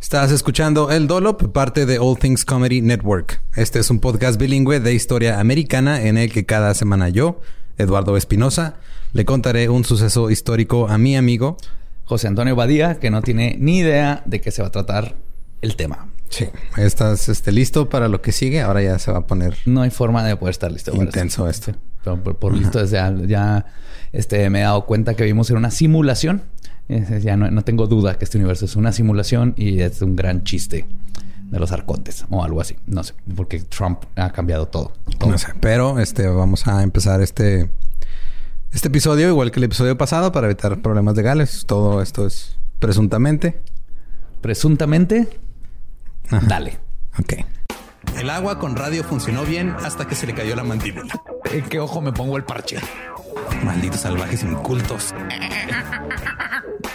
Estás escuchando El Dolop, parte de All Things Comedy Network. Este es un podcast bilingüe de historia americana en el que cada semana yo, Eduardo Espinosa, le contaré un suceso histórico a mi amigo José Antonio Badía, que no tiene ni idea de qué se va a tratar el tema. Sí, estás este, listo para lo que sigue. Ahora ya se va a poner. No hay forma de poder estar listo. Intenso esto. Pero por, listo, ya, ya este, me he dado cuenta que vivimos en una simulación. Ya no, tengo duda que este universo es una simulación y es un gran chiste de los arcontes o algo así. No sé, porque Trump ha cambiado todo. No sé, pero este, vamos a empezar este, este episodio igual que el episodio pasado para evitar problemas legales. Todo esto es presuntamente. Presuntamente. Dale. Ok. El agua con radio funcionó bien hasta que se le cayó la mandíbula. ¿En qué ojo me pongo el parche? Malditos salvajes incultos.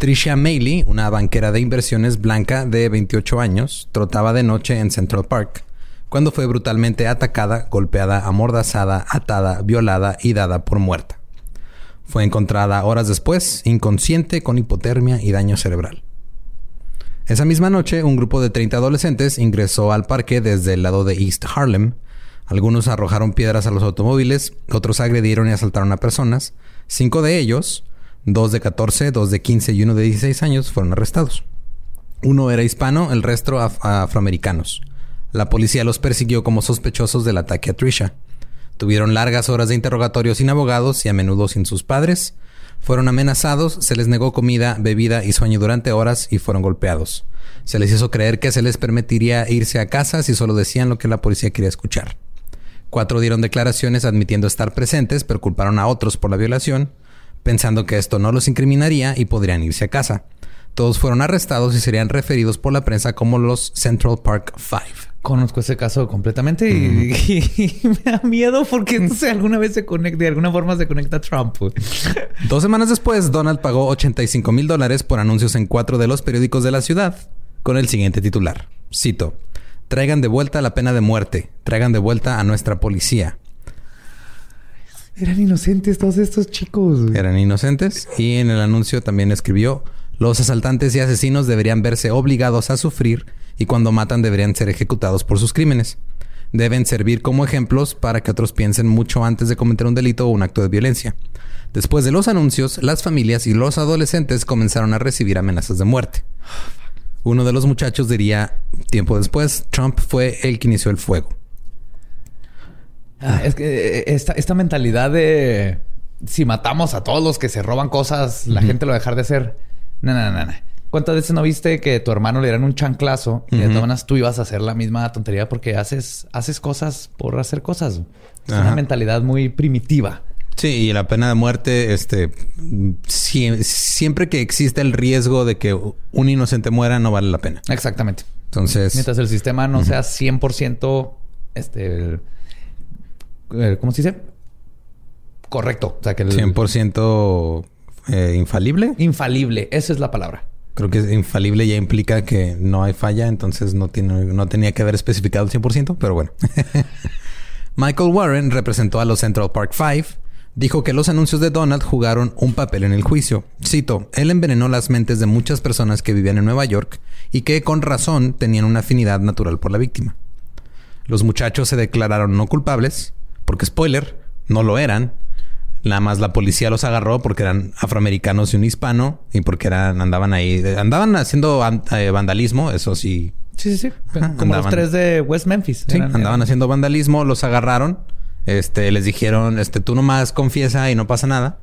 Tricia Mailey, una banquera de inversiones blanca de 28 años, trotaba de noche en Central Park cuando fue brutalmente atacada, golpeada, amordazada, atada, violada y dada por muerta. Fue encontrada horas después, inconsciente, con hipotermia y daño cerebral. Esa misma noche, un grupo de 30 adolescentes ingresó al parque desde el lado de East Harlem algunos arrojaron piedras a los automóviles, otros agredieron y asaltaron a personas. Cinco de ellos, dos de 14, dos de 15 y uno de 16 años, fueron arrestados. Uno era hispano, el resto afroamericanos. La policía los persiguió como sospechosos del ataque a Trisha. Tuvieron largas horas de interrogatorio sin abogados y a menudo sin sus padres. Fueron amenazados, se les negó comida, bebida y sueño durante horas y fueron golpeados. Se les hizo creer que se les permitiría irse a casa si solo decían lo que la policía quería escuchar. Cuatro dieron declaraciones admitiendo estar presentes, pero culparon a otros por la violación, pensando que esto no los incriminaría y podrían irse a casa. Todos fueron arrestados y serían referidos por la prensa como los Central Park Five. Conozco ese caso completamente y, me da miedo porque no sé, alguna vez se conecta, de alguna forma se conecta a Trump. Dos semanas después, Donald pagó 85 mil dólares por anuncios en cuatro de los periódicos de la ciudad con el siguiente titular. Cito. Traigan de vuelta la pena de muerte. Traigan de vuelta a nuestra policía. Eran inocentes todos estos chicos. Eran inocentes. Y en el anuncio también escribió, los asaltantes y asesinos deberían verse obligados a sufrir y cuando matan deberían ser ejecutados por sus crímenes. Deben servir como ejemplos para que otros piensen mucho antes de cometer un delito o un acto de violencia. Después de los anuncios, las familias y los adolescentes comenzaron a recibir amenazas de muerte. Uno de los muchachos diría, tiempo después, Trump fue el que inició el fuego. Ah, es que eh, esta, mentalidad de si matamos a todos los que se roban cosas, la gente lo va a dejar de hacer. No, no, no, no. ¿Cuántas veces no viste que tu hermano le dieran un chanclazo y de todas maneras tú ibas a hacer la misma tontería porque haces, haces cosas por hacer cosas? Es una mentalidad muy primitiva. Sí, y la pena de muerte, este, siempre que existe el riesgo de que un inocente muera, no vale la pena. Exactamente. Entonces. Mientras el sistema no sea 100%, este, eh, ¿cómo se dice? Correcto. O sea, que el... 100% eh, infalible. Infalible, esa es la palabra. Creo que infalible ya implica que no hay falla, entonces no, tiene, no tenía que haber especificado el 100%, pero bueno. Michael Warren representó a los Central Park Five. Dijo que los anuncios de Donald jugaron un papel en el juicio. Cito, él envenenó las mentes de muchas personas que vivían en Nueva York y que con razón tenían una afinidad natural por la víctima. Los muchachos se declararon no culpables, porque spoiler, no lo eran, Nada más la policía los agarró porque eran afroamericanos y un hispano y porque eran andaban ahí, andaban haciendo eh, vandalismo, eso sí. Sí, sí, sí. Como los tres de West Memphis. Sí, andaban haciendo vandalismo, los agarraron, este, les dijeron, este, tú nomás confiesa y no pasa nada.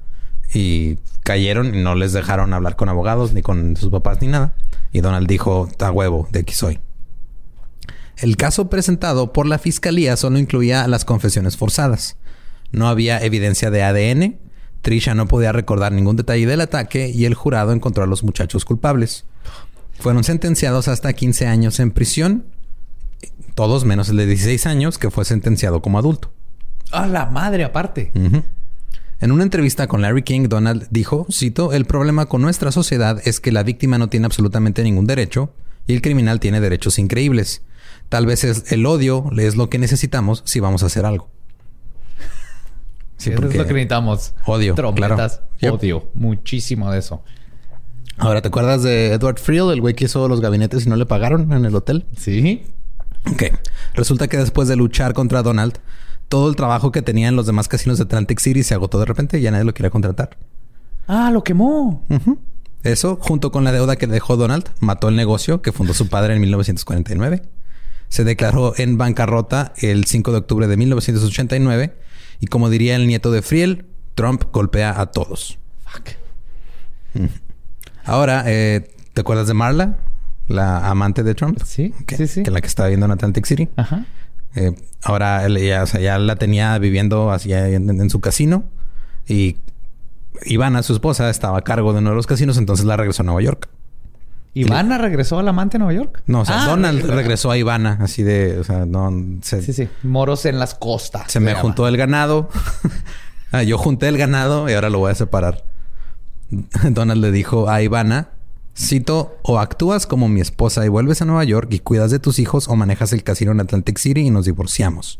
Y cayeron y no les dejaron hablar con abogados ni con sus papás ni nada. Y Donald dijo, a huevo, de aquí soy. El caso presentado por la fiscalía solo incluía las confesiones forzadas. No había evidencia de ADN. Trisha no podía recordar ningún detalle del ataque y el jurado encontró a los muchachos culpables. Fueron sentenciados hasta 15 años en prisión, todos menos el de 16 años que fue sentenciado como adulto. ¡A la madre aparte! En una entrevista con Larry King, Donald dijo, cito, el problema con nuestra sociedad es que la víctima no tiene absolutamente ningún derecho y el criminal tiene derechos increíbles. Tal vez el odio es lo que necesitamos si vamos a hacer algo. Sí, es lo que necesitamos. Odio. Trompetas. Odio. Muchísimo de eso. Ahora, ¿te acuerdas de Edward Friel, el güey que hizo los gabinetes y no le pagaron en el hotel? Sí. Ok. Resulta que después de luchar contra Donald, todo el trabajo que tenía en los demás casinos de Atlantic City se agotó de repente y ya nadie lo quería contratar. Ah, lo quemó. Eso, junto con la deuda que dejó Donald, mató el negocio que fundó su padre en 1949. Se declaró en bancarrota el 5 de octubre de 1989 y como diría el nieto de Friel, Trump golpea a todos. Fuck. Ahora, eh, ¿te acuerdas de Marla? La amante de Trump. Sí, sí, sí. Que la que estaba viendo en Atlantic City. Ajá. Eh, ahora ella, ya la tenía viviendo así en, su casino y Ivana, su esposa, estaba a cargo de uno de los casinos, entonces la regresó a Nueva York. ¿Ivana regresó al amante en Nueva York? No, o sea, ah, Donald regresó a Ivana, así de, o sea, no. sí, sí. Moros en las costas. Se me juntó el ganado. Ah, yo junté el ganado y ahora lo voy a separar. Donald le dijo a Ivana, cito, o actúas como mi esposa y vuelves a Nueva York y cuidas de tus hijos o manejas el casino en Atlantic City y nos divorciamos.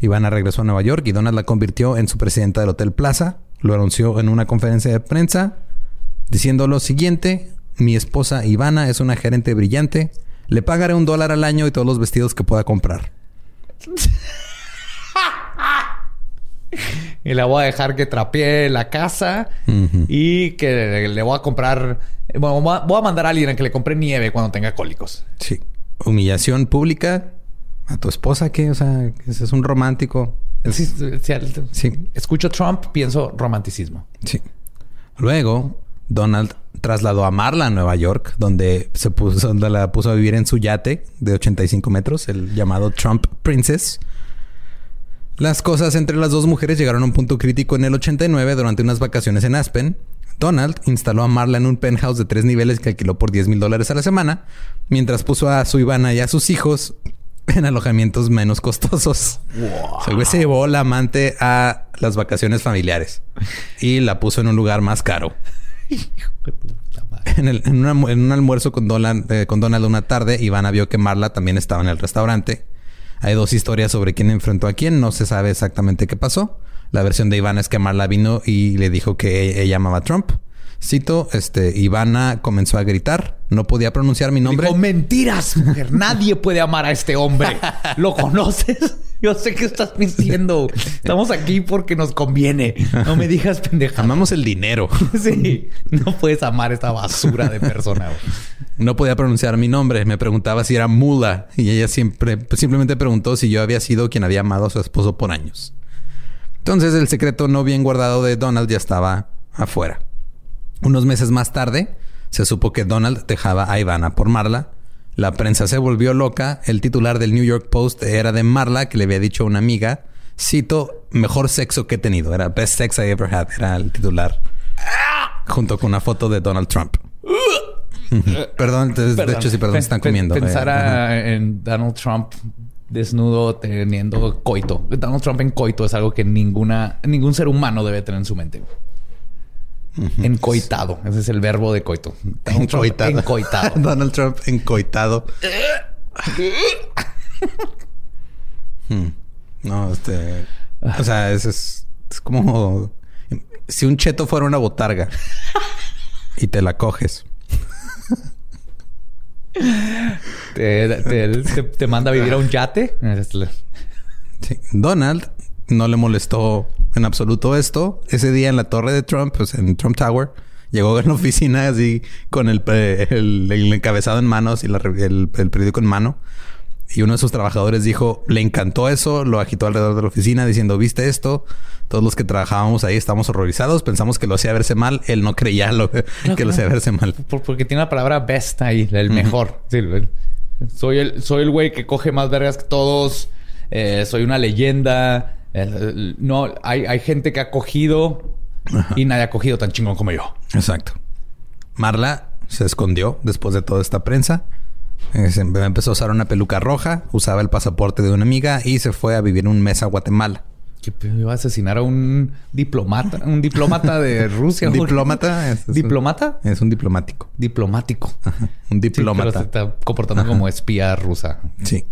Ivana regresó a Nueva York y Donald la convirtió en su presidenta del Hotel Plaza. Lo anunció en una conferencia de prensa diciendo lo siguiente, mi esposa Ivana es una gerente brillante. Le pagaré un dólar al año y todos los vestidos que pueda comprar. y le voy a dejar que trapee la casa y que le voy a comprar. Bueno, voy a mandar a alguien a que le compre nieve cuando tenga cólicos. Sí. Humillación pública a tu esposa, que, o sea, ese es un romántico. Sí, sí. Escucho Trump, pienso romanticismo. Sí. Luego, Donald trasladó a Marla a Nueva York, donde se puso, donde la puso a vivir en su yate de 85 metros, el llamado Trump Princess. Las cosas entre las dos mujeres llegaron a un punto crítico en el 89 durante unas vacaciones en Aspen. Donald instaló a Marla en un penthouse de tres niveles que alquiló por 10 mil dólares a la semana, mientras puso a su Ivana y a sus hijos en alojamientos menos costosos. Se llevó la amante a las vacaciones familiares y la puso en un lugar más caro. en, un almuerzo con Donald, eh, Donald una tarde, Ivana vio que Marla también estaba en el restaurante. Hay dos historias sobre quién enfrentó a quién. No se sabe exactamente qué pasó. La versión de Ivana es que Marla vino y le dijo que ella amaba a Trump. Cito, este, Ivana comenzó a gritar. No podía pronunciar mi nombre. Dijo, mentiras, mujer. Nadie puede amar a este hombre. ¿Lo conoces? Yo sé qué estás diciendo. Estamos aquí porque nos conviene. No me digas pendeja. Amamos el dinero. Sí. No puedes amar esta basura de persona. No podía pronunciar mi nombre. Me preguntaba si era Mula. Y ella siempre, simplemente preguntó si yo había sido quien había amado a su esposo por años. Entonces el secreto no bien guardado de Donald ya estaba afuera. Unos meses más tarde, se supo que Donald dejaba a Ivana por Marla. La prensa se volvió loca. El titular del New York Post era de Marla, que le había dicho a una amiga, cito, mejor sexo que he tenido. Era best sex I ever had. Era el titular. Junto con una foto de Donald Trump. perdón, de hecho sí, perdón, están comiendo. Eh, pensar en Donald Trump desnudo teniendo coito. Donald Trump en coito es algo que ninguna, ningún ser humano debe tener en su mente. Encoitado. Ese es el verbo de coito. encoitado. encoitado. Donald Trump encoitado. Hmm. No, este. O sea, es, es, como si un cheto fuera una botarga y te la coges. te, te, manda a vivir a un yate. Donald no le molestó en absoluto esto. Ese día en la torre de Trump, pues en Trump Tower, llegó en la oficina así con el, el, encabezado en manos y el, periódico en mano. Y uno de sus trabajadores dijo, le encantó eso, lo agitó alrededor de la oficina diciendo, ¿viste esto? Todos los que trabajábamos ahí estamos horrorizados, pensamos que lo hacía verse mal, él no creía lo, que lo hacía verse mal. Porque tiene la palabra best ahí, el mejor. soy el soy el güey que coge más vergas que todos, eh, soy una leyenda, no, hay, hay gente que ha cogido y nadie ha cogido tan chingón como yo. Exacto. Marla se escondió después de toda esta prensa. Eh, empezó a usar una peluca roja, usaba el pasaporte de una amiga y se fue a vivir un mes a Guatemala. ¿Qué iba a asesinar a un diplomata, un diplomata de Rusia. ¿Un diplomata? ¿Diplomata? Es un diplomático. Diplomático. Un diplomata. se está comportando como espía rusa. Sí.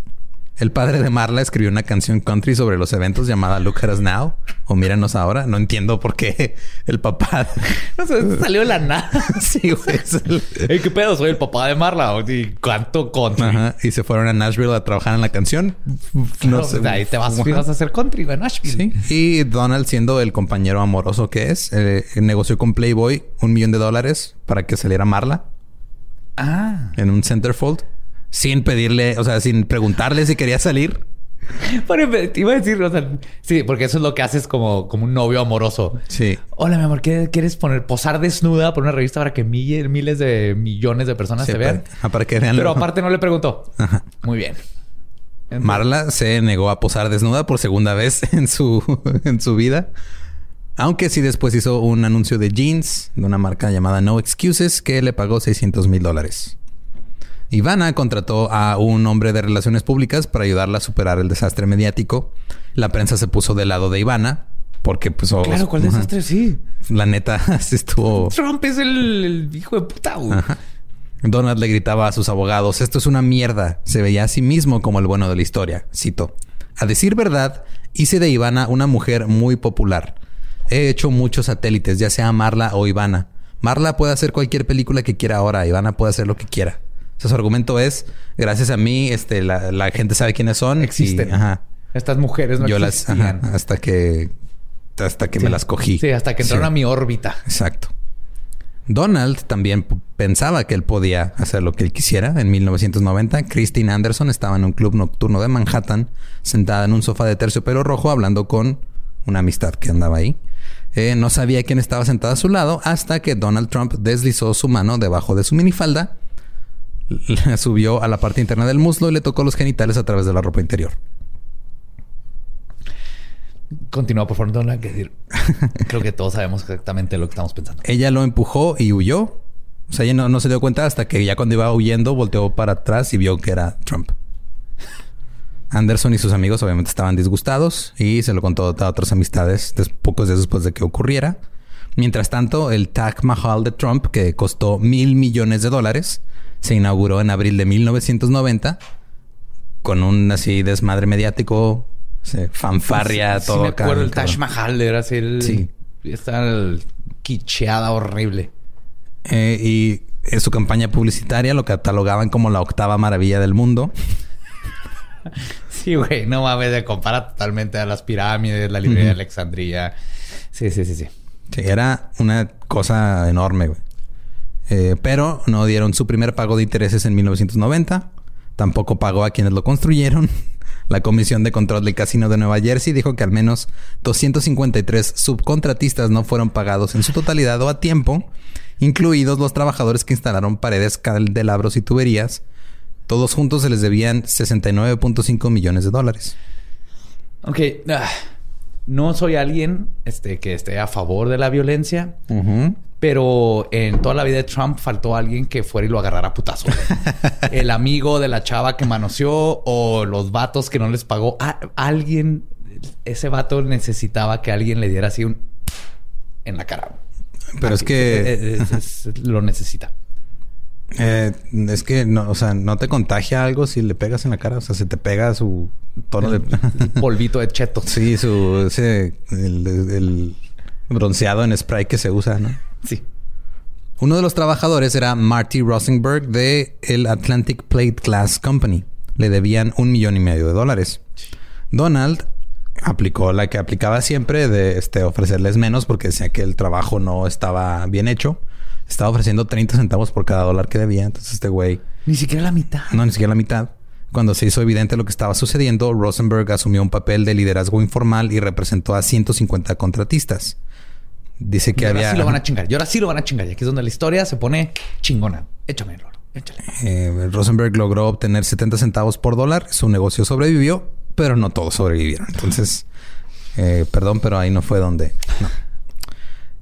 El padre de Marla escribió una canción country sobre los eventos llamada Look at Us Now o Míranos ahora. No entiendo por qué el papá salió de la nada. sí, güey. El... ¿Qué pedo? Soy el papá de Marla. Y canto country. Ajá. Y se fueron a Nashville a trabajar en la canción. no sé. Ahí te vas, a hacer country en Nashville. Sí. Y Donald, siendo el compañero amoroso que es, eh, negoció con Playboy un millón de dólares para que saliera Marla. Ah. En un centerfold sin pedirle, o sea, sin preguntarle si quería salir. te iba a decir, o sea, sí, porque eso es lo que haces como, como un novio amoroso. Sí. Hola, mi amor, ¿qué quieres poner? Posar desnuda por una revista para que miles de millones de personas te vean. Para, que vean. Pero aparte no le preguntó. Muy bien. Marla se negó a posar desnuda por segunda vez en su, en su vida. Aunque sí después hizo un anuncio de jeans de una marca llamada No Excuses que le pagó 600 mil dólares. Ivana contrató a un hombre de relaciones públicas para ayudarla a superar el desastre mediático. La prensa se puso del lado de Ivana porque pues... claro, ¿cuál desastre? Sí. La neta, se estuvo... Trump es el, hijo de puta. Donald le gritaba a sus abogados, esto es una mierda. Se veía a sí mismo como el bueno de la historia. Cito. A decir verdad, hice de Ivana una mujer muy popular. He hecho muchos satélites, ya sea Marla o Ivana. Marla puede hacer cualquier película que quiera ahora. Ivana puede hacer lo que quiera su argumento es, gracias a mí, este, la, gente sabe quiénes son. Existen. Estas mujeres no Yo las, hasta que, hasta que me las cogí. Sí, hasta que entraron a mi órbita. Exacto. Donald también pensaba que él podía hacer lo que él quisiera. En 1990, Christine Anderson estaba en un club nocturno de Manhattan, sentada en un sofá de terciopelo rojo, hablando con una amistad que andaba ahí. Eh, no sabía quién estaba sentada a su lado hasta que Donald Trump deslizó su mano debajo de su minifalda subió a la parte interna del muslo y le tocó los genitales a través de la ropa interior. Continúa, por favor, no nada que decir. Creo que todos sabemos exactamente lo que estamos pensando. Ella lo empujó y huyó. O sea, ella no, no se dio cuenta hasta que ya cuando iba huyendo volteó para atrás y vio que era Trump. Anderson y sus amigos obviamente estaban disgustados y se lo contó a otras amistades pocos días después de que ocurriera. Mientras tanto, el Taj Mahal de Trump, que costó mil millones de dólares, se inauguró en abril de 1990 con un así desmadre mediático, fanfarria, todo sí me acuerdo, el Taj Mahal era así el... Sí. Está quicheada horrible. Eh, y en su campaña publicitaria lo catalogaban como la octava maravilla del mundo. Sí, güey, no mames, de compara totalmente a las pirámides, la librería de Alexandría. Sí, sí, sí, sí. Sí, era una cosa enorme, güey. Eh, pero no dieron su primer pago de intereses en 1990. Tampoco pagó a quienes lo construyeron. La Comisión de Control del Casino de Nueva Jersey dijo que al menos 253 subcontratistas no fueron pagados en su totalidad o a tiempo, incluidos los trabajadores que instalaron paredes, candelabros y tuberías todos juntos se les debían 69.5 millones de dólares. Ok. Ah, no soy alguien este, que esté a favor de la violencia. Pero en toda la vida de Trump faltó alguien que fuera y lo agarrara a putazo. el amigo de la chava que manoseó o los vatos que no les pagó. alguien, ese vato necesitaba que alguien le diera así un en la cara. Pero es que lo necesita. Eh, es que no, o sea, no te contagia algo si le pegas en la cara. O sea, se te pega su tono de polvito de cheto. Sí, su ese el, bronceado en spray que se usa, ¿no? Sí. Uno de los trabajadores era Marty Rosenberg de el Atlantic Plate Glass Company. Le debían un millón y medio de dólares. Donald aplicó la que aplicaba siempre de este, ofrecerles menos porque decía que el trabajo no estaba bien hecho estaba ofreciendo 30 centavos por cada dólar que debía. Entonces este güey... Ni siquiera la mitad. No, ni siquiera la mitad. Cuando se hizo evidente lo que estaba sucediendo, Rosenberg asumió un papel de liderazgo informal y representó a 150 contratistas. Dice que y había... Ahora sí lo van a chingar. Y ahora sí lo van a chingar. Y aquí es donde la historia se pone chingona. Échame el oro. Échale. Eh, Rosenberg logró obtener 70 centavos por dólar. Su negocio sobrevivió, pero no todos sobrevivieron. Entonces, eh, perdón, pero ahí no fue donde... No.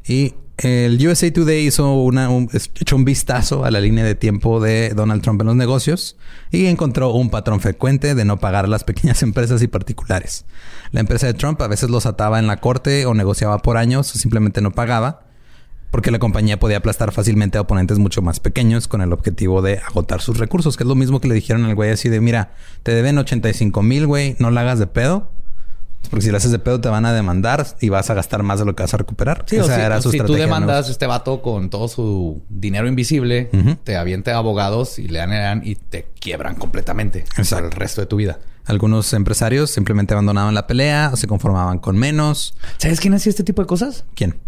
Y el USA Today hizo una, un, echó un vistazo a la línea de tiempo de Donald Trump en los negocios y encontró un patrón frecuente de no pagar a las pequeñas empresas y particulares. La empresa de Trump a veces los ataba en la corte o negociaba por años o simplemente no pagaba porque la compañía podía aplastar fácilmente a oponentes mucho más pequeños con el objetivo de agotar sus recursos, que es lo mismo que le dijeron al güey así de, mira, te deben 85 mil, güey, no la hagas de pedo porque si lo haces de pedo te van a demandar y vas a gastar más de lo que vas a recuperar. Sí, Esa era su si tú demandas a este vato con todo su dinero invisible, te aviente abogados y le dan y te quiebran completamente para el resto de tu vida. Algunos empresarios simplemente abandonaban la pelea o se conformaban con menos. ¿Sabes quién hacía este tipo de cosas? ¿Quién?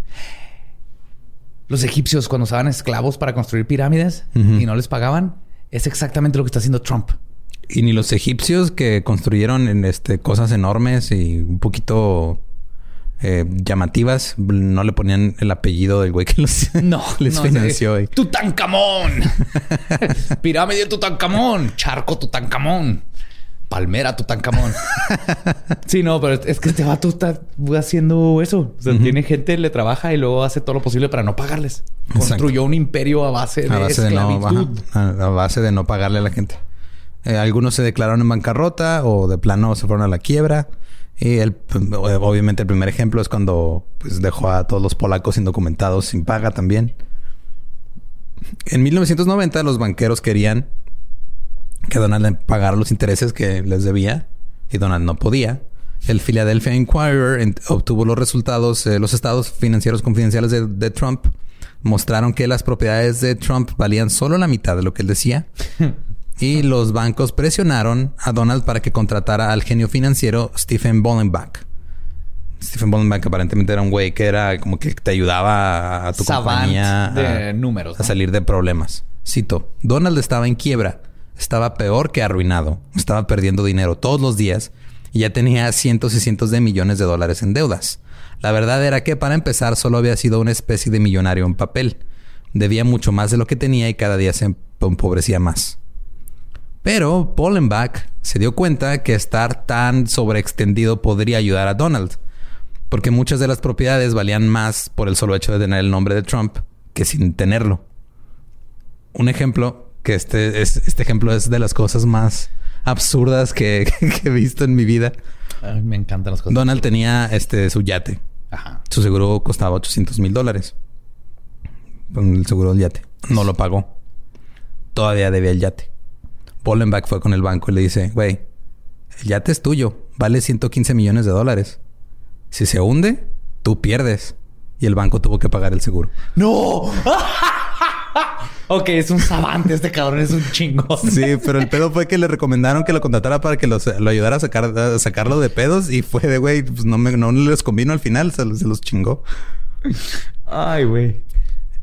Los egipcios cuando usaban esclavos para construir pirámides y no les pagaban. Es exactamente lo que está haciendo Trump. Y ni los egipcios que construyeron en este, cosas enormes y un poquito eh, llamativas, no le ponían el apellido del güey que los no, les financió. Sí. Tutankamón. Pirámide Tutankamón. Charco Tutankamón. Palmera Tutankamón. sí, no, pero es que este vato está haciendo eso. O sea, tiene gente, le trabaja y luego hace todo lo posible para no pagarles. Construyó un imperio a base de esclavitud. a base de no pagarle a la gente. Eh, algunos se declararon en bancarrota o de plano se fueron a la quiebra. Y el, obviamente el primer ejemplo es cuando pues, dejó a todos los polacos indocumentados sin paga también. En 1990 los banqueros querían que Donald pagara los intereses que les debía y Donald no podía. El Philadelphia Inquirer obtuvo los resultados, eh, los estados financieros confidenciales de, de, Trump mostraron que las propiedades de Trump valían solo la mitad de lo que él decía y los bancos presionaron a Donald para que contratara al genio financiero Stephen Bollenbach. Stephen Bollenbach aparentemente era un güey que era como que te ayudaba a tu compañía de números, a salir de problemas. Cito, Donald estaba en quiebra, estaba peor que arruinado, estaba perdiendo dinero todos los días y ya tenía cientos y cientos de millones de dólares en deudas. La verdad era que para empezar solo había sido una especie de millonario en papel. Debía mucho más de lo que tenía y cada día se empobrecía más. Pero Pollenbach se dio cuenta que estar tan sobreextendido podría ayudar a Donald. porque muchas de las propiedades valían más por el solo hecho de tener el nombre de Trump que sin tenerlo. Un ejemplo, que este, este ejemplo es de las cosas más absurdas que, he visto en mi vida. me encantan las cosas. Donald tenía este, su yate. Su seguro costaba 800 mil dólares. El seguro del yate. No lo pagó. Todavía debía el yate. Bollenbach fue con el banco y le dice, güey, el yate es tuyo. Vale 115 millones de dólares. Si se hunde, tú pierdes. Y el banco tuvo que pagar el seguro. ¡No! ok, es un sabante este cabrón, es un chingo. Sí, pero el pedo fue que le recomendaron que lo contratara para que lo ayudara a, sacar, a sacarlo de pedos y fue de, güey, pues no, me, no les convino al final, se, se los chingó. Ay, güey.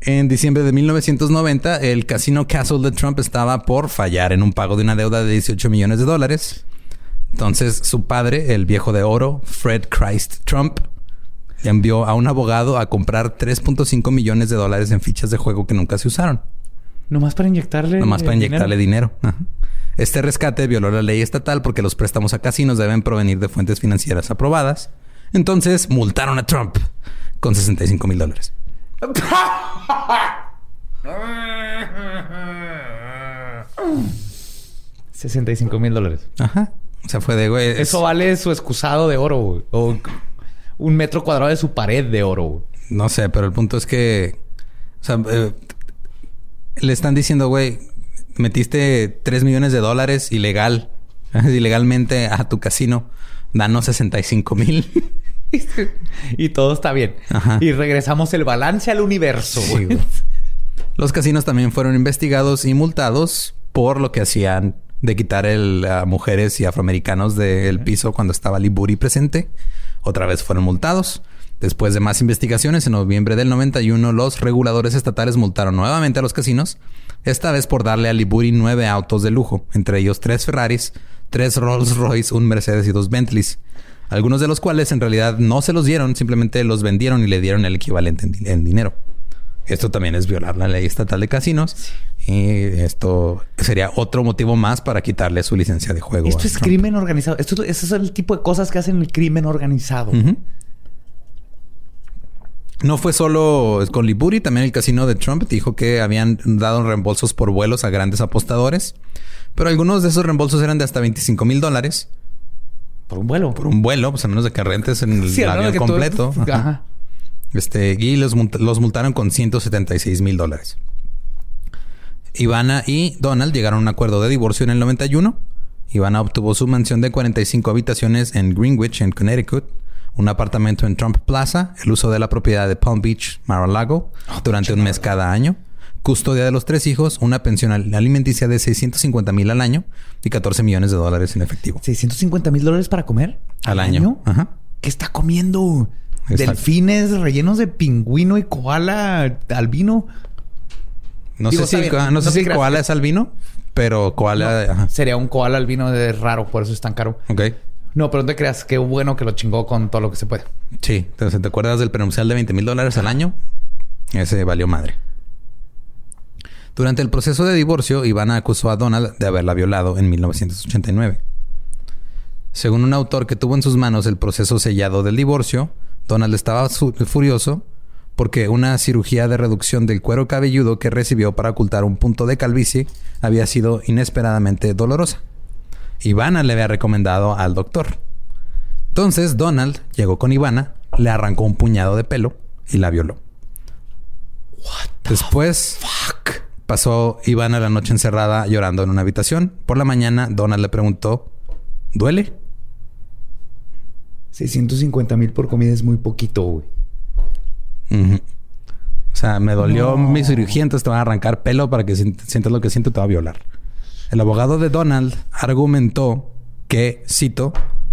En diciembre de 1990, el casino Castle de Trump estaba por fallar en un pago de una deuda de 18 millones de dólares. Entonces, su padre, el viejo de oro, Fred Christ Trump, envió a un abogado a comprar 3.5 millones de dólares en fichas de juego que nunca se usaron. Nomás para inyectarle. Nomás para inyectarle dinero. Este rescate violó la ley estatal porque los préstamos a casinos deben provenir de fuentes financieras aprobadas. Entonces multaron a Trump con 65 mil dólares. 65 mil dólares. Ajá. O sea, fue de güey. Eso vale su excusado de oro, güey. O un metro cuadrado de su pared de oro. No sé, pero el punto es que. O sea, eh, le están diciendo, güey, metiste 3 millones de dólares ilegal, ilegalmente a tu casino, danos 65 mil. Y todo está bien. Y regresamos el balance al universo. güey. Los casinos también fueron investigados y multados por lo que hacían de quitar el, a mujeres y afroamericanos del piso cuando estaba Liburi presente. Otra vez fueron multados. Después de más investigaciones, en noviembre del 91, los reguladores estatales multaron nuevamente a los casinos, esta vez por darle a Liburi nueve autos de lujo, entre ellos tres Ferraris, tres Rolls Royce, un Mercedes y dos Bentleys, algunos de los cuales en realidad no se los dieron, simplemente los vendieron y le dieron el equivalente en, dinero. Esto también es violar la ley estatal de casinos. Y esto sería otro motivo más para quitarle su licencia de juego. Esto es crimen organizado. Esto, es el tipo de cosas que hacen el crimen organizado. No fue solo con Liburi, también el casino de Trump dijo que habían dado reembolsos por vuelos a grandes apostadores, pero algunos de esos reembolsos eran de hasta 25 mil dólares. Por un vuelo. Por un vuelo, pues a menos de que rentes en el avión completo. Ajá. Este, y los, los multaron con 176 mil dólares. Ivana y Donald llegaron a un acuerdo de divorcio en el 91. Ivana obtuvo su mansión de 45 habitaciones en Greenwich, en Connecticut, un apartamento en Trump Plaza, el uso de la propiedad de Palm Beach, Mar-a-Lago, ah, durante un mes cada año, custodia de los tres hijos, una pensión alimenticia de 650 mil al año y 14 millones de dólares en efectivo. ¿650 mil dólares para comer? Al, año. Ajá. ¿Qué está comiendo? Delfines rellenos de pingüino y koala albino. No sé si, no, sé si el koala es albino, pero koala... Sería un koala albino de raro, por eso es tan caro. Ok. No, pero no te creas, qué bueno que lo chingó con todo lo que se puede. Sí, entonces te acuerdas del prenupcial de 20 mil dólares al año. Ese valió madre. Durante el proceso de divorcio, Ivana acusó a Donald de haberla violado en 1989. Según un autor que tuvo en sus manos el proceso sellado del divorcio, Donald estaba furioso porque una cirugía de reducción del cuero cabelludo que recibió para ocultar un punto de calvicie había sido inesperadamente dolorosa. Ivana le había recomendado al doctor. Entonces Donald llegó con Ivana, le arrancó un puñado de pelo y la violó. Después pasó Ivana la noche encerrada llorando en una habitación. Por la mañana Donald le preguntó, ¿duele? 650 mil por comida es muy poquito, güey. O sea, me dolió mi cirugía, entonces te van a arrancar pelo para que sientas lo que siento, te va a violar. El abogado de Donald argumentó que, cito,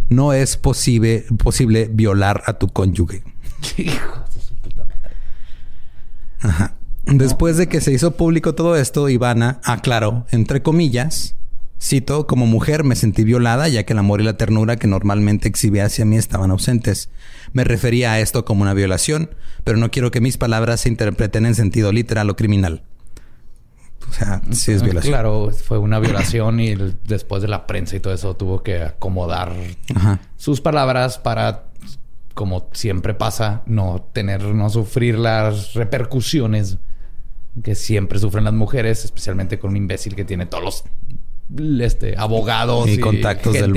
no es posible, posible violar a tu cónyuge. Hijo de su puta madre. Ajá. Después de que se hizo público todo esto, Ivana aclaró, entre comillas, Cito, como mujer me sentí violada ya que el amor y la ternura que normalmente exhibía hacia mí estaban ausentes. Me refería a esto como una violación, pero no quiero que mis palabras se interpreten en sentido literal o criminal. O sea, sí es violación. Claro, fue una violación y después de la prensa y todo eso tuvo que acomodar sus palabras para como siempre pasa, no tener, no sufrir las repercusiones que siempre sufren las mujeres, especialmente con un imbécil que tiene todos los este, abogados y, contactos, del,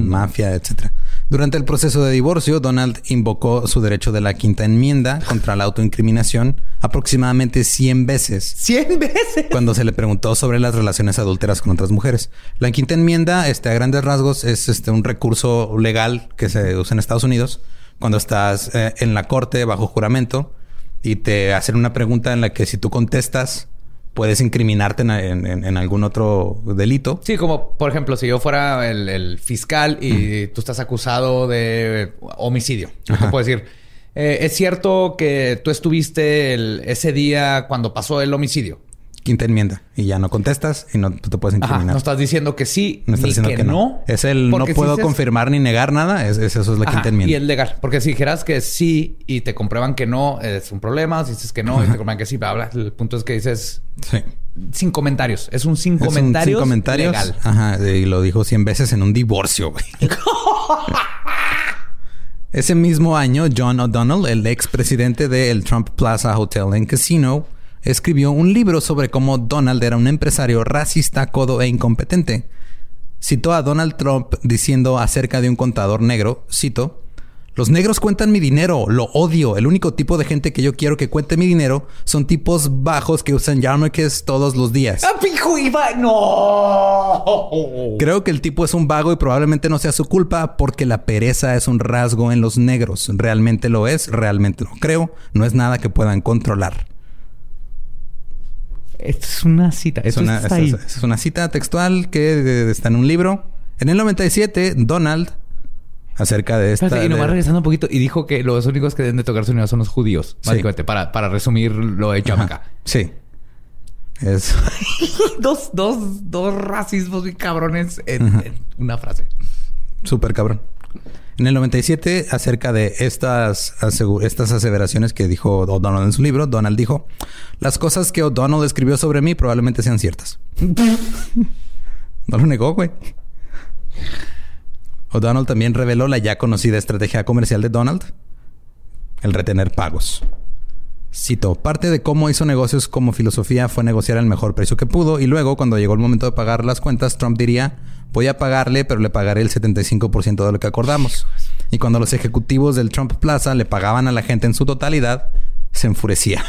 mafia, etcétera. Durante el proceso de divorcio, Donald invocó su derecho de la quinta enmienda contra la autoincriminación aproximadamente 100 veces. ¿100 veces? Cuando se le preguntó sobre las relaciones adúlteras con otras mujeres. La quinta enmienda, este, a grandes rasgos, es este, un recurso legal que se usa en Estados Unidos cuando estás eh, en la corte bajo juramento y te hacen una pregunta en la que si tú contestas puedes incriminarte en, algún otro delito. Sí, como por ejemplo, si yo fuera el, fiscal y tú estás acusado de homicidio, yo te puedo decir, eh, es cierto que tú estuviste ese día cuando pasó el homicidio quinta enmienda y ya no contestas y no te puedes incriminar. no estás diciendo que sí, no estás diciendo que, no. Es el no puedo confirmar ni negar nada. Es, eso es la quinta enmienda. Y el legal. Porque si dijeras que sí y te comprueban que no, es un problema. Si dices que no y te comprueban que sí, habla. El punto es que dices sí. sin comentarios. Es un sin comentarios. sin comentarios. Legal. Ajá. Y lo dijo 100 veces en un divorcio, güey. Ese mismo año, John O'Donnell, el ex presidente del Trump Plaza Hotel and Casino, escribió un libro sobre cómo Donald era un empresario racista, codo e incompetente. Citó a Donald Trump diciendo acerca de un contador negro, cito, los negros cuentan mi dinero, lo odio. El único tipo de gente que yo quiero que cuente mi dinero son tipos bajos que usan yarmulkes todos los días. ¡Ah, ¡No! Creo que el tipo es un vago y probablemente no sea su culpa porque la pereza es un rasgo en los negros. Realmente lo es, realmente lo creo. No es nada que puedan controlar. Esto es una cita. es, una, es, una, cita textual que está en un libro. En el 97, Donald, acerca de esta... y nomás regresando un poquito, y dijo que los únicos que deben de tocar su unidad son los judíos. Básicamente, para, para resumir lo hecho acá. Sí. Es... dos, dos, dos racismos y cabrones en una frase. Súper cabrón. En el 97, acerca de estas, estas aseveraciones que dijo O'Donnell en su libro, Donald dijo, las cosas que O'Donnell escribió sobre mí probablemente sean ciertas. no lo negó, güey. O'Donnell también reveló la ya conocida estrategia comercial de Donald, el retener pagos. Cito, parte de cómo hizo negocios como filosofía fue negociar el mejor precio que pudo y luego cuando llegó el momento de pagar las cuentas, Trump diría, voy a pagarle, pero le pagaré el 75% de lo que acordamos. Y cuando los ejecutivos del Trump Plaza le pagaban a la gente en su totalidad, se enfurecía.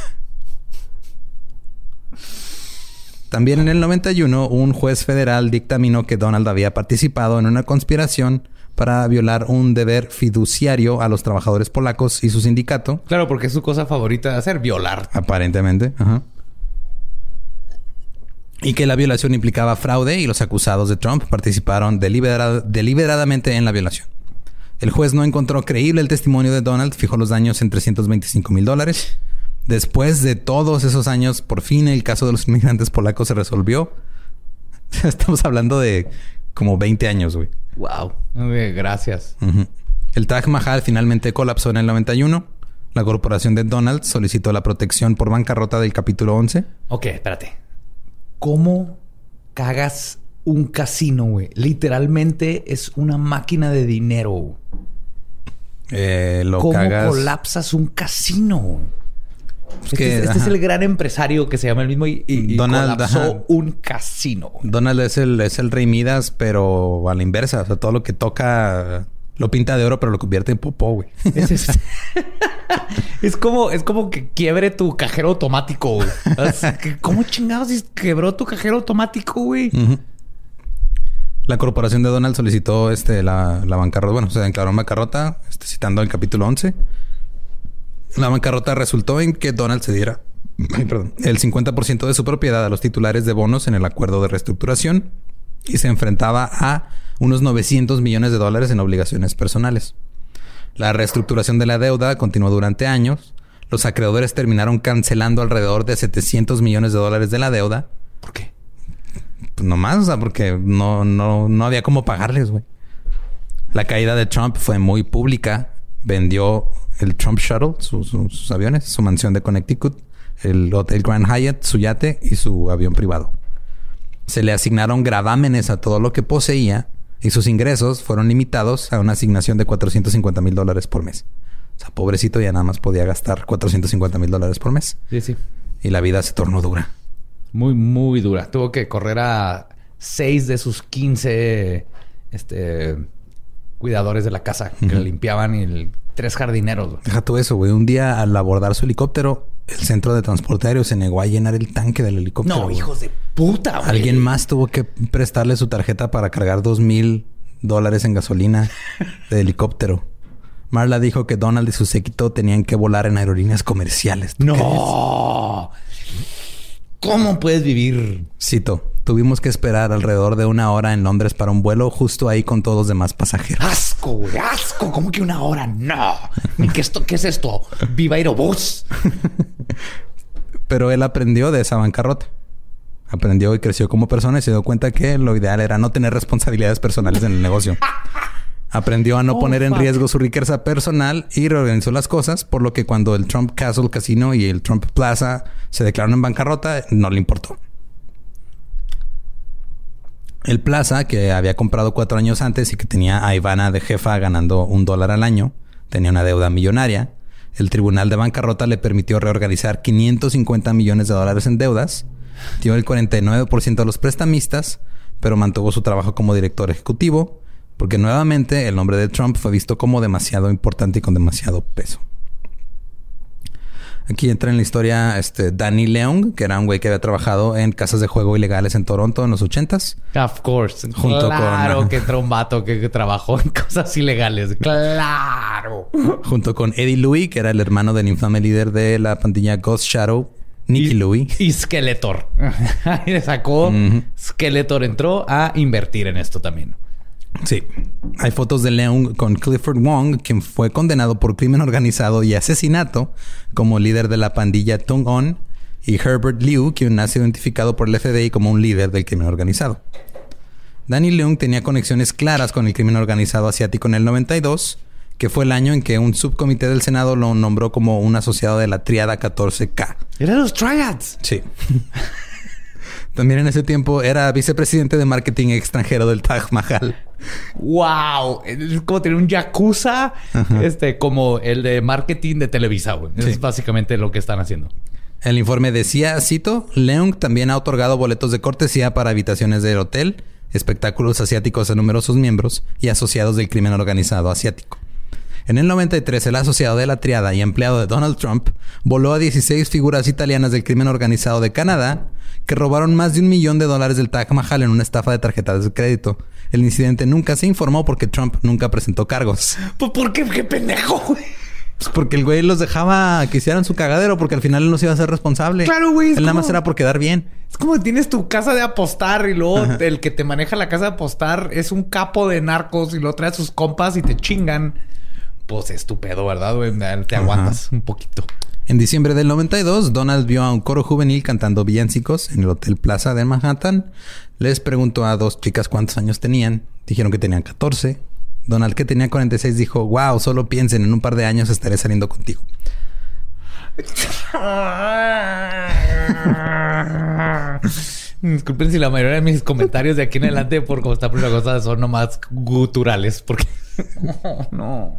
También en el 91, un juez federal dictaminó que Donald había participado en una conspiración para violar un deber fiduciario a los trabajadores polacos y su sindicato. Claro, porque es su cosa favorita de hacer, violar. Aparentemente. Ajá y que la violación implicaba fraude y los acusados de Trump participaron deliberadamente en la violación. El juez no encontró creíble el testimonio de Donald, fijó los daños en 325 mil dólares. Después de todos esos años, por fin el caso de los inmigrantes polacos se resolvió. Estamos hablando de como 20 años, güey. Wow. gracias. El Taj Mahal finalmente colapsó en el 91. La corporación de Donald solicitó la protección por bancarrota del capítulo 11. Ok, espérate. ¿Cómo cagas un casino, güey? Literalmente es una máquina de dinero. Eh, lo ¿Cómo colapsas un casino? Este, este, es, el gran empresario que se llama el mismo y, Donald, colapsó un casino. Donald es el, es el rey Midas, pero a la inversa. O sea, todo lo que toca lo pinta de oro, pero lo convierte en popó, güey. Es, como, es como que quiebre tu cajero automático, güey. ¿Cómo chingados quebró tu cajero automático, güey? La corporación de Donald solicitó este, la, bancarrota. Bueno, se declaró en bancarrota, este, citando el capítulo 11. La bancarrota resultó en que Donald se diera el 50% de su propiedad a los titulares de bonos en el acuerdo de reestructuración y se enfrentaba a unos 900 millones de dólares en obligaciones personales. La reestructuración de la deuda continuó durante años. Los acreedores terminaron cancelando alrededor de 700 millones de dólares de la deuda. ¿Por qué? Pues nomás, o sea, porque no, no, no había cómo pagarles, güey. La caída de Trump fue muy pública. Vendió el Trump Shuttle, sus aviones, su mansión de Connecticut, el Hotel Grand Hyatt, su yate y su avión privado. Se le asignaron gravámenes a todo lo que poseía y sus ingresos fueron limitados a una asignación de 450 mil dólares por mes. O sea, pobrecito ya nada más podía gastar 450 mil dólares por mes. Sí, sí. Y la vida se tornó dura. Muy, muy dura. Tuvo que correr a seis de sus 15 este, cuidadores de la casa que le limpiaban y tres jardineros. Deja todo eso, güey. Un día al abordar su helicóptero, el centro de transporte aéreo se negó a llenar el tanque del helicóptero. No, hijos de puta, güey. Alguien más tuvo que prestarle su tarjeta para cargar dos mil dólares en gasolina de helicóptero. Marla dijo que Donald y su séquito tenían que volar en aerolíneas comerciales. No. ¿Cómo puedes vivir? Cito, tuvimos que esperar alrededor de una hora en Londres para un vuelo justo ahí con todos los demás pasajeros. ¡Asco, güey! ¡Asco! ¿Cómo que una hora? ¡No! qué, esto, ¿Qué es esto? ¡Viva Aerobús! Pero él aprendió de esa bancarrota. Aprendió y creció como persona y se dio cuenta que lo ideal era no tener responsabilidades personales en el negocio. Aprendió a no oh, poner en riesgo su riqueza personal y reorganizó las cosas, por lo que cuando el Trump Castle Casino y el Trump Plaza se declararon en bancarrota, no le importó. El Plaza, que había comprado cuatro años antes y que tenía a Ivana de jefa ganando un dólar al año, tenía una deuda millonaria. El tribunal de bancarrota le permitió reorganizar 550 millones de dólares en deudas, dio el 49% a los prestamistas, pero mantuvo su trabajo como director ejecutivo porque nuevamente el nombre de Trump fue visto como demasiado importante y con demasiado peso. Aquí entra en la historia este Danny Leung, que era un güey que había trabajado en casas de juego ilegales en Toronto en los ochentas. Of course. Junto claro que entró un vato que, trabajó en cosas ilegales. Claro. Junto con Eddie Louis, que era el hermano del infame líder de la pandilla Ghost Shadow, Nicky Louis. Y Skeletor. Ahí le sacó. Skeletor entró a invertir en esto también. Sí. Hay fotos de Leung con Clifford Wong, quien fue condenado por crimen organizado y asesinato como líder de la pandilla Tung On, y Herbert Liu, quien ha sido identificado por el FBI como un líder del crimen organizado. Danny Leung tenía conexiones claras con el crimen organizado asiático en el 92, que fue el año en que un subcomité del Senado lo nombró como un asociado de la Triada 14K. Eran los Triads. Sí. También en ese tiempo era vicepresidente de marketing extranjero del Taj Mahal. ¡Wow! Es como tener un Yakuza, este, como el de marketing de Televisa, güey. Es básicamente lo que están haciendo. El informe decía, cito, Leung también ha otorgado boletos de cortesía para habitaciones del hotel, espectáculos asiáticos a numerosos miembros y asociados del crimen organizado asiático. En el 93, el asociado de la triada y empleado de Donald Trump voló a 16 figuras italianas del crimen organizado de Canadá que robaron más de un millón de dólares del Taj Mahal en una estafa de tarjetas de crédito. El incidente nunca se informó porque Trump nunca presentó cargos. ¿Por qué? ¿Qué pendejo, güey? Pues porque el güey los dejaba que hicieran su cagadero porque al final él no se iba a ser responsable. Claro, güey. Él nada más era por quedar bien. Es como tienes tu casa de apostar y luego el que te maneja la casa de apostar es un capo de narcos y luego trae a sus compas y te chingan. Pues estúpido, ¿verdad, güey? Te aguantas un poquito. En diciembre del 92, Donald vio a un coro juvenil cantando villancicos en el Hotel Plaza de Manhattan. Les preguntó a dos chicas cuántos años tenían. Dijeron que tenían 14. Donald, que tenía 46, dijo, wow, solo piensen, en un par de años estaré saliendo contigo. Disculpen si la mayoría de mis comentarios de aquí en adelante por cómo está la cosa son nomás guturales, porque no.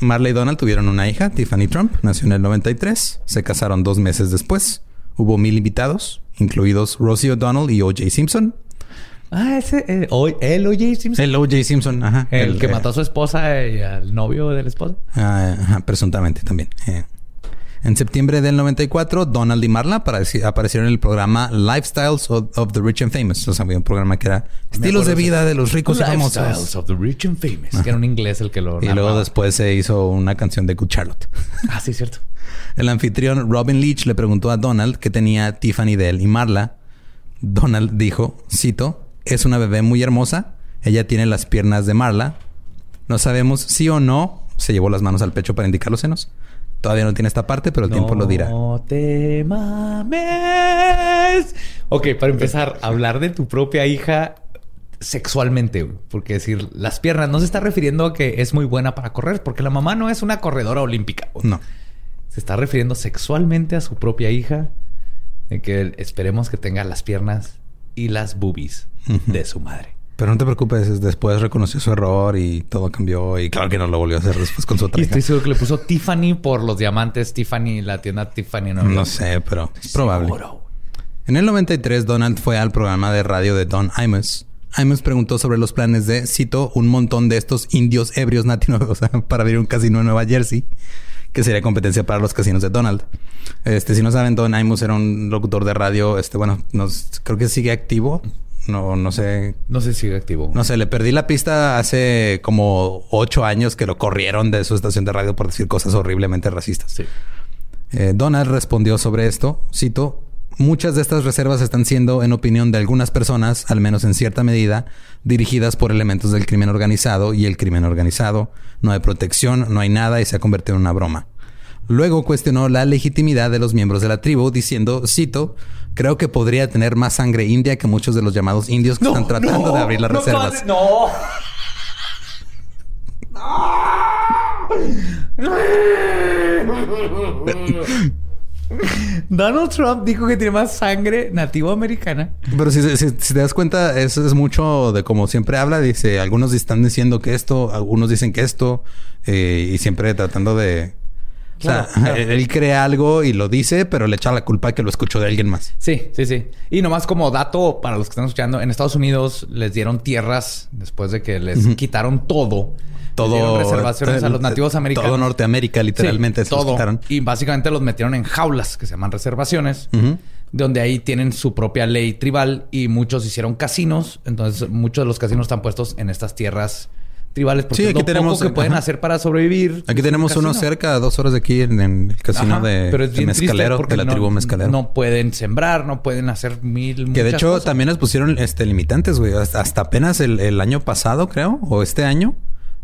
Marley y Donald tuvieron una hija, Tiffany Trump, nació en el 93, se casaron dos meses después, hubo mil invitados, incluidos Rosie O'Donnell y O.J. Simpson. Ah, ese, eh, el O.J. Simpson. El O.J. Simpson, ajá. El, que mató a su esposa y al novio de la esposa. Ah, ajá, presuntamente también. Eh. En septiembre del 94, Donald y Marla aparecieron en el programa Lifestyles of, the Rich and Famous. O sea, había un programa que era Estilos de vida de los ricos y famosos. Lifestyles of the Rich and Famous. Que era un inglés el que lo Y luego después se hizo una canción de Good Charlotte. Ah, sí, cierto. El anfitrión Robin Leach le preguntó a Donald qué tenía Tiffany de él y Marla. Donald dijo, cito, es una bebé muy hermosa. Ella tiene las piernas de Marla. No sabemos si o no se llevó las manos al pecho para indicar los senos. Todavía no tiene esta parte, pero el tiempo lo dirá. No te mames. Ok, para empezar, hablar de tu propia hija sexualmente, porque decir las piernas no se está refiriendo a que es muy buena para correr, porque la mamá no es una corredora olímpica. No. Se está refiriendo sexualmente a su propia hija, de que esperemos que tenga las piernas y las boobies de su madre. Pero no te preocupes, después reconoció su error y todo cambió. Y claro que no lo volvió a hacer después con su otra Y estoy seguro que le puso Tiffany por los diamantes Tiffany, la tienda Tiffany. No, No sé, pero es probable. Seguro. En el 93, Donald fue al programa de radio de Don Imus. Imus preguntó sobre los planes de, cito, un montón de estos indios ebrios nativos o sea, para abrir un casino en Nueva Jersey, que sería competencia para los casinos de Donald. Este, si no saben, Don Imus era un locutor de radio, este, bueno, nos, creo que sigue activo. No, no sé. No sé si sigue activo. No sé, le perdí la pista hace como ocho años que lo corrieron de su estación de radio por decir cosas horriblemente racistas. Sí. Eh, Donald respondió sobre esto, cito, muchas de estas reservas están siendo, en opinión de algunas personas, al menos en cierta medida, dirigidas por elementos del crimen organizado y el crimen organizado. No hay protección, no hay nada y se ha convertido en una broma. Luego cuestionó la legitimidad de los miembros de la tribu, diciendo, cito, creo que podría tener más sangre india que muchos de los llamados indios que están tratando de abrir las no, reservas. No. Donald Trump dijo que tiene más sangre nativo americana. Pero si, si- si te das cuenta, eso es mucho de como siempre habla. Dice, algunos están diciendo que esto, algunos dicen que esto, eh, y siempre tratando de... O sea, Claro, él crea algo y lo dice, pero le echa la culpa que lo escuchó de alguien más. Sí, sí, sí. Y nomás como dato para los que están escuchando, en Estados Unidos les dieron tierras después de que les quitaron todo. Todo... reservaciones a los nativos americanos. Todo Norteamérica, literalmente, Sí, se los todo. quitaron. Y básicamente los metieron en jaulas que se llaman reservaciones, donde ahí tienen su propia ley tribal y muchos hicieron casinos. Entonces, muchos de los casinos están puestos en estas tierras tribales porque Sí, es aquí lo tenemos- poco que pueden hacer para sobrevivir. Aquí Es tenemos un uno cerca, a dos horas de aquí, en, en el casino Ajá, de, pero es de Mezcalero, de la no- tribu Mezcalero. No pueden sembrar, no pueden hacer mil. Que de hecho cosas. también les pusieron este limitantes, güey. Hasta, hasta apenas el, el año pasado, creo, o este año,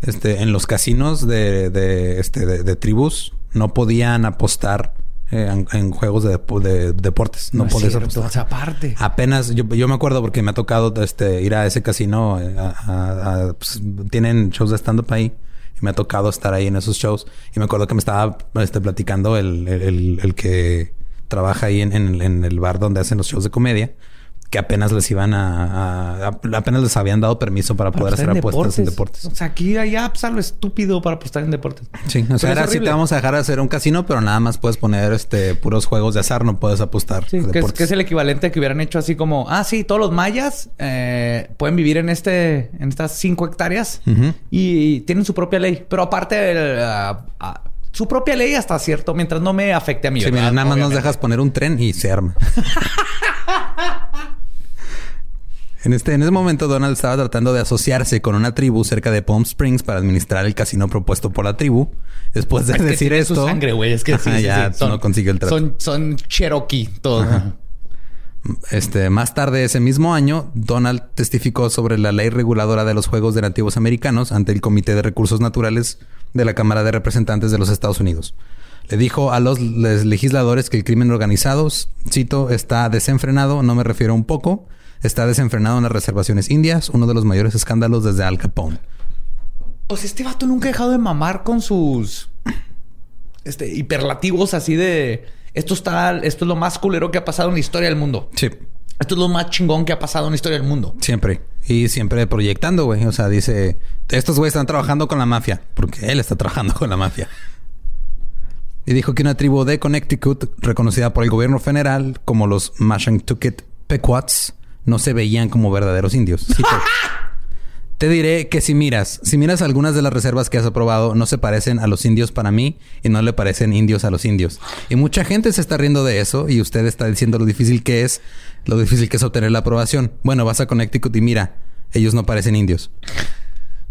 este, en los casinos de, de, este, de, de tribus no podían apostar eh, en, en juegos de, de deportes. No, es podías apostar. aparte. Apenas, yo, yo me acuerdo porque me ha tocado este, ir a ese casino. eh, a- a- a- pues, tienen shows de stand-up ahí. Y me ha tocado estar ahí en esos shows. Y me acuerdo que me estaba este, platicando el, el- el- el que trabaja ahí en, en- en el bar donde hacen los shows de comedia. Que apenas les iban a, a- a- apenas les habían dado permiso para, poder hacer apuestas en deportes. O sea, aquí hay apps a lo estúpido para apostar en deportes. Sí, o sea, era así te vamos a dejar hacer un casino, pero nada más puedes poner este puros juegos de azar, no puedes apostar. Sí, que es, deportes. que es el equivalente a que hubieran hecho así como, ah, sí, todos los mayas eh, pueden vivir en este, en estas cinco hectáreas y tienen su propia ley. Pero aparte, ah, ah, su propia ley hasta cierto, mientras no me afecte a mí. Sí, mira, nada más nos dejas poner un tren y se arma. en, este, en ese momento, Donald estaba tratando de asociarse con una tribu cerca de Palm Springs para administrar el casino propuesto por la tribu. Después de Es que decir tiene esto, su sangre, güey. Es que Ajá, sí, ya sí. no consiguió el trato. Son, son Cherokee todos. Este, más tarde ese mismo año, Donald testificó sobre la ley reguladora de los juegos de nativos americanos ante el Comité de Recursos Naturales de la Cámara de Representantes de los Estados Unidos. Le dijo a los legisladores que el crimen organizado, cito, está desenfrenado, no me refiero a un poco, está desenfrenado en las reservaciones indias, uno de los mayores escándalos desde Al Capone. O sea, este vato nunca ha dejado de mamar con sus este, hiperlativos así de esto está, esto es lo más culero que ha pasado en la historia del mundo. Sí, Esto es lo más chingón que ha pasado en la historia del mundo. siempre. Y siempre proyectando, güey. O sea, dice, estos güeyes están trabajando con la mafia, porque él está trabajando con la mafia. Y dijo que una tribu de Connecticut, reconocida por el gobierno federal como los Mashantucket Pequots, no se veían como verdaderos indios. Cito, Te diré que si miras, si miras algunas de las reservas que has aprobado, no se parecen a los indios para mí y no le parecen indios a los indios. Y mucha gente se está riendo de eso y usted está diciendo lo difícil que es, lo difícil que es obtener la aprobación. Bueno, vas a Connecticut y mira, ellos no parecen indios.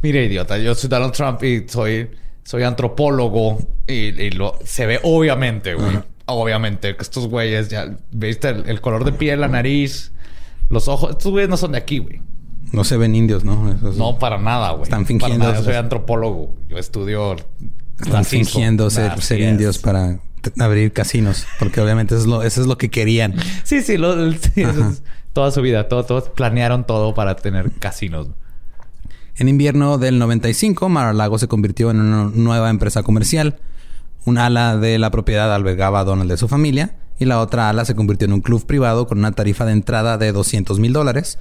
Mire, idiota, yo soy Donald Trump y soy, soy antropólogo y, y lo, se ve obviamente, güey. Obviamente que estos güeyes ya, viste el, el color de piel, la nariz, los ojos. Estos güeyes no son de aquí, güey. No se ven indios, ¿no? No, para nada, güey. Están Para fingiendo nada. Yo soy antropólogo. Yo estudio. Están racismo. fingiendo ser, indios para abrir casinos, porque obviamente eso es lo, eso es lo que querían. Sí, sí, lo- sí, eso es toda su vida. Todo, todos planearon todo para tener casinos. En invierno del 95, Mar-a-Lago se convirtió en una nueva empresa comercial. Un ala de la propiedad albergaba a Donald de su familia y la otra ala se convirtió en un club privado con una tarifa de entrada de 200 mil dólares.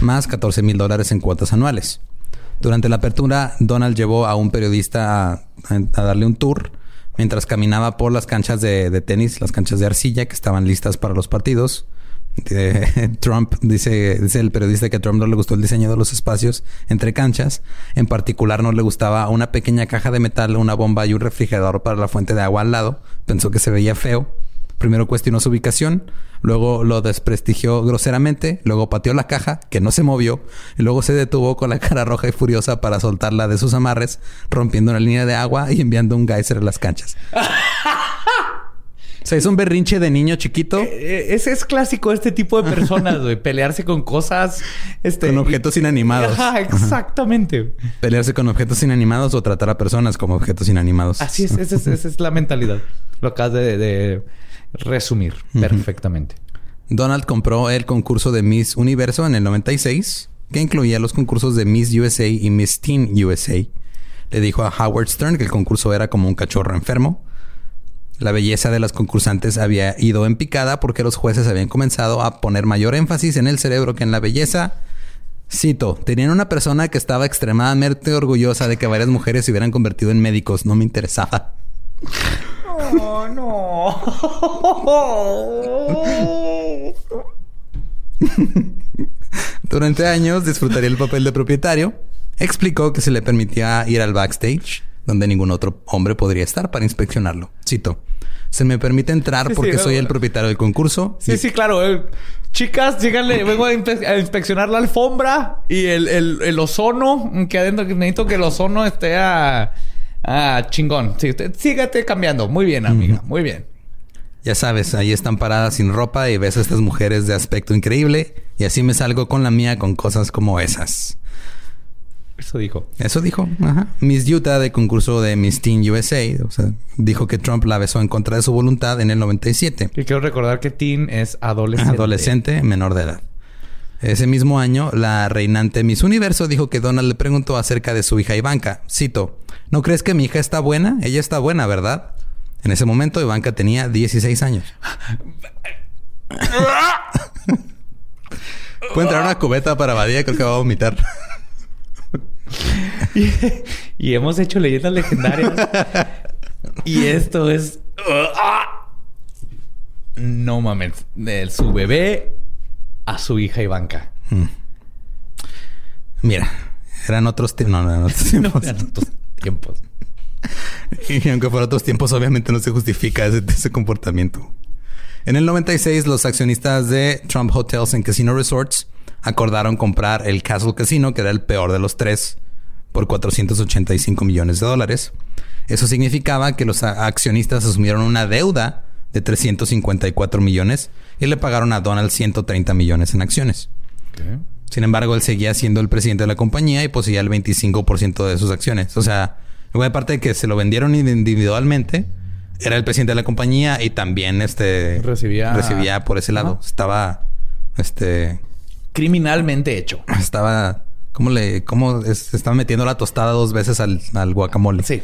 más 14 mil dólares en cuotas anuales. Durante la apertura, Donald llevó a un periodista a, darle un tour mientras caminaba por las canchas de, de, tenis, las canchas de arcilla que estaban listas para los partidos. Trump dice, dice el periodista que a Trump no le gustó el diseño de los espacios entre canchas. En particular, no le gustaba una pequeña caja de metal, una bomba y un refrigerador para la fuente de agua al lado. Pensó que se veía feo. Primero cuestionó su ubicación, luego lo desprestigió groseramente, luego pateó la caja, que no se movió, y luego se detuvo con la cara roja y furiosa para soltarla de sus amarres, rompiendo una línea de agua y enviando un geyser a las canchas. O sea, es un berrinche de niño chiquito. Eh, eh, ese es clásico de este tipo de personas, güey. Pelearse con cosas... Este, con objetos inanimados. Ajá, exactamente. Pelearse con objetos inanimados o tratar a personas como objetos inanimados. Así es. Esa es, la mentalidad. Lo acabas de resumir perfectamente. Donald compró el concurso de Miss Universo en el 96, que incluía los concursos de Miss USA y Miss Teen USA. Le dijo a Howard Stern que el concurso era como un cachorro enfermo. La belleza de las concursantes había ido en picada porque los jueces habían comenzado a poner mayor énfasis en el cerebro que en la belleza. Cito, tenían una persona que estaba extremadamente orgullosa de que varias mujeres se hubieran convertido en médicos. No me interesaba. Oh, no. Durante años disfrutaría el papel de propietario. Explicó que se le permitía ir al backstage, donde ningún otro hombre podría estar para inspeccionarlo. Cito. Se me permite entrar porque soy el propietario del concurso. Sí, sí, claro. Eh, chicas, díganle, vengo a, inspeccionar la alfombra y el, el ozono, que adentro necesito que el ozono esté a Ah, chingón. Sí, sígate cambiando. Muy bien, amiga. Muy bien. Ya sabes, ahí están paradas sin ropa y ves a estas mujeres de aspecto increíble. Y así me salgo con la mía con cosas como esas. Eso dijo. Eso dijo. Ajá. Miss Utah de concurso de Miss Teen USA. O sea, dijo que Trump la besó en contra de su voluntad en el 97. Y quiero recordar que Teen es adolescente. Adolescente menor de edad. Ese mismo año, la reinante Miss Universo dijo que Donald le preguntó acerca de su hija Ivanka. Cito, ¿no crees que mi hija está buena? Ella está buena, ¿verdad? En ese momento Ivanka tenía 16 años. Puede entrar una cubeta para Badía, creo que va a vomitar. y, hemos hecho leyendas legendarias. y esto es. No mames. Su bebé a su hija Ivanka. Mm. Mira, eran otros, tiempos. no, eran otros tiempos. y aunque fueran otros tiempos, obviamente no se justifica ese, comportamiento. En el 96, los accionistas de Trump Hotels and Casino Resorts acordaron comprar el Castle Casino, que era el peor de los tres, por 485 millones de dólares. Eso significaba que los accionistas asumieron una deuda de 354 millones y le pagaron a Donald 130 millones en acciones. Sin embargo, él seguía siendo el presidente de la compañía y poseía el 25% de sus acciones. O sea, aparte de que se lo vendieron individualmente, era el presidente de la compañía y también este recibía, recibía por ese lado. Estaba este criminalmente hecho. Estaba ¿cómo le cómo estaba metiendo la tostada dos veces al, al guacamole? Sí.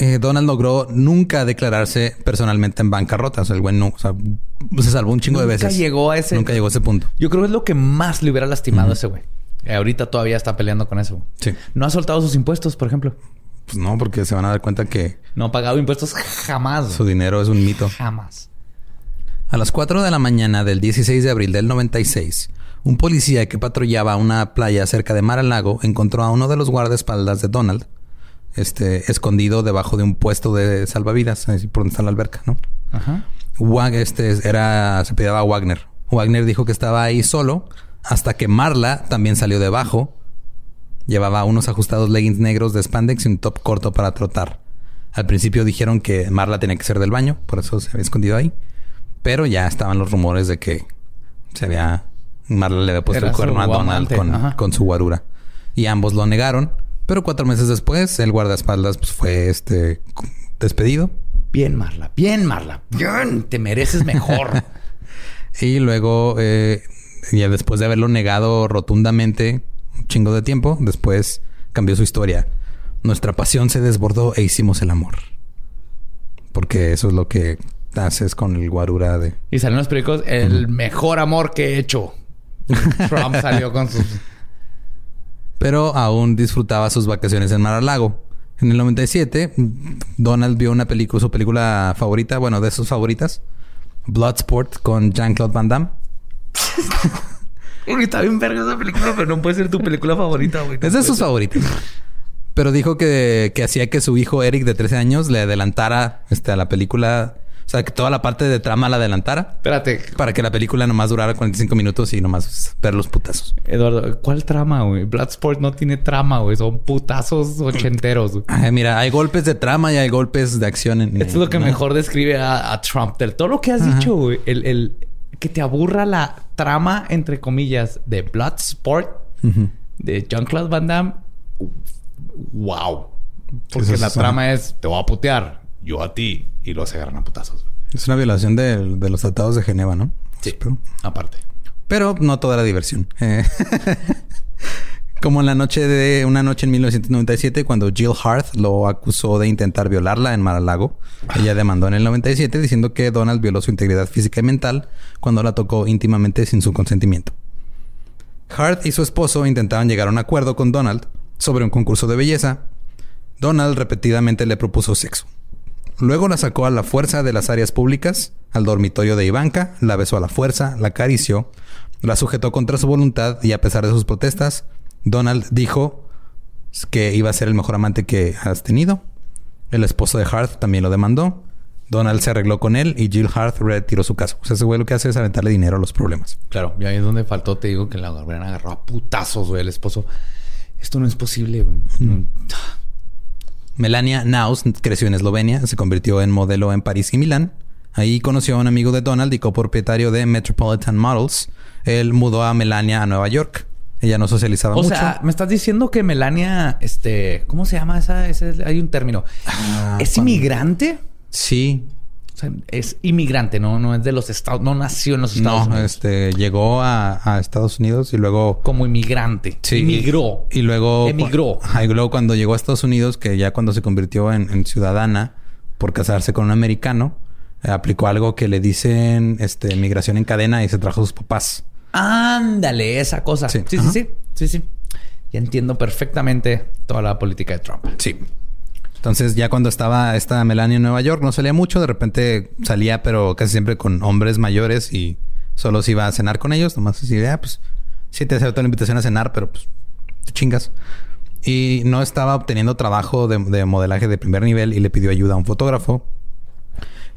Eh, Donald logró nunca declararse personalmente en bancarrota. O sea, el güey no, o sea, se salvó un chingo de veces. Nunca llegó a ese. Nunca llegó a ese punto. Yo creo que es lo que más le hubiera lastimado a ese güey. Eh, ahorita todavía está peleando con eso. Sí. No ha soltado sus impuestos, por ejemplo. Pues no, porque se van a dar cuenta que. No ha pagado impuestos jamás. Su dinero es un mito. Jamás. A las 4 de la mañana del 16 de abril del 96, un policía que patrullaba una playa cerca de Mar al Lago encontró a uno de los guardaespaldas de Donald este, escondido debajo de un puesto de salvavidas, por donde está la alberca, ¿no? Ajá. este, era, se pedía Wagner. Wagner dijo que estaba ahí solo hasta que Marla también salió debajo. Llevaba unos ajustados leggings negros de spandex y un top corto para trotar. Al principio dijeron que Marla tenía que ser del baño, por eso se había escondido ahí. Pero ya estaban los rumores de que se había... Marla le había puesto el cuerno a Donald con, con su guarura. Y ambos lo negaron. Pero cuatro meses después, el guardaespaldas pues, fue este despedido. Bien, Marla. Bien, Marla. Bien. Te mereces mejor. y luego, eh, ya después de haberlo negado rotundamente un chingo de tiempo, después cambió su historia. Nuestra pasión se desbordó e hicimos el amor. Porque eso es lo que haces con el guarura de... Y salen los periódicos, el mejor amor que he hecho. Trump salió con sus... Pero aún disfrutaba sus vacaciones en Mar-a-Lago. En el 97, Donald vio una película, su película favorita, bueno, de sus favoritas, Bloodsport con Jean-Claude Van Damme. está bien verga esa película, pero no puede ser tu película favorita, güey. es de sus favoritas. Pero dijo que, que hacía que su hijo Eric de 13 años le adelantara este, a la película o sea, que toda la parte de trama la adelantara. Espérate. Para que la película nomás durara 45 minutos y nomás ver los putazos. Eduardo, ¿cuál trama, güey? Bloodsport no tiene trama, güey. Son putazos ochenteros. mira, hay golpes de trama y hay golpes de acción. En, Esto es lo que mejor describe a, Trump. Del todo lo que has dicho, güey. El, que te aburra la trama, entre comillas, de Bloodsport, de Jean-Claude Van Damme. Wow. Porque la trama es, te voy a putear, yo a ti y se agarran a putazos. Es una violación de, los tratados de Geneva, ¿no? Sí, aparte. Pero no toda la diversión. Eh, como en la noche de una noche en 1997, cuando Jill Hart lo acusó de intentar violarla en Mar-a-Lago. Ella demandó en el 97 diciendo que Donald violó su integridad física y mental cuando la tocó íntimamente sin su consentimiento. Hart y su esposo intentaban llegar a un acuerdo con Donald sobre un concurso de belleza. Donald repetidamente le propuso sexo. Luego la sacó a la fuerza de las áreas públicas, al dormitorio de Ivanka, la besó a la fuerza, la acarició, la sujetó contra su voluntad y a pesar de sus protestas, Donald dijo que iba a ser el mejor amante que has tenido. El esposo de Hart también lo demandó. Donald se arregló con él y Jill Hart retiró su caso. O sea, ese güey lo que hace es aventarle dinero a los problemas. Claro, y ahí es donde faltó, te digo, que la hubieran agarrado a putazos, güey, el esposo. Esto no es posible, güey. Mm. Melania Naus creció en Eslovenia, se convirtió en modelo en París y Milán. Ahí conoció a un amigo de Donald y copropietario de Metropolitan Models. Él mudó a Melania a Nueva York. Ella no socializaba mucho. O sea, me estás diciendo que Melania, este, ¿cómo se llama esa? Hay un término. Ah, ¿Es inmigrante? Sí es inmigrante, ¿no? No es de los Estados... No nació en los Estados Unidos. No, este... Llegó a, Estados Unidos y luego... Como inmigrante. Sí. Emigró. Y, luego... Emigró. Y luego cuando llegó a Estados Unidos, que ya cuando se convirtió en, ciudadana por casarse con un americano, eh, aplicó algo que le dicen este, migración en cadena y se trajo a sus papás. Ándale, esa cosa. Sí, sí, sí, sí. Sí, sí. Ya entiendo perfectamente toda la política de Trump. Sí. Entonces, ya cuando estaba esta Melania en Nueva York, no salía mucho. De repente salía, pero casi siempre con hombres mayores y solo se iba a cenar con ellos. Nomás así, ah, pues sí te acepto la invitación a cenar, pero pues te chingas. Y no estaba obteniendo trabajo de, modelaje de primer nivel y le pidió ayuda a un fotógrafo.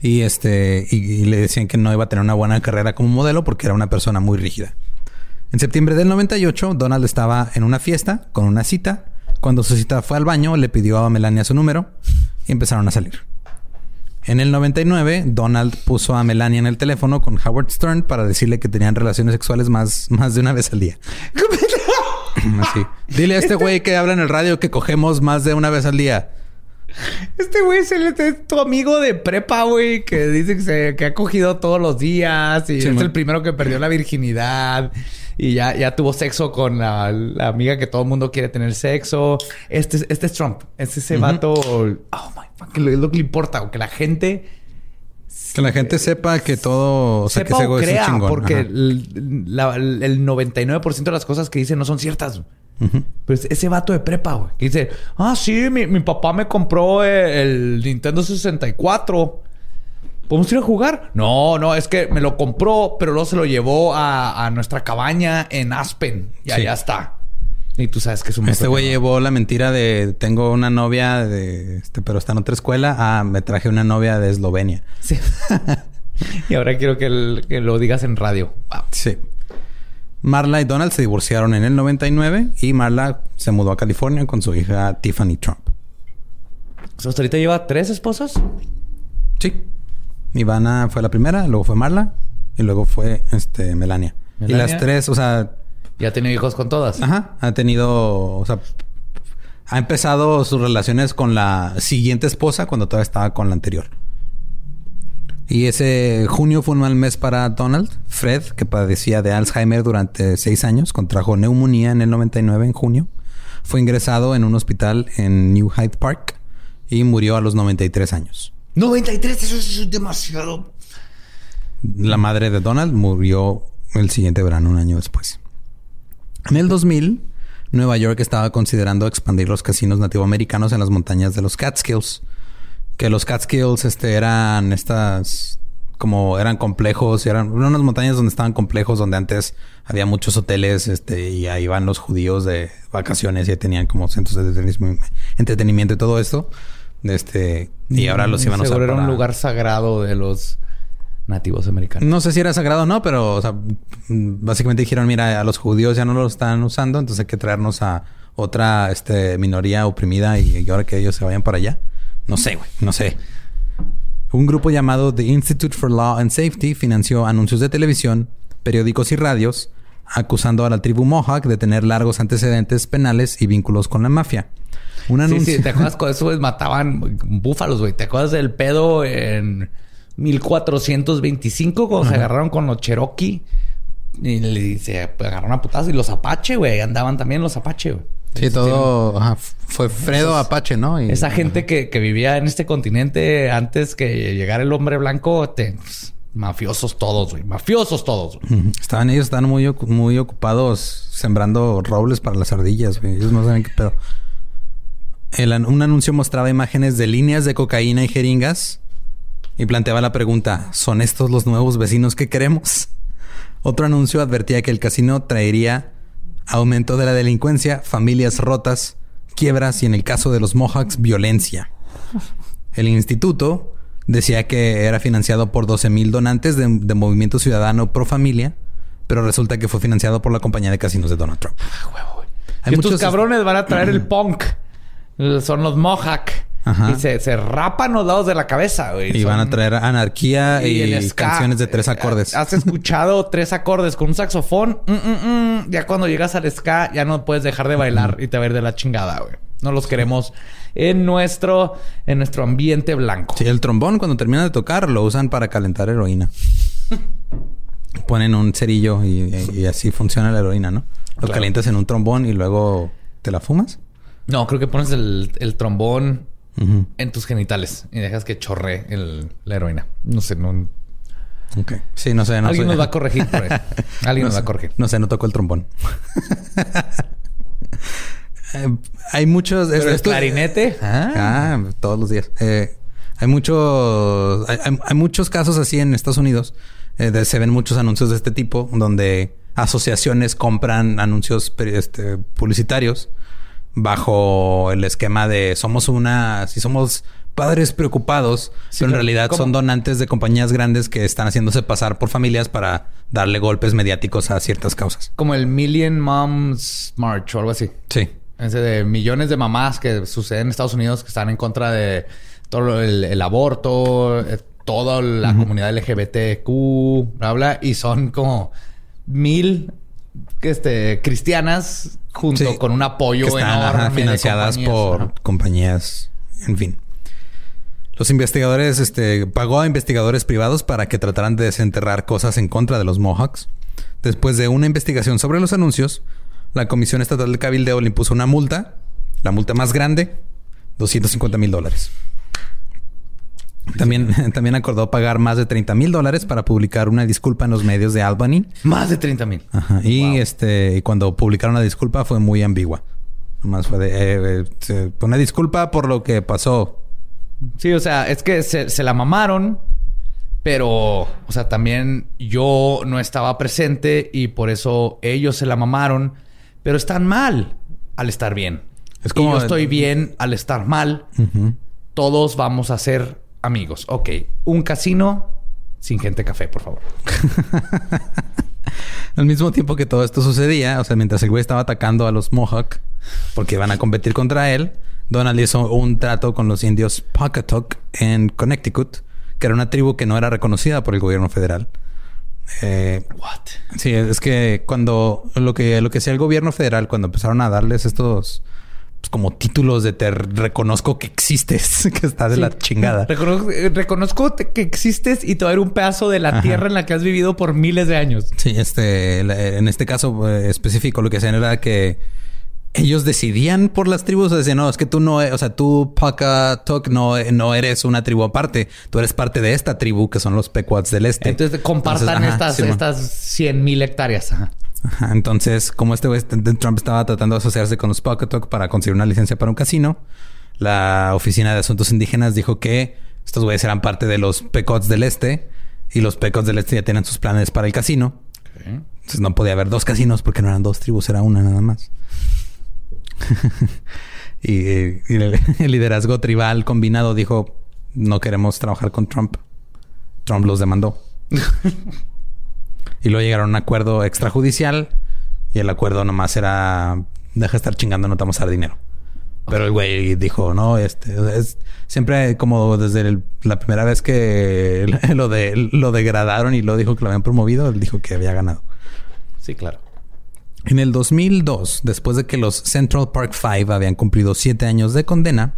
Y este, y, le decían que no iba a tener una buena carrera como modelo porque era una persona muy rígida. En septiembre del 98, Donald estaba en una fiesta con una cita cuando su cita fue al baño, le pidió a Melania su número y empezaron a salir. En el 99, Donald puso a Melania en el teléfono con Howard Stern para decirle que tenían relaciones sexuales más, más de una vez al día. Así. Dile a este güey que habla en el radio que cogemos más de una vez al día. Este güey es, el, tu amigo de prepa, güey, que dice que, se, que ha cogido todos los días y es el primero que perdió la virginidad y ya, ya tuvo sexo con la, amiga que todo el mundo quiere tener sexo. Este, este es Trump. Este es ese vato. Oh my fuck, es lo que le importa. que la gente. Que la gente sepa que todo. O sea, que ese o crea, chingón. Porque el, 99% de las cosas que dice no son ciertas. Pues ese vato de prepa, güey. Que dice, ah, sí, mi, mi papá me compró el Nintendo 64. ¿Podemos ir a jugar? No, no, es que me lo compró, pero luego se lo llevó a, nuestra cabaña en Aspen. Y allá está. Y tú sabes que es un Este güey llevó la mentira de tengo una novia de este, pero está en otra escuela. Ah, me traje una novia de Eslovenia. Sí. y ahora quiero que, lo digas en radio. Sí. Marla y Donald se divorciaron en el 99 y Marla se mudó a California con su hija Tiffany Trump. ¿Hasta ahorita lleva tres esposas? Sí. Ivana fue la primera, luego fue Marla y luego fue este Melania. Y las tres, o sea. ¿Ya ha tenido hijos con todas? Ajá. Ha tenido. O sea. Ha empezado sus relaciones con la siguiente esposa cuando todavía estaba con la anterior. Y ese junio fue un mal mes para Donald. Fred, que padecía de Alzheimer durante seis años, contrajo neumonía en el 99 en junio. Fue ingresado en un hospital en New Hyde Park y murió a los 93 años. 93, eso es demasiado. La madre de Donald murió el siguiente verano, un año después. En el 2000, Nueva York estaba considerando expandir los casinos nativoamericanos en las montañas de los Catskills. Que los Catskills este, eran estas como eran complejos, eran unas montañas donde estaban complejos, donde antes había muchos hoteles, este, y ahí iban los judíos de vacaciones y tenían como centros de entretenimiento y todo esto. Este, y ahora los iban a usar. era un lugar sagrado de los nativos americanos. No sé si era sagrado o no, pero o sea, básicamente dijeron, mira, a los judíos ya no lo están usando, entonces hay que traernos a otra este, minoría oprimida y, y ahora que ellos se vayan para allá. No sé, güey, no sé. Un grupo llamado The Institute for Law and Safety financió anuncios de televisión, periódicos y radios, acusando a la tribu Mohawk de tener largos antecedentes penales y vínculos con la mafia. Un anuncio. Sí, sí, ¿te acuerdas con eso? Mataban búfalos, güey. ¿Te acuerdas del pedo en 1425 cuando se agarraron con los Cherokee? Y se agarraron a putazos. Y los Apache, güey. Andaban también los Apache, güey. Sí, todo fue Fredo Apache, ¿no? esa gente que, vivía en este continente antes que llegara el hombre blanco, pues, mafiosos todos, güey. Mafiosos todos. Estaban ellos, estaban muy, muy ocupados sembrando robles para las ardillas, güey. Ellos no saben qué pedo. Un anuncio mostraba imágenes de líneas de cocaína y jeringas y planteaba la pregunta, ¿son estos los nuevos vecinos que queremos? Otro anuncio advertía que el casino traería aumento de la delincuencia, familias rotas, quiebras y en el caso de los Mohawks, violencia. El instituto decía que era financiado por 12 mil donantes de, Movimiento Ciudadano Pro Familia, pero resulta que fue financiado por la compañía de casinos de Donald Trump. Ah, Hay muchos cabrones van a traer el punk. Son los Mohawk. Y se, se, rapan los lados de la cabeza, güey. Y van a traer anarquía y, canciones de tres acordes. ¿Has escuchado tres acordes con un saxofón? Mm, mm, mm. Ya cuando llegas al ska, ya no puedes dejar de bailar y te ver de la chingada, güey. No los queremos en nuestro, en nuestro ambiente blanco. Sí, el trombón, cuando termina de tocar, lo usan para calentar heroína. Ponen un cerillo y, así funciona la heroína, ¿no? Lo calientas en un trombón y luego te la fumas. No, creo que pones el, el trombón en tus genitales y dejas que chorre la heroína. No sé, no. Ok. Sí, no sé. Alguien nos va a corregir por Alguien nos va a corregir. No sé, no tocó el trombón. Eh, hay muchos. ¿Pero el clarinete? Ah. ah. todos los días. Eh, hay muchos. Hay, muchos casos así en Estados Unidos. Eh, se ven muchos anuncios de este tipo donde asociaciones compran anuncios este, publicitarios bajo el esquema de somos una, si somos padres preocupados, pero en realidad son donantes de compañías grandes que están haciéndose pasar por familias para darle golpes mediáticos a ciertas causas. Como el Million Moms March o algo así. Sí. Ese de millones de mamás que suceden en Estados Unidos que están en contra de todo el, aborto, eh, toda la comunidad LGBTQ, bla, bla, y son como mil este, cristianas junto con un apoyo que están, financiadas por compañías, en fin. Los investigadores, este, pagó a investigadores privados para que trataran de desenterrar cosas en contra de los Mohawks. Después de una investigación sobre los anuncios, la Comisión Estatal de Cabildeo le impuso una multa, la multa más grande, 250 mil dólares. También, también acordó pagar más de 30 mil dólares para publicar una disculpa en los medios de Albany. Más de 30 mil. Y este, cuando publicaron la disculpa fue muy ambigua. Más fue de eh, eh, una disculpa por lo que pasó. Sí, o sea, es que se, se, la mamaron, pero, o sea, también yo no estaba presente y por eso ellos se la mamaron, pero están mal al estar bien. Es como yo estoy bien al estar mal. Todos vamos a ser amigos. Ok, un casino sin gente café, por favor. Al mismo tiempo que todo esto sucedía, o sea, mientras el güey estaba atacando a los Mohawk porque iban a competir contra él, Donald hizo un trato con los indios Pocketok en Connecticut, que era una tribu que no era reconocida por el gobierno federal. Eh, What? Sí, es que cuando lo que lo que hacía el gobierno federal cuando empezaron a darles estos pues, como títulos de te reconozco que existes, que está de la chingada. Eh, reconozco, que existes y te va a dar un pedazo de la tierra en la que has vivido por miles de años. Sí, este, en este caso eh, específico, lo que hacían era que ellos decidían por las tribus, decían, no, es que tú no, o sea, tú, Paca Tok, no, no eres una tribu aparte, tú eres parte de esta tribu que son los Pequots del Este. Entonces compartan estas, estas 100 mil hectáreas. Ajá, entonces, como este güey, Trump estaba tratando de asociarse con los Pocket Talk para conseguir una licencia para un casino, la Oficina de Asuntos Indígenas dijo que estos güeyes eran parte de los Pecots del Este y los Pecots del Este ya tenían sus planes para el casino. Entonces no podía haber dos casinos porque no eran dos tribus, era una nada más. y, el, liderazgo tribal combinado dijo, no queremos trabajar con Trump. Trump los demandó. y luego llegaron a un acuerdo extrajudicial y el acuerdo nomás era, deja de estar chingando, no te vamos a dar dinero. Pero el güey dijo, no, este, es siempre como desde la primera vez que lo, de, lo degradaron y lo dijo que lo habían promovido, él dijo que había ganado. Sí, claro. En el 2002, después de que los Central Park Five habían cumplido siete años de condena,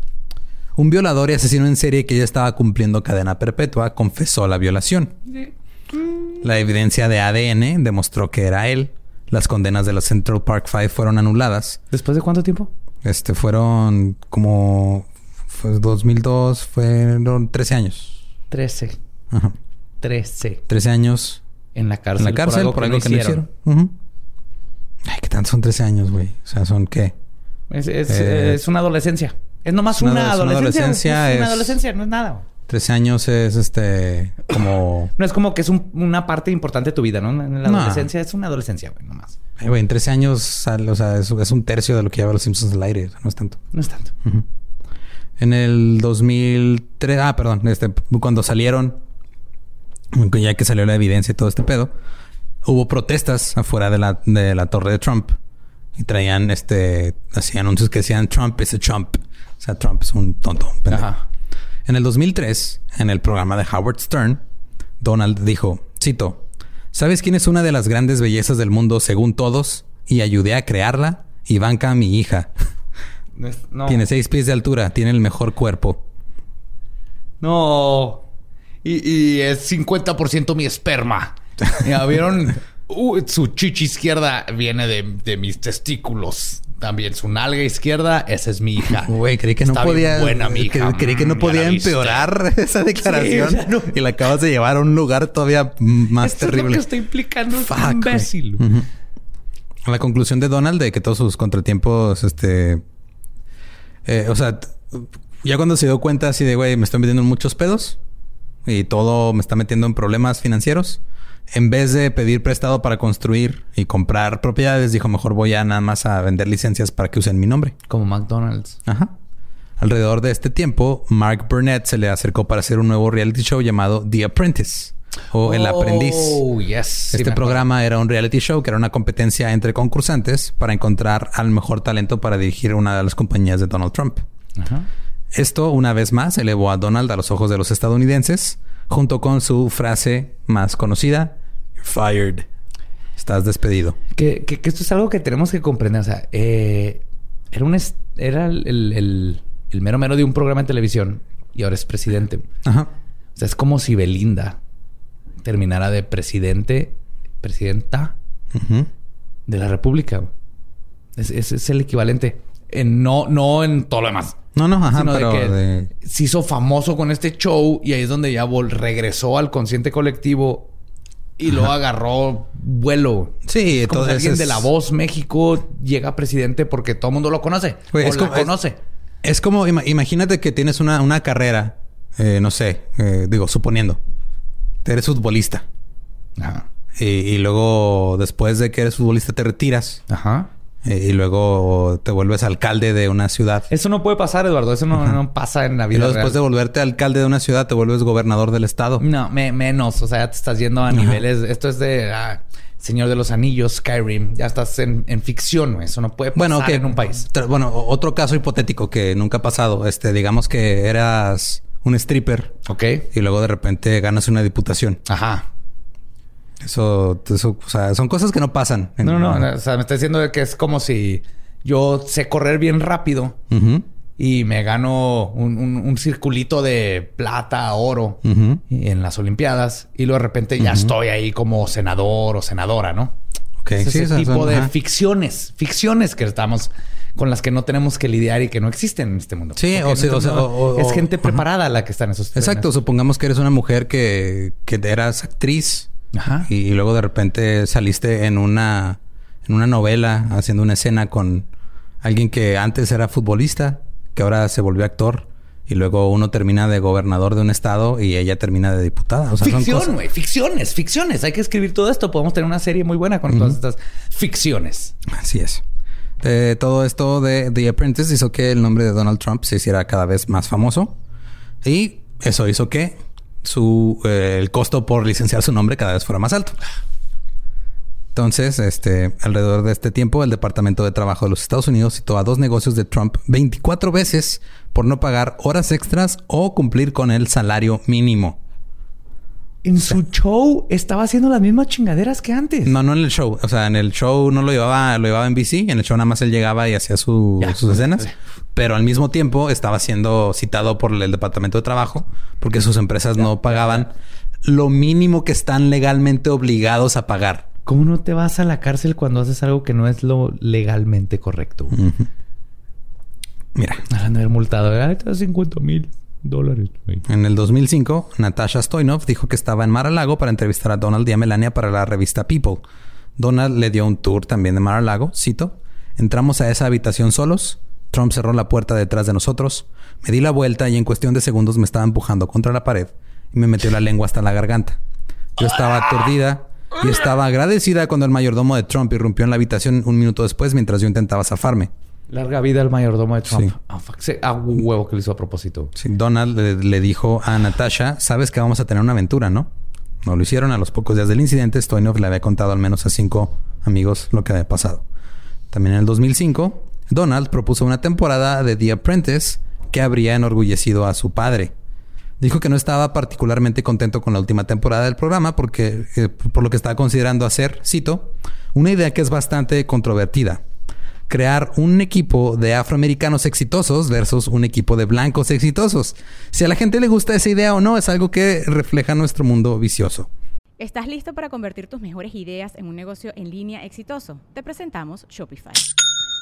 un violador y asesino en serie que ya estaba cumpliendo cadena perpetua confesó la violación. La evidencia de ADN demostró que era él. Las condenas de los Central Park Five fueron anuladas. ¿Después de cuánto tiempo? Este fueron como fue 2002, fueron 13 años. 13. Ajá. 13. 13 años en la cárcel. En la cárcel por algo, que, no hicieron. Ay, ¿qué tanto son 13 años, güey? O sea, ¿son qué? Es, es, eh, es una adolescencia. Es nomás una, una adolescencia. es una adolescencia, no es nada. 13 años es este como. no es como que es una parte importante de tu vida, ¿no? En la adolescencia es una adolescencia, güey, nomás. Ay, güey, en 13 años, o sea, es, es, un tercio de lo que lleva los Simpsons al aire. no es tanto. No es tanto. En el 2003, ah, perdón, este, cuando salieron, ya que salió la evidencia y todo este pedo, hubo protestas afuera de la, de la torre de Trump y traían este, así anuncios que decían Trump is a Trump. O sea, Trump es un tonto. En el 2003, en el programa de Howard Stern, Donald dijo, cito, ¿sabes quién es una de las grandes bellezas del mundo según todos? Y ayudé a crearla, Ivanka, mi hija. Tiene seis pies de altura, tiene el mejor cuerpo. No. Y, es 50% mi esperma. ¿Ya vieron? Uh, su chichi izquierda viene de, mis testículos. También su nalga izquierda, esa es mi hija. Güey, creí que no podía. Buena, mi hija. Creí que no mm, podía empeorar esa declaración. Y la acabas de llevar a un lugar todavía más terrible. Es lo que está implicando Fuck, imbécil. La conclusión de Donald de que todos sus contratiempos, este, eh, o sea, ya cuando se dio cuenta así de, güey, me estoy metiendo en muchos pedos y todo me está metiendo en problemas financieros, en vez de pedir prestado para construir y comprar propiedades, dijo, mejor voy a nada más a vender licencias para que usen mi nombre. Como McDonald's. Ajá. Alrededor de este tiempo, Mark Burnett se le acercó para hacer un nuevo reality show llamado The Apprentice o El Aprendiz. Oh, yes. Este programa era un reality show que era una competencia entre concursantes para encontrar al mejor talento para dirigir una de las compañías de Donald Trump. Esto, una vez más, elevó a Donald a los ojos de los estadounidenses, junto con su frase más conocida: You're fired. Estás despedido. Que, esto es algo que tenemos que comprender. O sea, eh, era un era el, el, mero mero de un programa de televisión y ahora es presidente. Ajá. O sea, es como si Belinda terminara de presidente, presidenta de la República. Es, es, el equivalente. En, no, no en todo lo demás. No, no, ajá, pero de que se hizo famoso con este show y ahí es donde ya regresó al consciente colectivo y lo agarró vuelo. Sí, es como alguien de La Voz México llega presidente porque todo el mundo lo conoce. o es como, conoce. Es, como, imagínate que tienes una, una carrera, eh, no sé, eh, digo, suponiendo, eres futbolista. Ajá. Y, luego, después de que eres futbolista, te retiras. Ajá. Y, luego te vuelves alcalde de una ciudad. Eso no puede pasar, Eduardo. Eso no, pasa en la vida. Y luego, después de volverte alcalde de una ciudad, te vuelves gobernador del estado. No, menos. O sea, ya te estás yendo a niveles. Esto es de ah, Señor de los Anillos, Skyrim. Ya estás en, ficción. Eso no puede pasar bueno, en un país. Bueno, otro caso hipotético que nunca ha pasado. Este, digamos que eras un stripper. Ok. Y luego de repente ganas una diputación. Ajá. Eso, eso, o sea, son cosas que no pasan. no, no, no, O sea, me está diciendo que es como si yo sé correr bien rápido y me gano un, circulito de plata, oro en las Olimpiadas y luego de repente ya estoy ahí como senador o senadora, ¿no? Ok. ese tipo de ficciones, ficciones que estamos con las que no tenemos que lidiar y que no existen en este mundo. Sí, o, este o, es gente preparada la que está en esos. Exacto. Supongamos que eres una mujer que, que eras actriz. Ajá. Y, luego de repente saliste en una en una novela haciendo una escena con alguien que antes era futbolista, que ahora se volvió actor. Y luego uno termina de gobernador de un estado y ella termina de diputada. O sea, Ficción, güey. Ficciones, ficciones. Hay que escribir todo esto. Podemos tener una serie muy buena con todas estas ficciones. Así es. todo esto de The Apprentice hizo que el nombre de Donald Trump se hiciera cada vez más famoso. Y eso hizo que su, eh, el costo por licenciar su nombre cada vez fuera más alto. Entonces, este, alrededor de este tiempo, el Departamento de Trabajo de los Estados Unidos citó a dos negocios de Trump 24 veces por no pagar horas extras o cumplir con el salario mínimo. En su show estaba haciendo las mismas chingaderas que antes. No, no en el show. O sea, en el show no lo llevaba, lo llevaba en BC. En el show nada más él llegaba y hacía sus escenas. Pero al mismo tiempo estaba siendo citado por el Departamento de Trabajo porque sus empresas no pagaban lo mínimo que están legalmente obligados a pagar. ¿Cómo no te vas a la cárcel cuando haces algo que no es lo legalmente correcto? Mira. Hablando de haber multado, Ay, 50 mil dólares. En el 2005, Natasha Stoinov dijo que estaba en Mar-a-Lago para entrevistar a Donald y a Melania para la revista People. Donald le dio un tour también de Mar-a-Lago, cito. Entramos a esa habitación solos. Trump cerró la puerta detrás de nosotros. Me di la vuelta y en cuestión de segundos me estaba empujando contra la pared y me metió la lengua hasta la garganta. Yo estaba aturdida y estaba agradecida cuando el mayordomo de Trump irrumpió en la habitación un minuto después mientras yo intentaba zafarme. Larga vida al mayordomo de Trump. Sí. Ah, un huevo que le hizo a propósito. Donald le, dijo a Natasha, sabes que vamos a tener una aventura, ¿no? No lo hicieron. A los pocos días del incidente, Stoyanov le había contado al menos a cinco amigos lo que había pasado. También en el 2005, Donald propuso una temporada de The Apprentice que habría enorgullecido a su padre. Dijo que no estaba particularmente contento con la última temporada del programa porque eh, por lo que estaba considerando hacer, cito, una idea que es bastante controvertida. Crear un equipo de afroamericanos exitosos versus un equipo de blancos exitosos. Si a la gente le gusta esa idea o no, es algo que refleja nuestro mundo vicioso. ¿Estás listo para convertir tus mejores ideas en un negocio en línea exitoso? Te presentamos Shopify.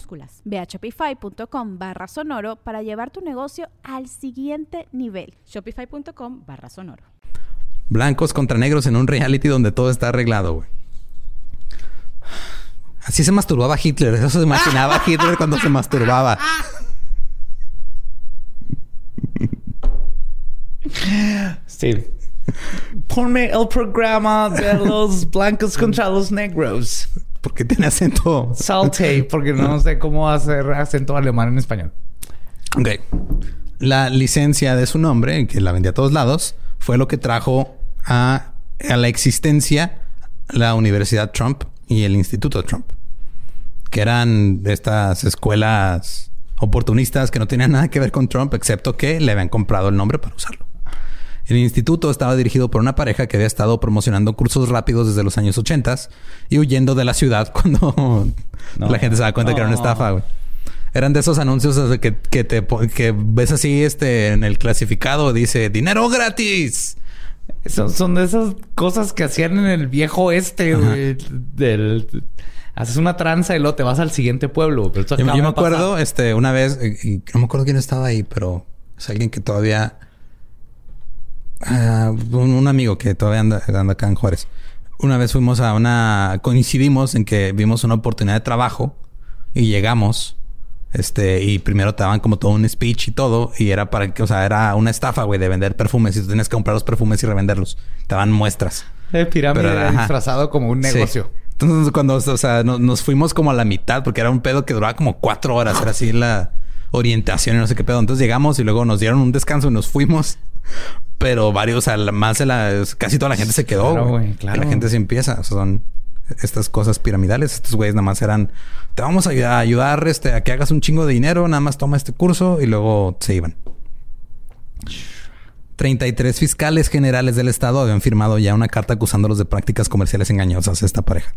minúsculas Ve a shopify.com barra sonoro para llevar tu negocio al siguiente nivel. Shopify.com barra sonoro. Blancos contra negros en un reality donde todo está arreglado, güey. Así se masturbaba Hitler. Eso se imaginaba Hitler cuando se masturbaba. Sí. Ponme el programa de los blancos contra los negros. Porque tiene acento. Salte, porque no sé cómo hacer acento alemán en español. Ok. La licencia de su nombre, que la vendía a todos lados, fue lo que trajo a, a la existencia la Universidad Trump y el Instituto Trump. Que eran estas escuelas oportunistas que no tenían nada que ver con Trump, excepto que le habían comprado el nombre para usarlo. El instituto estaba dirigido por una pareja que había estado promocionando cursos rápidos desde los años 80 y huyendo de la ciudad cuando la gente se da cuenta que era una estafa, güey. Eran de esos anuncios que, que, te que ves así este en el clasificado dice dinero gratis. Son, son de esas cosas que hacían en el viejo este, güey. Del, haces una tranza y luego te vas al siguiente pueblo. yo, me acuerdo, este, una vez, y no me acuerdo quién estaba ahí, pero es alguien que todavía Ah, un, amigo que todavía anda, acá en Juárez. Una vez fuimos a una... Coincidimos en que vimos una oportunidad de trabajo y llegamos. Este, y primero te daban como todo un speech y todo. Y era para que, o sea, era una estafa, güey, de vender perfumes. Y tú tenías que comprar los perfumes y revenderlos. Te daban muestras. De pirámide disfrazado como un negocio. Entonces, cuando, o sea, nos fuimos como a la mitad, porque era un pedo que duraba como cuatro horas. Era así la orientación y no sé qué pedo. Entonces llegamos y luego nos dieron un descanso y nos fuimos. Pero varios, o sea, más de la, casi toda la gente se quedó. Claro, güey, claro. La gente se empieza. son, estas cosas piramidales. Estos güeyes nada más eran, te vamos a ayudar, a ayudar este, a que hagas un chingo de dinero, nada más toma este curso y luego se iban. 33 fiscales generales del estado habían firmado ya una carta acusándolos de prácticas comerciales engañosas a esta pareja.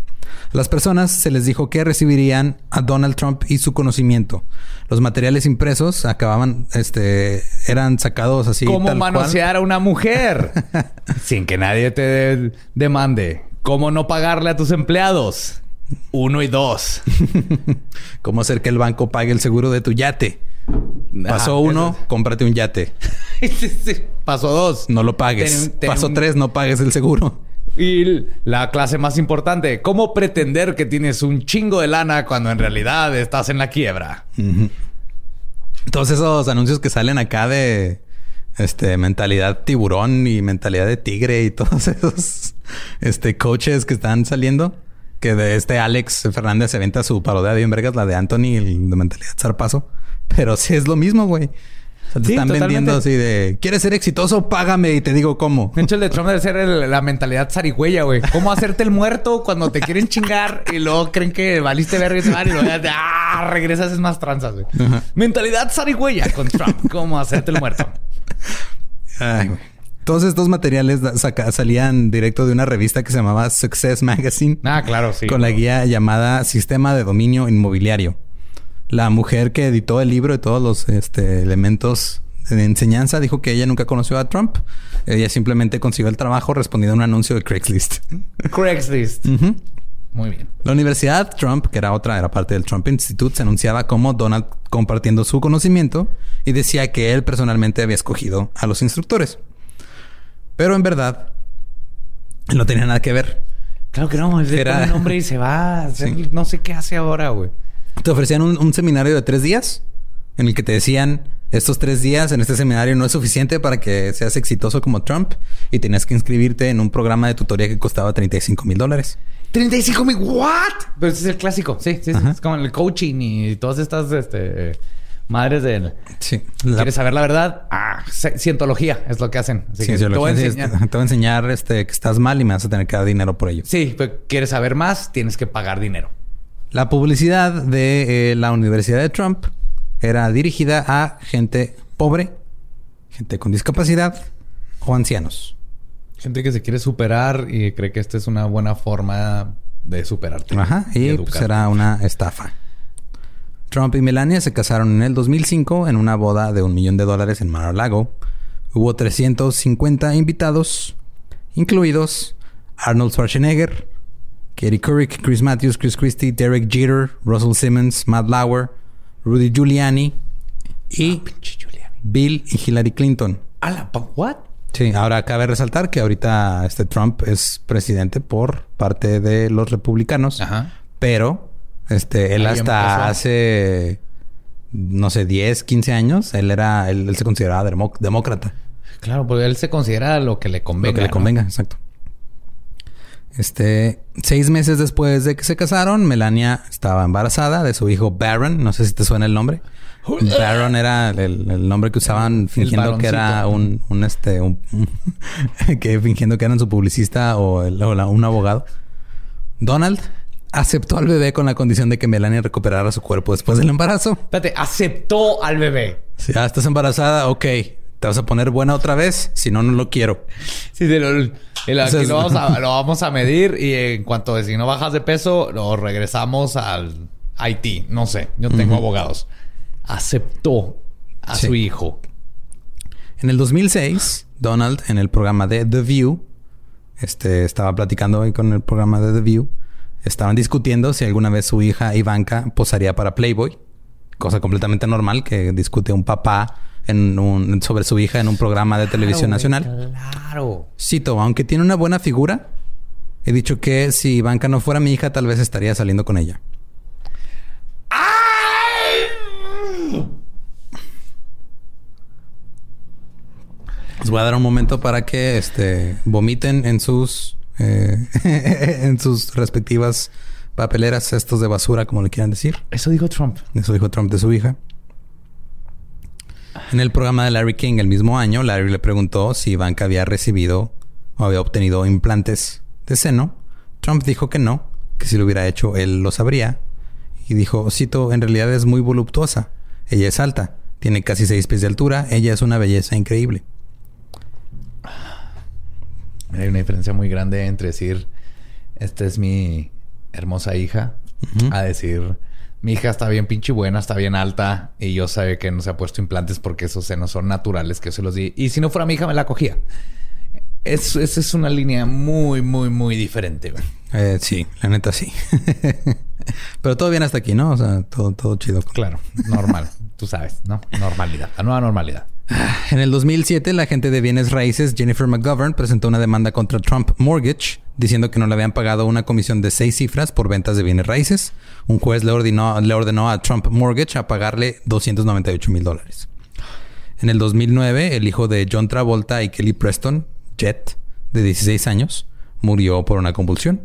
A las personas se les dijo que recibirían a Donald Trump y su conocimiento. Los materiales impresos acababan, este, eran sacados así. ¿Cómo tal cual. manosear a una mujer sin que nadie te de- demande? ¿Cómo no pagarle a tus empleados? Uno y dos. Cómo hacer que el banco pague el seguro de tu yate. Pasó Ah, uno, cómprate un yate. Sí, sí. Paso dos. No lo pagues. Ten- ten Paso un- tres, no pagues el seguro. Y la clase más importante, ¿cómo pretender que tienes un chingo de lana cuando en realidad estás en la quiebra? Todos esos anuncios que salen acá de este mentalidad tiburón y mentalidad de tigre y todos esos este coaches que están saliendo. Que de este Alex Fernández se venta su parodia bien vergas, la de Anthony, el de mentalidad zarpazo. Pero sí es lo mismo, güey. O sea, te Sí, están totalmente. vendiendo así de ¿Quieres ser exitoso? Págame y te digo cómo. De hecho, el de Trump debe ser el- la mentalidad zarigüeya, güey. ¿Cómo hacerte el muerto cuando te quieren chingar y luego creen que valiste verga y se van y luego ya ah, regresas es más tranzas, güey. Mentalidad zarigüeya con Trump. ¿Cómo hacerte el muerto? Ay, güey. Todos estos materiales saca- salían directo de una revista que se llamaba Success Magazine. Ah, claro, sí. con la guía llamada Sistema de Dominio Inmobiliario. La mujer que editó el libro de todos los este, elementos de enseñanza dijo que ella nunca conoció a Trump. Ella simplemente consiguió el trabajo respondiendo a un anuncio de Craigslist. Craigslist. Muy bien. La Universidad Trump, que era otra, era parte del Trump Institute, se anunciaba como Donald compartiendo su conocimiento y decía que él personalmente había escogido a los instructores. Pero en verdad, no tenía nada que ver. Claro que no. Es de Era- pone nombre y se va. a hacer- Sí. No sé qué hace ahora, güey. Te ofrecían un, un seminario de tres días en el que te decían estos tres días en este seminario no es suficiente para que seas exitoso como Trump y tenías que inscribirte en un programa de tutoría que costaba 35 mil dólares. 35 mil. ¿What? Pero ese es el clásico. Sí, sí. Ajá. Es como el coaching y todas estas este, madres del. Sí. La- ¿Quieres saber la verdad? Ah, ci- cientología es lo que hacen. Así que te voy a Cienciología, sí, enseñar. Te voy a enseñar este, que estás mal y me vas a tener que dar dinero por ello. Sí, pero quieres saber más, tienes que pagar dinero. La publicidad de eh, la Universidad de Trump era dirigida a gente pobre, gente con discapacidad o ancianos. Gente que se quiere superar y cree que esta es una buena forma de superarte. Ajá, y pues educarte. era una estafa. Trump y Melania se casaron en el 2005 en una boda de un millón de dólares en Mar-a-Lago. Hubo 350 invitados, incluidos Arnold Schwarzenegger, Katie Couric, Chris Matthews, Chris Christie, Derek Jeter, Russell Simmons, Matt Lauer, Rudy Giuliani y Giuliani. Bill y Hillary Clinton. ¿A la what? Sí, ahora cabe resaltar que ahorita este Trump es presidente por parte de los republicanos. Ajá. Pero, este, él hasta hace, no sé, 10, 15 años, él era, él, él se consideraba demócrata. Claro, porque él se considera lo que le convenga. lo que le ¿no? convenga, exacto. Este, seis meses después de que se casaron, Melania estaba embarazada de su hijo Baron. No sé si te suena el nombre. Baron era el, el nombre que usaban fingiendo que era un, un este, un, que fingiendo que eran su publicista o, el- o la- un abogado. Donald aceptó al bebé con la condición de que Melania recuperara su cuerpo después del embarazo. Espérate, aceptó al bebé. Si ya estás embarazada, ok. Te vas a poner buena otra vez. Si no, no lo quiero. Sí, de lo, el- aquí Entonces- lo, vamos a, lo vamos a medir y en cuanto de si no bajas de peso, lo regresamos al Haití. No sé, yo tengo abogados. Aceptó a Sí. su hijo. En el 2006, Donald, en el programa de The View, este, estaba platicando hoy con el programa de The View, estaban discutiendo si alguna vez su hija Ivanka posaría para Playboy, cosa completamente normal que discute un papá en un- sobre su hija en un programa de televisión nacional. Claro. Cito, aunque tiene una buena figura, he dicho que si Ivanka no fuera mi hija, tal vez estaría saliendo con ella. Les voy a dar un momento para que este, vomiten en sus eh, en sus respectivas papeleras, cestos de basura, como le quieran decir. Eso dijo Trump. Eso dijo Trump de su hija. En el programa de Larry King el mismo año, Larry le preguntó si Ivanka había recibido o había obtenido implantes de seno. Trump dijo que no, que si lo hubiera hecho él lo sabría. Y dijo, cito, en realidad es muy voluptuosa. Ella es alta, tiene casi seis pies de altura, ella es una belleza increíble. Hay una diferencia muy grande entre decir, esta es mi hermosa hija, a decir, mi hija está bien pinche buena, está bien alta y yo sé que no se ha puesto implantes porque esos senos son naturales que yo se los di. Y si no fuera mi hija, me la cogía. esa es una línea muy, muy, muy diferente. Eh, sí, la neta sí. Pero todo bien hasta aquí, ¿no? O sea, todo, todo chido. Claro, normal. Tú sabes, ¿no? Normalidad, la nueva normalidad. En el 2007, la agente de bienes raíces Jennifer McGovern presentó una demanda contra Trump Mortgage diciendo que no le habían pagado una comisión de seis cifras por ventas de bienes raíces. Un juez le ordenó, le ordenó a Trump Mortgage a pagarle 298 mil dólares. En el 2009, el hijo de John Travolta y Kelly Preston, Jet, de 16 años, murió por una convulsión.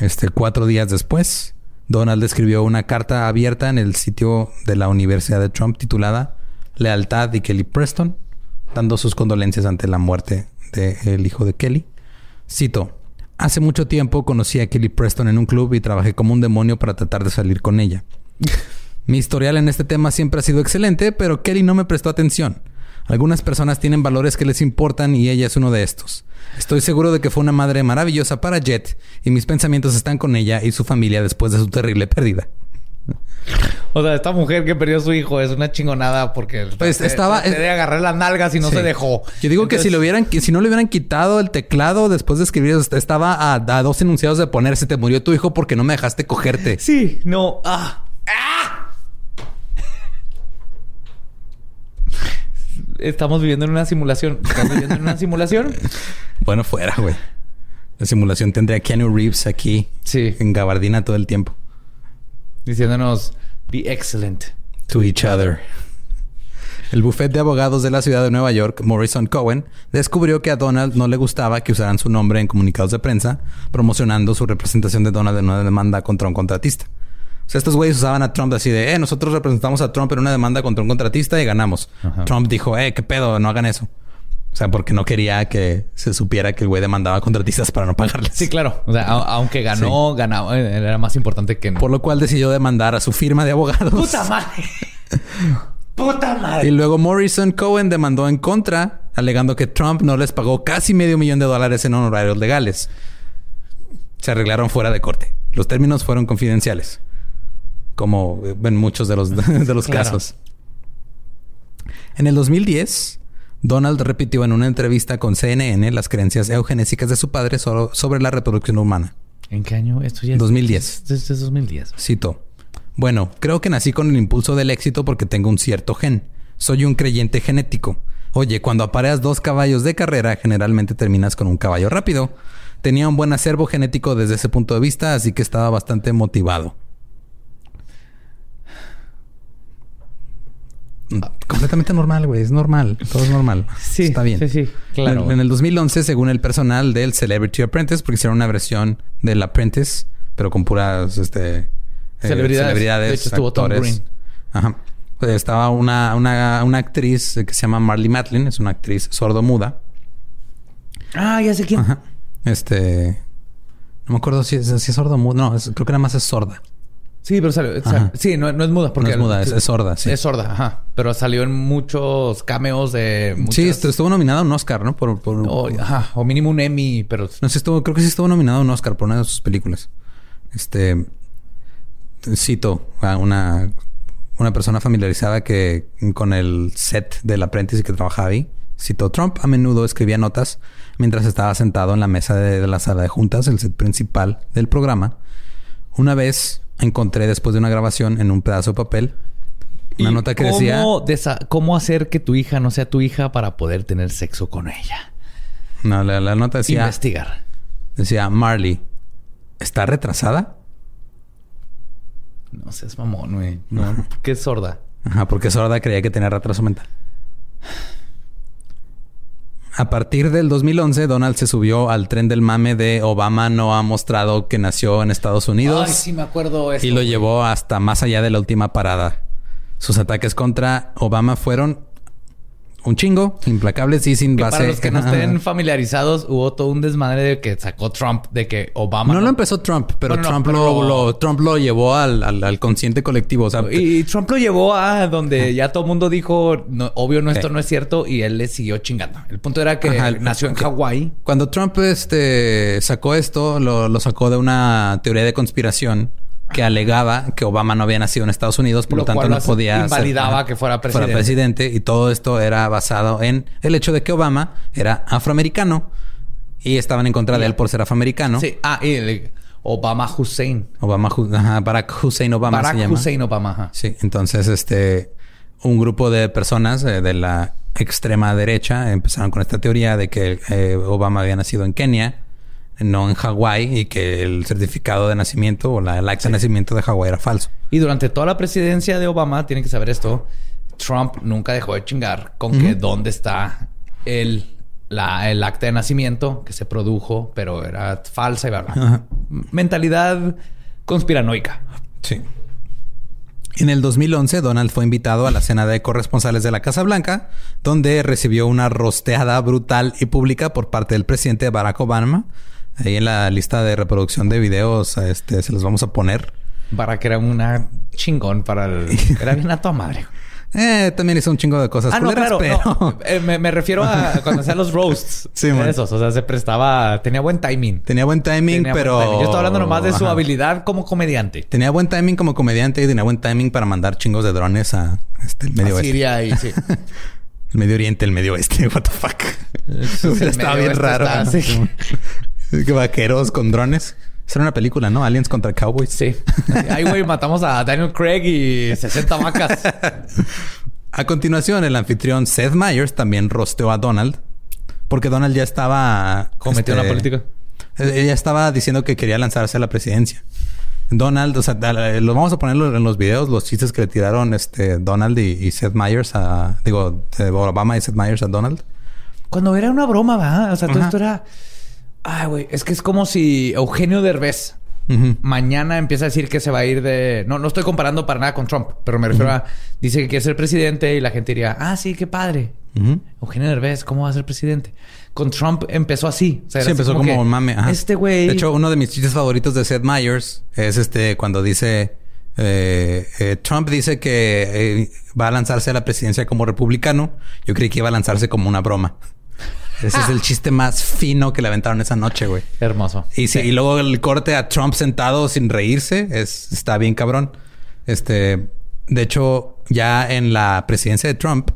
Este, cuatro días después, Donald escribió una carta abierta en el sitio de la Universidad de Trump titulada Lealtad de Kelly Preston, dando sus condolencias ante la muerte del hijo de Kelly. Cito, hace mucho tiempo conocí a Kelly Preston en un club y trabajé como un demonio para tratar de salir con ella. Mi historial en este tema siempre ha sido excelente, pero Kelly no me prestó atención. Algunas personas tienen valores que les importan y ella es uno de estos. Estoy seguro de que fue una madre maravillosa para Jet y mis pensamientos están con ella y su familia después de su terrible pérdida. O sea, esta mujer que perdió a su hijo es una chingonada porque pues estaba de agarrar las nalgas y no se dejó. Yo digo que si lo hubieran, si no le hubieran quitado el teclado después de escribir, estaba a, dos enunciados de ponerse te murió tu hijo porque no me dejaste cogerte. Sí, no. Ah. ¡Ah! estamos viviendo en una simulación. ¿Estamos viviendo en una simulación? bueno, fuera, güey. La simulación tendría Keanu Reeves aquí. Sí. En gabardina todo el tiempo. Diciéndonos, be excellent to each other. El bufete de abogados de la ciudad de Nueva York, Morrison Cohen, descubrió que a Donald no le gustaba que usaran su nombre en comunicados de prensa, promocionando su representación de Donald en una demanda contra un contratista. O sea, estos güeyes usaban a Trump así de, eh, nosotros representamos a Trump en una demanda contra un contratista y ganamos. Trump dijo, eh, qué pedo, no hagan eso. O sea, porque no quería que se supiera que el güey demandaba contratistas para no pagarles. Sí, claro. O sea, aunque ganó, ganaba, era más importante que... Por lo cual decidió demandar a su firma de abogados. ¡Puta madre! ¡Puta madre! Y luego Morrison Cohen demandó en contra, alegando que Trump no les pagó casi medio millón de dólares en honorarios legales. Se arreglaron fuera de corte. Los términos fueron confidenciales como en muchos de los, de los casos. En el 2010, Donald repitió en una entrevista con CNN las creencias eugenésicas de su padre sobre la reproducción humana. ¿En qué año? Esto ya 2010. Desde 2010. Cito. Bueno, creo que nací con el impulso del éxito porque tengo un cierto gen. Soy un creyente genético. Oye, cuando apareas dos caballos de carrera, generalmente terminas con un caballo rápido. Tenía un buen acervo genético desde ese punto de vista, así que estaba bastante motivado. Completamente normal, güey. Es normal. Todo es normal. Sí. Está bien. Sí, sí. Claro. En, el 2011, según el personal del Celebrity Apprentice, porque hicieron una versión del Apprentice, pero con puras este, eh, celebridades. de hecho, estuvo Tom Green. Ajá. Pues estaba una, una, una, actriz que se llama Marley Matlin. Es una actriz sordo-muda. Ah, ya sé quién. Ajá. Este... No me acuerdo si es, si es sordo-muda. No, creo que nada más es sorda. Sí, pero salió. sí, no, es muda. Porque no es muda, es, sorda, sí. Es sorda, ajá. Pero salió en muchos cameos de. Sí, estuvo nominada a un Oscar, ¿no? Por, por, o, ajá, o mínimo un Emmy, pero. No sé, estuvo, creo que sí estuvo nominado a un Oscar por una de sus películas. Este. Cito a una, una persona familiarizada que con el set del aprendiz y que trabajaba ahí. Cito, Trump a menudo escribía notas mientras estaba sentado en la mesa de la sala de juntas, el set principal del programa. Una vez encontré después de una grabación en un pedazo de papel una nota que decía... ¿Cómo hacer que tu hija no sea tu hija para poder tener sexo con ella? No, la, nota decía... Investigar. Decía, Marley, ¿está retrasada? No seas mamón, güey. No, qué sorda. Ajá, porque sorda creía que tenía retraso mental. A partir del 2011, Donald se subió al tren del mame de Obama no ha mostrado que nació en Estados Unidos. Ay, sí me acuerdo Y lo llevó hasta más allá de la última parada. Sus ataques contra Obama fueron un chingo, implacables y sin Que base. para los que no estén familiarizados, hubo todo un desmadre de que sacó Trump de que Obama. No lo empezó Trump, pero, no, Trump, pero lo, Trump lo llevó al, al, al consciente colectivo. O sea, Y Trump lo llevó a donde ya todo el mundo dijo, no, obvio, no, esto Sí. no es cierto, y él le siguió chingando. El punto era que Ajá, nació en. Hawái. Cuando Trump este, sacó esto, lo, lo sacó de una teoría de conspiración que alegaba que Obama no había nacido en Estados Unidos, por lo, Lo tanto no podía invalidaba que fuera presidente. presidente. Y todo esto era basado en el hecho de que Obama era afroamericano y estaban en contra de él por ser afroamericano. Sí. Ah, y el- Obama Hussein. Obama, ajá, Barack Hussein Obama Barack se llama. Hussein Obama. ajá. Sí, entonces este un grupo de personas eh, de la extrema derecha empezaron con esta teoría de que eh, Obama había nacido en Kenia, no en Hawái, y que el certificado de nacimiento o la, el acta de nacimiento de Hawái era falso. Y durante toda la presidencia de Obama, tienen que saber esto, Trump nunca dejó de chingar con que dónde está el, la, el acta de nacimiento que se produjo, pero era falsa y bla, bla. Ajá. Mentalidad conspiranoica. Sí. En el 2011, Donald fue invitado a la cena de corresponsales de la Casa Blanca, donde recibió una rosteada brutal y pública por parte del presidente Barack Obama. Ahí en la lista de reproducción de videos este, se los vamos a poner. Barack era una chingón para el... Era bien a tu madre. Eh, también hizo un chingo de cosas Ah, no, claro. pero... no. Eh, me, me refiero a cuando hacían los roasts. Sí, man. Esos. O sea, se prestaba... Tenía buen timing. Tenía buen timing, Tenía buen pero... timing. Yo estaba hablando nomás de su habilidad como comediante. Tenía buen timing como comediante y tenía buen timing para mandar chingos de drones a este, el medio A oeste. Siria y sí. El medio oriente, el medio oeste. What the fuck. el Estaba bien oeste raro. está ¿no? así. Que vaqueros con drones. Esa era una película, ¿no? Aliens contra Cowboys. Sí. Ay, güey, matamos a Daniel Craig y 60 vacas. A continuación, el anfitrión Seth Meyers también rosteó a Donald. Porque Donald ya estaba... Cometió este, la política. eh, Ella estaba diciendo que quería lanzarse a la presidencia. Donald, o sea, da- lo vamos a ponerlo en los videos, los chistes que le tiraron este Donald y, y Seth Meyers a... Digo, eh, Obama y Seth Meyers a Donald. Cuando era una broma, ¿verdad? O sea, todo Ajá. esto era... Ay, güey. Es que es como si Eugenio Derbez mañana empieza a decir que se va a ir de... No, no estoy comparando para nada con Trump. Pero me refiero a... Dice que quiere ser presidente y la gente diría... Ah, sí, qué padre. Eugenio Derbez, ¿cómo va a ser presidente? Con Trump empezó así. O sea, Sí, empezó como, mame. ajá. Este güey... De hecho, uno de mis chistes favoritos de Seth Meyers es este cuando dice eh, eh, Trump dice que eh, va a lanzarse a la presidencia como republicano. Yo creí que iba a lanzarse como una broma. Ese es el chiste más fino que le aventaron esa noche, güey. Hermoso. Y, sí, y luego el corte a Trump sentado sin reírse es, está bien cabrón. Este, de hecho, ya en la presidencia de Trump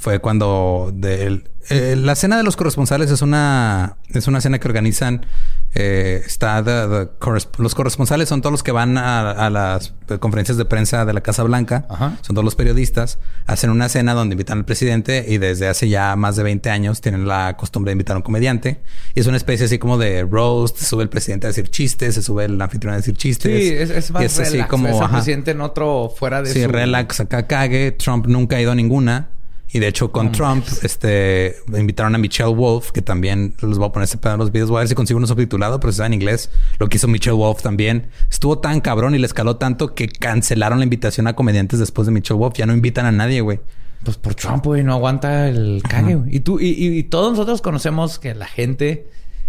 fue cuando del- eh, la cena de los corresponsales es una es una cena que organizan eh, está the- the corres- los corresponsales son todos los que van a, a las conferencias de prensa de la Casa Blanca Ajá. son todos los periodistas hacen una cena donde invitan al presidente y desde hace ya más de 20 años tienen la costumbre de invitar a un comediante y es una especie así como de roast se sube el presidente a decir chistes se sube el anfitrión a decir chistes Sí, es, es más Y es así como Es el presidente en otro fuera de Sí, su... relax, acá cague. Trump nunca ha ido a ninguna. Y de hecho, con Trump, este, invitaron a Michelle Wolf, que también les voy a poner ese pedo en los videos. Voy a ver si consigo uno subtitulado, pero está en inglés. Lo que hizo Michelle Wolf también. Estuvo tan cabrón y le escaló tanto que cancelaron la invitación a comediantes después de Michelle Wolf. Ya no invitan a nadie, güey. Pues por Trump, güey, no aguanta el cague, güey. Y tú, y, y- y todos nosotros conocemos que la gente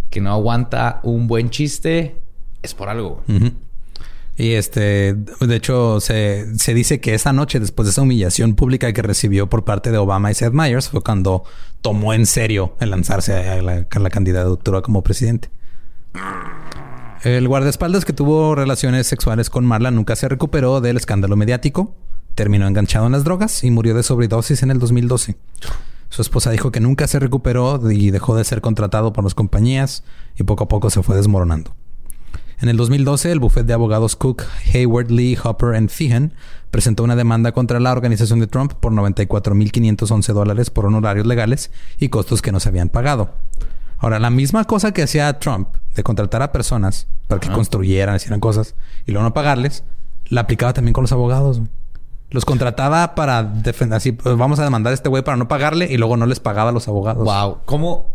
que no aguanta un buen chiste es por algo, güey. Ujú. Y este, de hecho, se, se dice que esa noche, después de esa humillación pública que recibió por parte de Obama y Seth Meyers, fue cuando tomó en serio el lanzarse a la, a la candidatura como presidente. El guardaespaldas que tuvo relaciones sexuales con Marla nunca se recuperó del escándalo mediático, terminó enganchado en las drogas y murió de sobredosis en el 2012. Su esposa dijo que nunca se recuperó y dejó de ser contratado por las compañías y poco a poco se fue desmoronando. En el 2012, el bufete de abogados Cook, Hayward, Lee, Hopper and Feehan presentó una demanda contra la organización de Trump por 94.511 dólares por honorarios legales y costos que no se habían pagado. Ahora, la misma cosa que hacía Trump de contratar a personas para que construyeran, hicieran cosas y luego no pagarles, la aplicaba también con los abogados. Los contrataba para defender, así, pues, vamos a demandar a este güey para no pagarle y luego no les pagaba a los abogados. Wow, ¿cómo?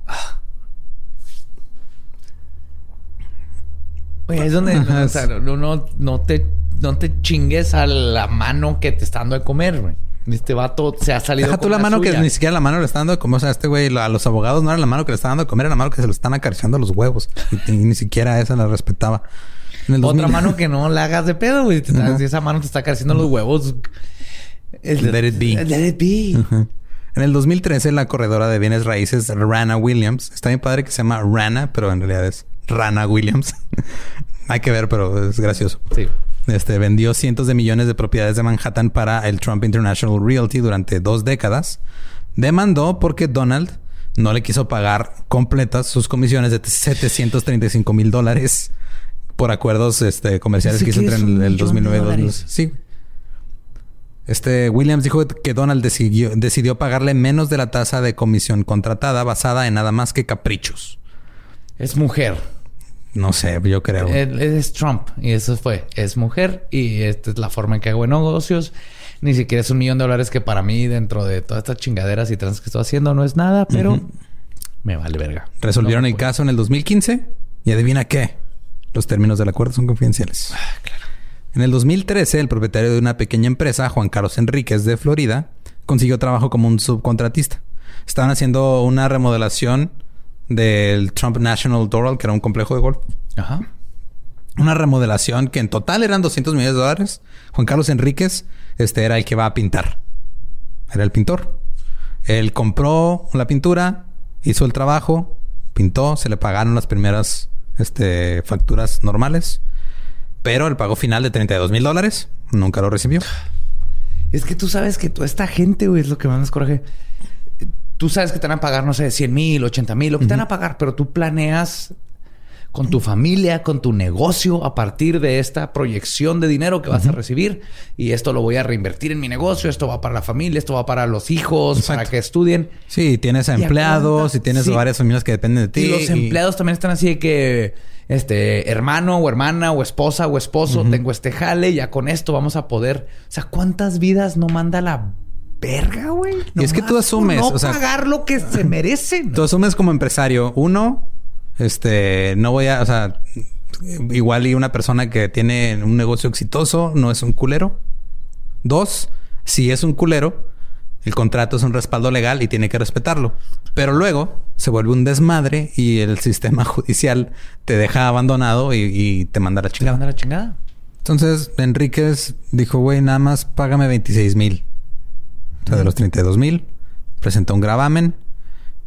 Oye, es donde Ajá, o sea, no, no, te, no te chingues a la mano que te está dando de comer, güey. Este vato se ha salido Deja tú la mano que ni siquiera la mano le está dando de comer. O sea, este güey, a los abogados no era la mano que le está dando de comer, era la mano que se lo están acariciando los huevos. Y, y ni siquiera esa la respetaba. En Otra 2000 mano que no la hagas de pedo, güey. Si esa mano te está acariciando los huevos. es- Let it be. Let it be. En el 2013, la corredora de bienes raíces Rana Williams, está bien padre que se llama Rana, pero en realidad es Rana Williams. Hay que ver, pero es gracioso. Sí. Este vendió cientos de millones de propiedades de Manhattan para el Trump International Realty durante dos décadas. Demandó porque Donald no le quiso pagar completas sus comisiones de 735 mil dólares por acuerdos este, comerciales que hizo entre es un el, el millón de 2009 y dólares. 2012. Sí. Este Williams dijo que Donald decidió, decidió pagarle menos de la tasa de comisión contratada basada en nada más que caprichos. Es mujer. No sé, yo creo. Es Trump. Y eso fue. Es mujer. Y esta es la forma en que hago negocios. Ni siquiera es un millón de dólares que para mí, dentro de todas estas chingaderas y trans que estoy haciendo, no es nada, pero me vale verga. Resolvieron No el caso en el 2015 y adivina qué. Los términos del acuerdo son confidenciales. En el 2013, el propietario de una pequeña empresa, Juan Carlos Enríquez de Florida, consiguió trabajo como un subcontratista. Estaban haciendo una remodelación del Trump National Doral, que era un complejo de golf. Ajá. Una remodelación que en total eran 200 millones de dólares. Juan Carlos Enríquez este, era el que va a pintar. Era el pintor. Él compró la pintura, hizo el trabajo, pintó, se le pagaron las primeras este, facturas normales. Pero el pago final de 32 mil dólares nunca lo recibió. Es que tú sabes que toda esta gente, güey, es lo que más me coraje. Tú sabes que te van a pagar, no sé, 100 mil, 80 mil, lo que te van a pagar, pero tú planeas con tu familia, con tu negocio, a partir de esta proyección de dinero que vas a recibir. Y esto lo voy a reinvertir en mi negocio, esto va para la familia, esto va para los hijos, Exacto. para que estudien. Sí, tienes a ¿Y a empleados y tienes Sí. varias familias que dependen de ti. Y los empleados también están así de que, este, hermano o hermana o esposa o esposo, tengo este jale, ya con esto vamos a poder. O sea, ¿cuántas vidas no manda la verga, güey? Y es que tú asumes, no o sea, pagar lo que se merecen. Tú asumes como empresario, uno, este, no voy a, o sea, igual y una persona que tiene un negocio exitoso no es un culero. Dos, si es un culero, el contrato es un respaldo legal y tiene que respetarlo. Pero luego se vuelve un desmadre y el sistema judicial te deja abandonado y, y te manda la ¿Te chingada. manda la chingada? Entonces, Enríquez dijo, güey, nada más págame 26 mil. O sea, de los 32 mil. Presentó un gravamen.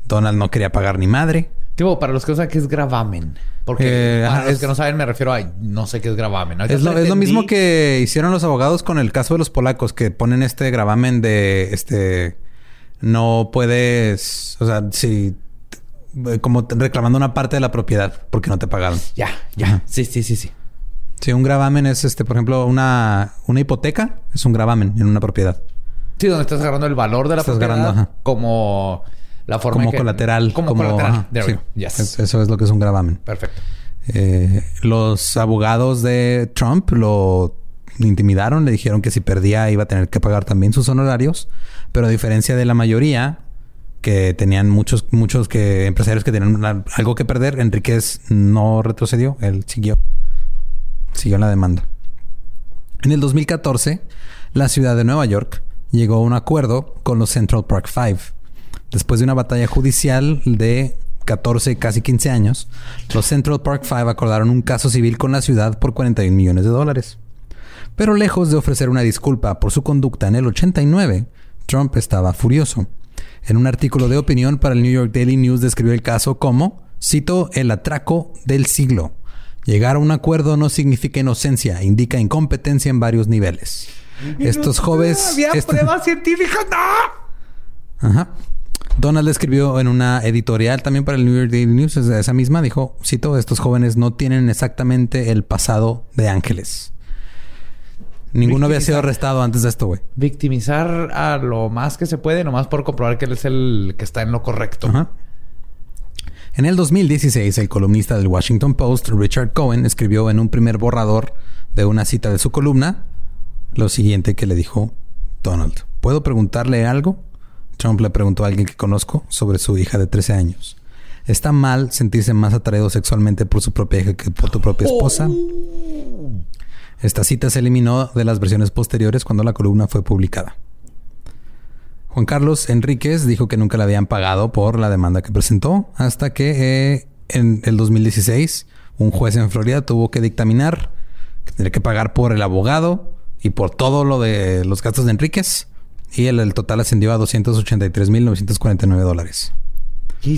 Donald no quería pagar ni madre. Tipo, para los que no saben qué es gravamen. Porque Eh, para ajá, los es- que no saben me refiero a no sé qué es gravamen. Es lo, es lo mismo que hicieron los abogados con el caso de los polacos, que ponen este gravamen de este no puedes, o sea, si como reclamando una parte de la propiedad porque no te pagaron. Ya, ya. Sí, sí, sí, sí. Si un gravamen es este, por ejemplo, una, una hipoteca, es un gravamen en una propiedad. Sí, donde estás agarrando el valor de la Estás propiedad agarrando, como la forma Como que- colateral. Como, colateral. ajá, sí. Yes. Eso es lo que es un gravamen. Perfecto. Eh, los abogados de Trump lo intimidaron, le dijeron que si perdía iba a tener que pagar también sus honorarios, pero a diferencia de la mayoría que tenían muchos muchos que empresarios que tenían una- algo que perder, Enríquez no retrocedió, él siguió siguió la demanda. En el 2014, la ciudad de Nueva York llegó a un acuerdo con los Central Park Five. Después de una batalla judicial de 14, casi 15 años, los Central Park Five acordaron un caso civil con la ciudad por 41 millones de dólares. Pero lejos de ofrecer una disculpa por su conducta en el 89, Trump estaba furioso. En un artículo de opinión para el New York Daily News describió el caso como, cito, el atraco del siglo. Llegar a un acuerdo no significa inocencia, indica incompetencia en varios niveles. Estos jóvenes... Había este- pruebas científicas. ¡No! Ajá. Donald escribió en una editorial también para el New York Daily News, esa esa misma, dijo, cito, estos jóvenes no tienen exactamente el pasado de ángeles. Ninguno había sido arrestado antes de esto, güey. Victimizar a lo más que se puede, nomás por comprobar que él es el que está en lo correcto. Ajá. En el 2016, el columnista del Washington Post, Richard Cohen, escribió en un primer borrador de una cita de su columna lo siguiente que le dijo Donald. ¿Puedo preguntarle algo? Trump le preguntó a alguien que conozco sobre su hija de 13 años. ¿Está mal sentirse más atraído sexualmente por su propia hija que por tu propia esposa? Esta cita se eliminó de las versiones posteriores cuando la columna fue publicada. Juan Carlos Enríquez dijo que nunca le habían pagado por la demanda que presentó hasta que eh, en el 2016 un juez en Florida tuvo que dictaminar que tendría que pagar por el abogado y por todo lo de los gastos de Enríquez y el, el total ascendió a 283.949 dólares. ¿Y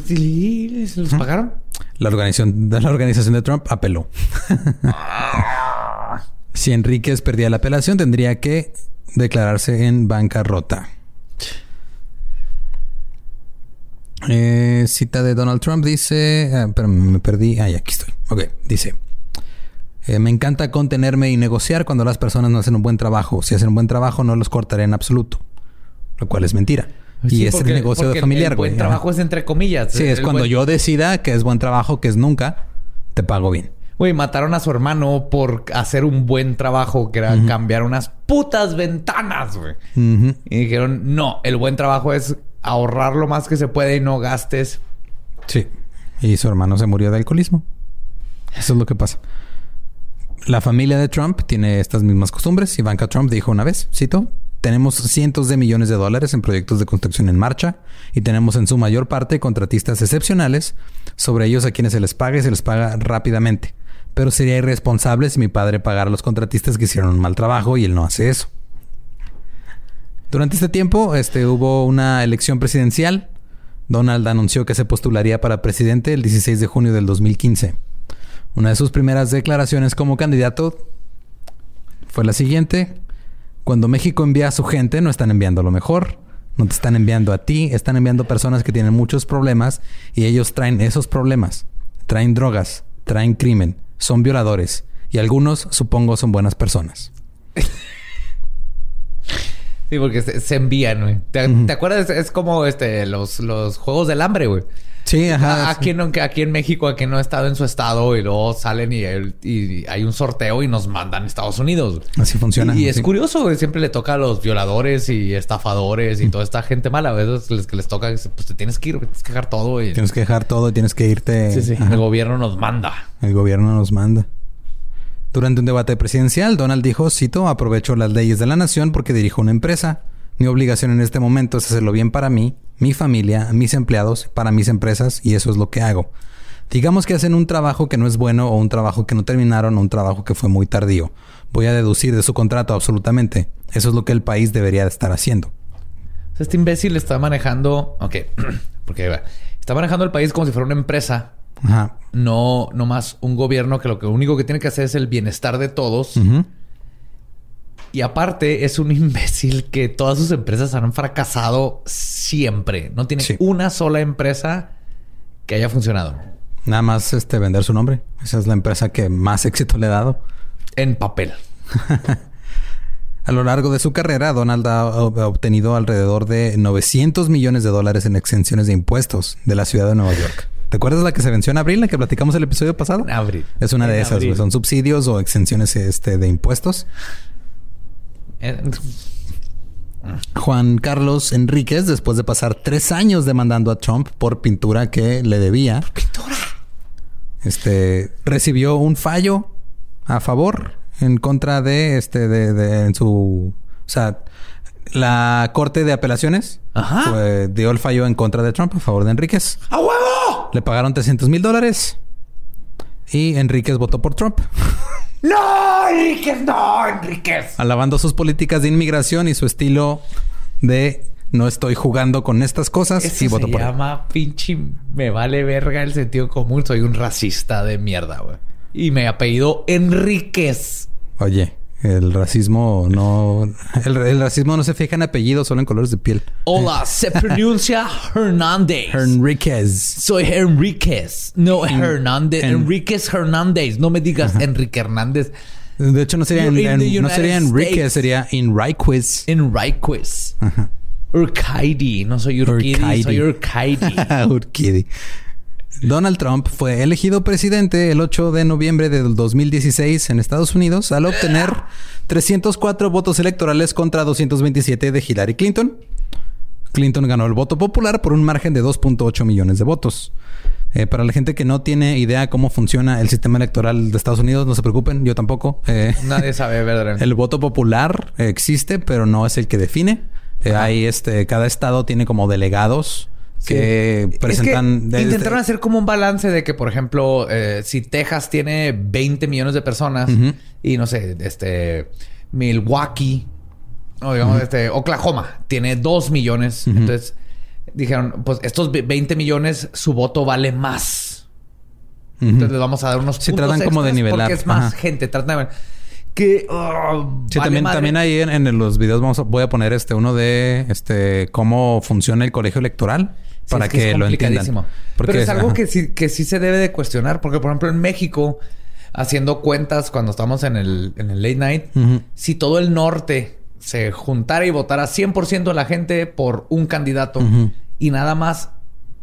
se los pagaron? La organización, la organización de Trump apeló. si Enríquez perdía la apelación, tendría que declararse en bancarrota. Eh, cita de Donald Trump dice, ah, pero me perdí, ah, aquí estoy. Ok, dice, eh, me encanta contenerme y negociar cuando las personas no hacen un buen trabajo. Si hacen un buen trabajo, no los cortaré en absoluto, lo cual es mentira. Sí, y es porque- el negocio porque familiar, El güey. buen Ajá. trabajo es entre comillas. Sí, El es cuando buen- yo decida que es buen trabajo, que es nunca, te pago bien. Güey, mataron a su hermano por hacer un buen trabajo, que era cambiar unas putas ventanas, güey. Y dijeron, no, el buen trabajo es ahorrar lo más que se puede y no gastes. Sí. Y su hermano se murió de alcoholismo. Eso es lo que pasa. La familia de Trump tiene estas mismas costumbres. Ivanka Trump dijo una vez, cito, tenemos cientos de millones de dólares en proyectos de construcción en marcha y tenemos en su mayor parte contratistas excepcionales sobre ellos a quienes se les paga y se les paga rápidamente. Pero sería irresponsable si mi padre pagara a los contratistas que hicieron un mal trabajo y él no hace eso. Durante este tiempo este, hubo una elección presidencial. Donald anunció que se postularía para presidente el 16 de junio del 2015. Una de sus primeras declaraciones como candidato fue la siguiente. Cuando México envía a su gente, no están enviando lo mejor. No te están enviando a ti, están enviando personas que tienen muchos problemas y ellos traen esos problemas. Traen drogas, traen crimen, son violadores y algunos, supongo, son buenas personas. Sí, porque se, se envían, güey. ¿Te, te acuerdas? Es como este, los, los juegos del hambre, güey. Sí, ajá. aquí, en, aquí en México, aquí no he estado en su estado y luego salen y, hay un sorteo y nos mandan a Estados Unidos. Así funciona. Y, y es sí. curioso. Siempre le toca a los violadores y estafadores y toda esta gente mala. A veces les, que les toca, pues te tienes que ir, tienes que dejar todo. Y... Tienes que dejar todo y tienes que irte. Sí, sí. Ajá. El gobierno nos manda. El gobierno nos manda. Durante un debate presidencial, Donald dijo, cito, aprovecho las leyes de la nación porque dirijo una empresa. Mi obligación en este momento es hacerlo bien para mí, mi familia, mis empleados, para mis empresas y eso es lo que hago. Digamos que hacen un trabajo que no es bueno o un trabajo que no terminaron o un trabajo que fue muy tardío. Voy a deducir de su contrato absolutamente. Eso es lo que el país debería de estar haciendo. Este imbécil está manejando. Ok, porque está manejando el país como si fuera una empresa, Ajá. no, no más un gobierno que lo que único que tiene que hacer es el bienestar de todos. Y aparte, es un imbécil que todas sus empresas han fracasado siempre. No tiene Sí. una sola empresa que haya funcionado Nada más este, vender su nombre. Esa es la empresa que más éxito le ha dado. en papel. A lo largo de su carrera, Donald ha ob- obtenido alrededor de 900 millones de dólares en exenciones de impuestos de la ciudad de Nueva York. ¿Te acuerdas la que se venció en abril, la que platicamos el episodio pasado? En abril. Es una de esas, abril. Son subsidios o exenciones este, de impuestos. Eh, Juan Carlos Enríquez, después de pasar tres años demandando a Trump por pintura que le debía, este, recibió un fallo a favor en contra de este, de, de- en su, o sea, la corte de apelaciones Ajá. fue- dio el fallo en contra de Trump a favor de Enríquez. ¡A huevo! Le pagaron 300 mil dólares y Enríquez votó por Trump. ¡No, Enríquez! ¡No, Enríquez! alabando sus políticas de inmigración y su estilo de no estoy jugando con estas cosas Eso y voto se por él. llama pinche... Me vale verga el sentido común. Soy un racista de mierda, güey. Y me apellido Enríquez. Oye, el racismo no el, el racismo no se fija en apellidos, solo en colores de piel. Hola, se pronuncia Hernández. Enríquez. Soy Enríquez. No, Hernández. en- Enríquez Hernández. No me digas Enrique Hernández. De hecho no sería en- no sería Enríquez, sería Enriquez. Enriquez. Urcaidi. No soy Urquidi, soy Urcaidi. Urquidi. Donald Trump fue elegido presidente el 8 de noviembre del 2016 en Estados Unidos al obtener 304 votos electorales contra 227 de Hillary Clinton. Clinton ganó el voto popular por un margen de 2.8 millones de votos. Eh, para la gente que no tiene idea cómo funciona el sistema electoral de Estados Unidos, no se preocupen, yo tampoco. Eh, Nadie sabe verdaderamente. el voto popular existe, pero no es el que define. Eh, hay este, cada estado tiene como delegados que presentan. Es que intentaron hacer como un balance de que, por ejemplo, eh, si Texas tiene 20 millones de personas y no sé, este Milwaukee o digamos, este Oklahoma tiene 2 millones. Entonces dijeron, pues estos 20 millones, su voto vale más. Entonces les vamos a dar unos Se tratan como de nivelar. Porque es más gente. Tratan de que oh, sí, también, también ahí en, los videos vamos voy a poner este uno de este cómo funciona el colegio electoral para que, lo entiendan. Pero es algo que sí, que sí se debe de cuestionar, porque por ejemplo en México, haciendo cuentas cuando estamos en el, en el late night, si todo el norte se juntara y votara 100% de la gente por un candidato y nada más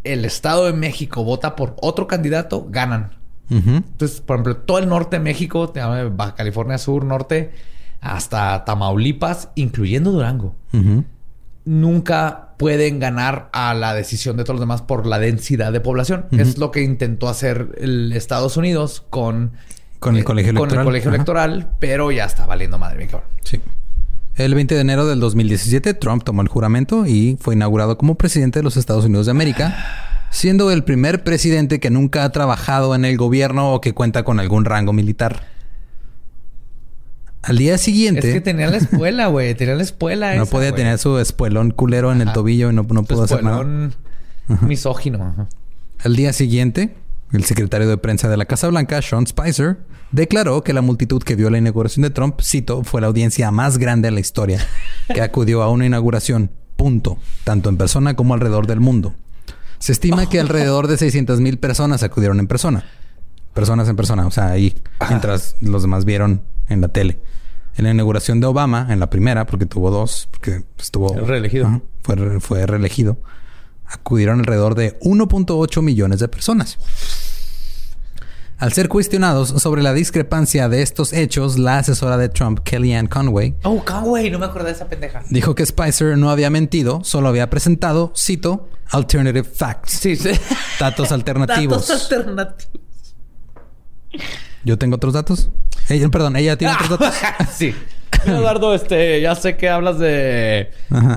el Estado de México vota por otro candidato, ganan. Entonces, por ejemplo, todo el norte de México, Baja California Sur, norte, hasta Tamaulipas, incluyendo Durango, nunca pueden ganar a la decisión de todos los demás por la densidad de población. Es lo que intentó hacer el Estados Unidos con, con el colegio electoral. Con el colegio electoral, pero ya está valiendo madre mía, cabrón. Sí. El 20 de enero del 2017, Trump tomó el juramento y fue inaugurado como presidente de los Estados Unidos de América, siendo el primer presidente que nunca ha trabajado en el gobierno o que cuenta con algún rango militar. Al día siguiente. Es que tenía la espuela, güey. Tenía la espuela. no podía tener su espuelón culero en el tobillo y no, no pudo hacer nada. misógino. Al día siguiente, el secretario de prensa de la Casa Blanca, Sean Spicer, declaró que la multitud que vio la inauguración de Trump, cito, fue la audiencia más grande en la historia que acudió a una inauguración, punto, tanto en persona como alrededor del mundo. Se estima que alrededor de 600 mil personas acudieron en persona. Personas en persona, o sea, ahí, mientras los demás vieron en la tele en la inauguración de Obama, en la primera, porque tuvo dos, porque estuvo reelegido. fue, fue reelegido. Acudieron alrededor de 1.8 millones de personas. Al ser cuestionados sobre la discrepancia de estos hechos, la asesora de Trump, Kellyanne Conway, oh, Conway, no me acordé de esa pendeja, dijo que Spicer no había mentido, solo había presentado, cito, alternative facts. Sí, sí. Datos alternativos. Datos alternativos. ¿Yo tengo otros datos? Ella, perdón, ella tiene otros datos. sí. Eduardo, este, ya sé que hablas de.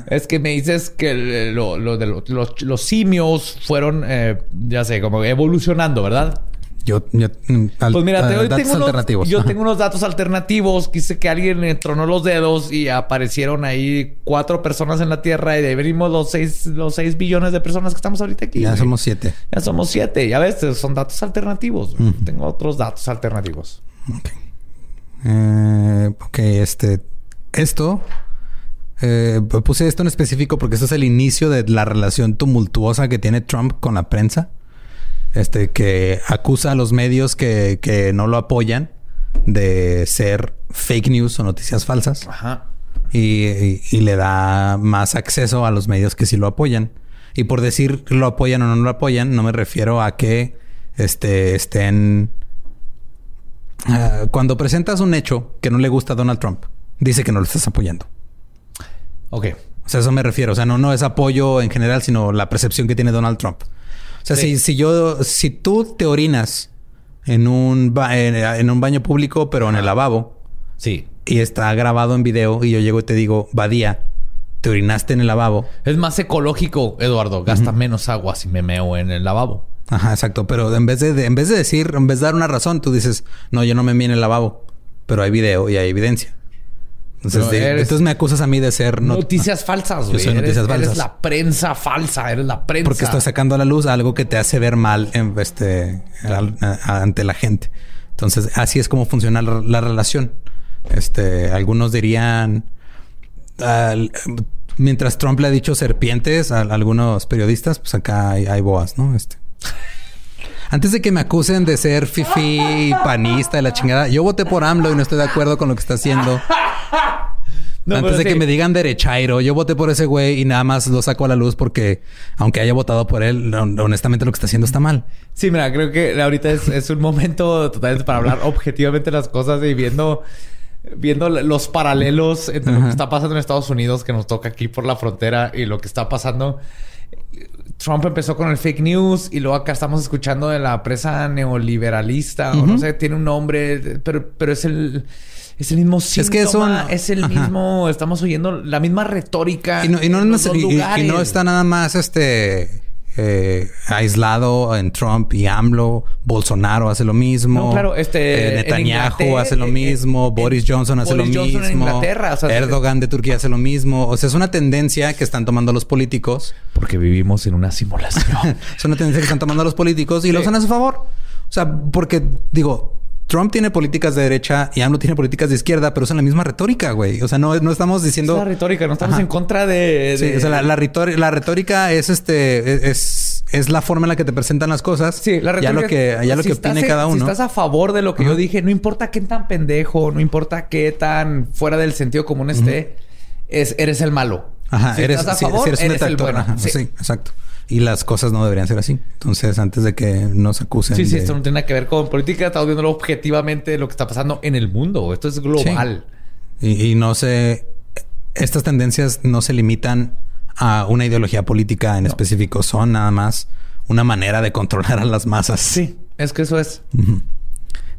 Es que me dices que lo, de los, simios fueron, eh, ya sé, como evolucionando, ¿verdad? Yo, yo mm, pues mira, te, datos tengo alternativos. yo tengo unos datos alternativos. Quise que alguien le tronó los dedos y aparecieron ahí cuatro personas en la Tierra y de ahí venimos los seis, los seis billones de personas que estamos ahorita aquí. Ya somos siete. Ya somos siete. Ya ves, son datos alternativos. Tengo otros datos alternativos. Ok. Eh, ok, este... Esto... Eh, puse esto en específico porque esto es el inicio de la relación tumultuosa que tiene Trump con la prensa este, que acusa a los medios que, que no lo apoyan de ser fake news o noticias falsas. Ajá. Y, y, le da más acceso a los medios que sí lo apoyan. Y por decir lo apoyan o no lo apoyan, no me refiero a que este, estén... Ah, cuando presentas un hecho que no le gusta a Donald Trump, dice que no lo estás apoyando. Ok. O sea, eso me refiero. O sea, no, no es apoyo en general, sino la percepción que tiene Donald Trump. O sea, si, si yo, si tú te orinas en un, en, un baño público, pero en el lavabo. Sí. Y está grabado en video y yo llego y te digo, Badía, te orinaste en el lavabo. Es más ecológico, Eduardo. Gasta menos agua si me meo en el lavabo. Ajá, exacto. Pero en vez de, en vez de decir, en vez de dar una razón, tú dices, no, yo no me meé en el lavabo. Pero hay video y hay evidencia. Entonces, me acusas a mí de ser noticias falsas, güey. soy noticias falsas. Eres la prensa falsa, eres la prensa. Porque estoy sacando a la luz algo que te hace ver mal en, este, ante la gente. Entonces, así es como funciona la, relación. Este, algunos dirían, mientras Trump le ha dicho serpientes a, algunos periodistas, pues acá hay, boas, ¿no? Este. Antes de que me acusen de ser fifi, panista de la chingada, yo voté por AMLO y no estoy de acuerdo con lo que está haciendo. Antes de que me digan derechairo, yo voté por ese güey y nada más lo saco a la luz porque, aunque haya votado por él, honestamente lo que está haciendo está mal. Sí, mira, creo que ahorita es, un momento totalmente para hablar objetivamente las cosas y viendo viendo los paralelos entre lo que está pasando en Estados Unidos, que nos toca aquí por la frontera, y lo que está pasando Trump empezó con el fake news y luego acá estamos escuchando de la presa neoliberalista o no sé, tiene un nombre, pero, pero es el, Es el mismo síntoma, Es que son- es el Ajá. mismo, estamos oyendo la misma retórica. Y no, y no, en los dos y- no está nada más este eh, aislado en Trump y AMLO. Bolsonaro hace lo mismo. No, claro, este, Eh, Netanyahu hace lo eh, mismo. eh, Boris Johnson hace Boris lo Johnson en mismo. Inglaterra, o sea, Erdogan de Turquía hace lo mismo. O sea, es una tendencia que están tomando los políticos. Porque vivimos en una simulación. Es una tendencia que están tomando los políticos y lo usan a su favor. O sea, porque digo, Trump tiene políticas de derecha y AMLO tiene políticas de izquierda, pero usan la misma retórica, güey. O sea, no, no estamos es diciendo... la retórica, no estamos Ajá. en contra de. Sí, o sea, la, la retórica, la retórica es este es, es la forma en la que te presentan las cosas. Sí, la retórica. Ya lo que, ya lo si que estás opine cada uno. Si estás a favor de lo que Ajá. yo dije, no importa qué tan pendejo, no importa qué tan fuera del sentido común esté, es, eres el malo. Ajá, si eres, estás a si- favor, si eres un eres el bueno. Sí. exacto. Y las cosas no deberían ser así. Entonces, antes de que nos acusen. Sí, sí, de- esto no tiene nada que ver con política, estamos viendo objetivamente lo que está pasando en el mundo. Esto es global. Y, y no se. Estas tendencias no se limitan a una ideología política en específico. Son nada más una manera de controlar a las masas. Sí, es que eso es.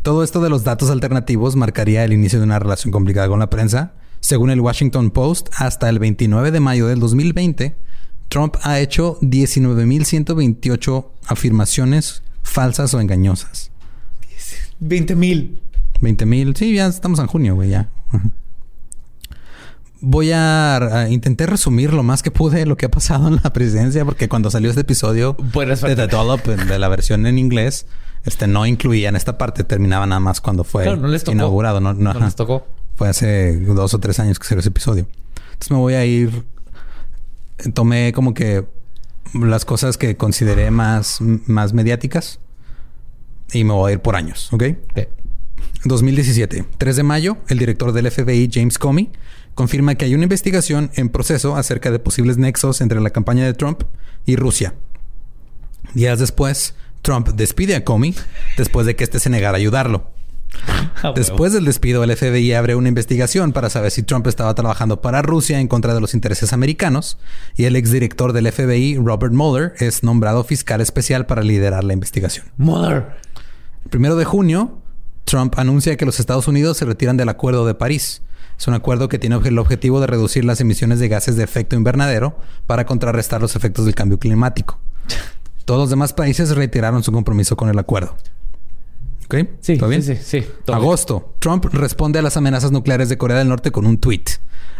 Todo esto de los datos alternativos marcaría el inicio de una relación complicada con la prensa. Según el Washington Post, hasta el 29 de mayo del 2020, Trump ha hecho 19.128 afirmaciones falsas o engañosas. 20 mil. 20.000, sí, ya estamos en junio, güey, ya. Voy a, a- intenté resumir lo más que pude lo que ha pasado en la presidencia, porque cuando salió este episodio Buena de. The Dollop, de la versión en inglés, este no incluían esta parte, terminaba nada más cuando fue Claro, no les tocó. inaugurado. No, no, No les tocó. Fue hace dos o tres años que salió ese episodio. Entonces me voy a ir. Tomé como que las cosas que consideré más, más mediáticas y me voy a ir por años, ¿ok? Ok. 2017, 3 de mayo, el director del FBI, James Comey, confirma que hay una investigación en proceso acerca de posibles nexos entre la campaña de Trump y Rusia. Días después, Trump despide a Comey después de que éste se negara a ayudarlo. Después del despido, el FBI abre una investigación para saber si Trump estaba trabajando para Rusia en contra de los intereses americanos y el exdirector del FBI, Robert Mueller, es nombrado fiscal especial para liderar la investigación. Mother. El primero de junio, Trump anuncia que los Estados Unidos se retiran del Acuerdo de París. Es un acuerdo que tiene el objetivo de reducir las emisiones de gases de efecto invernadero para contrarrestar los efectos del cambio climático. Todos los demás países retiraron su compromiso con el acuerdo. ¿Ok? Sí, ¿Todo bien? sí, sí, sí. Todo bien. Agosto. Trump responde a las amenazas nucleares de Corea del Norte con un tweet,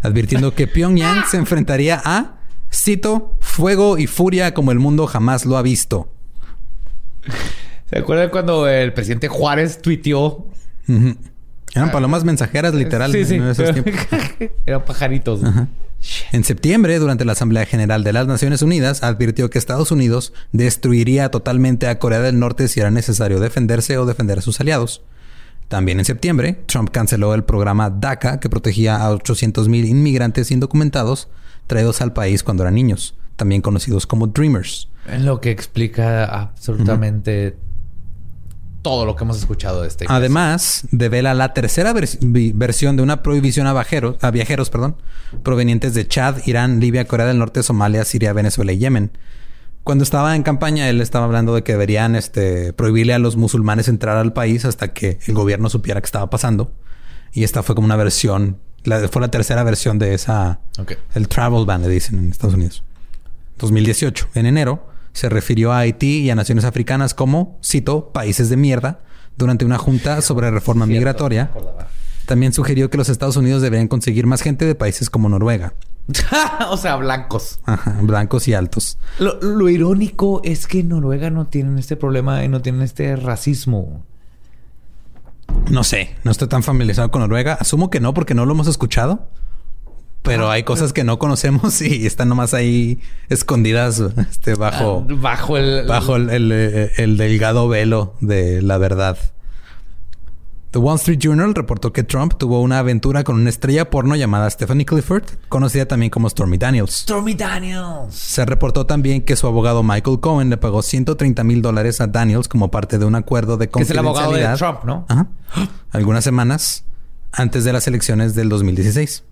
advirtiendo que Pyongyang se enfrentaría a, cito, fuego y furia como el mundo jamás lo ha visto. ¿Se acuerdan cuando el presidente Juárez tuiteó? Ujú. Eran palomas mensajeras, literal, Sí, sí. en esos tiempos. Eran pajaritos. En septiembre, durante la Asamblea General de las Naciones Unidas, advirtió que Estados Unidos destruiría totalmente a Corea del Norte si era necesario defenderse o defender a sus aliados. También en septiembre, Trump canceló el programa DACA, que protegía a 800.000 inmigrantes indocumentados traídos al país cuando eran niños, también conocidos como Dreamers. Es lo que explica absolutamente todo lo que hemos escuchado de este. Además, devela la tercera vers- versión de una prohibición a, viajeros, a viajeros perdón, provenientes de Chad, Irán, Libia, Corea del Norte, Somalia, Siria, Venezuela y Yemen. Cuando estaba en campaña, él estaba hablando de que deberían este, prohibirle a los musulmanes entrar al país hasta que el gobierno supiera qué estaba pasando. Y esta fue como una versión, la, fue la tercera versión de esa, Ok. el travel ban, le dicen en Estados Unidos. 2018, en enero, se refirió a Haití y a naciones africanas como, cito, países de mierda, durante una junta sobre reforma migratoria. También sugirió que los Estados Unidos deberían conseguir más gente de países como Noruega, o sea, blancos. Ajá, blancos y altos. Lo, lo irónico es que en Noruega no tienen este problema y no tienen este racismo. No sé, no estoy tan familiarizado con Noruega. Asumo que no, porque no lo hemos escuchado. Pero hay cosas que no conocemos y están nomás ahí escondidas este, bajo, Ah, bajo el. bajo el, el, eh, el delgado velo de la verdad. The Wall Street Journal reportó que Trump tuvo una aventura con una estrella porno llamada Stephanie Clifford, conocida también como Stormy Daniels. Stormy Daniels. Se reportó también que su abogado Michael Cohen le pagó 130 mil dólares a Daniels como parte de un acuerdo de Que es el abogado de confidencialidad. Trump, ¿no? Ajá. Algunas semanas antes de las elecciones del 2016.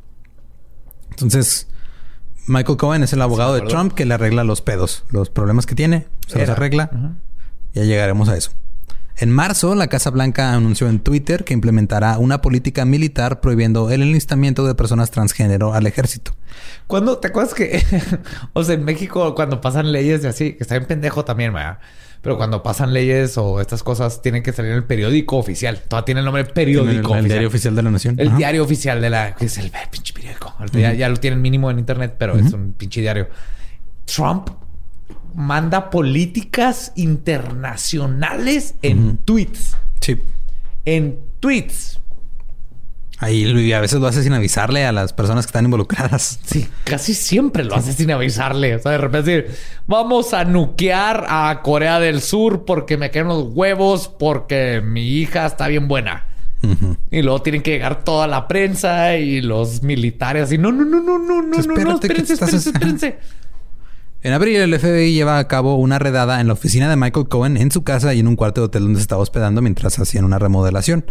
Entonces, Michael Cohen es el abogado de. Trump que le arregla los pedos, los problemas que tiene, se los arregla. Ya llegaremos a eso. En marzo, la Casa Blanca anunció en Twitter que implementará una política militar prohibiendo el enlistamiento de personas transgénero al ejército. Cuando te acuerdas que, o sea, en México, cuando pasan leyes de así, que está bien pendejo también, ¿verdad? Pero cuando pasan leyes o estas cosas, tienen que salir en el periódico oficial. Todavía tiene el nombre periódico. El, el oficial. diario oficial de la nación. El Ajá. diario oficial de la... Que es el pinche periódico. Ya lo tienen mínimo en internet, pero es un pinche diario. Trump manda políticas internacionales en tweets. Sí. En tweets. Ahí y a veces lo hace sin avisarle a las personas que están involucradas. Sí, casi siempre lo hace sin avisarle. O sea, de repente decir, vamos a nuquear a Corea del Sur porque me caen los huevos porque mi hija está bien buena. Y luego tienen que llegar toda la prensa y los militares. Y no, no, no, no, no, no, no, no, Espérate, ¿qué espérense, estás espérense, espérense. En abril, el FBI lleva a cabo una redada en la oficina de Michael Cohen en su casa y en un cuarto de hotel donde se estaba hospedando mientras hacían una remodelación.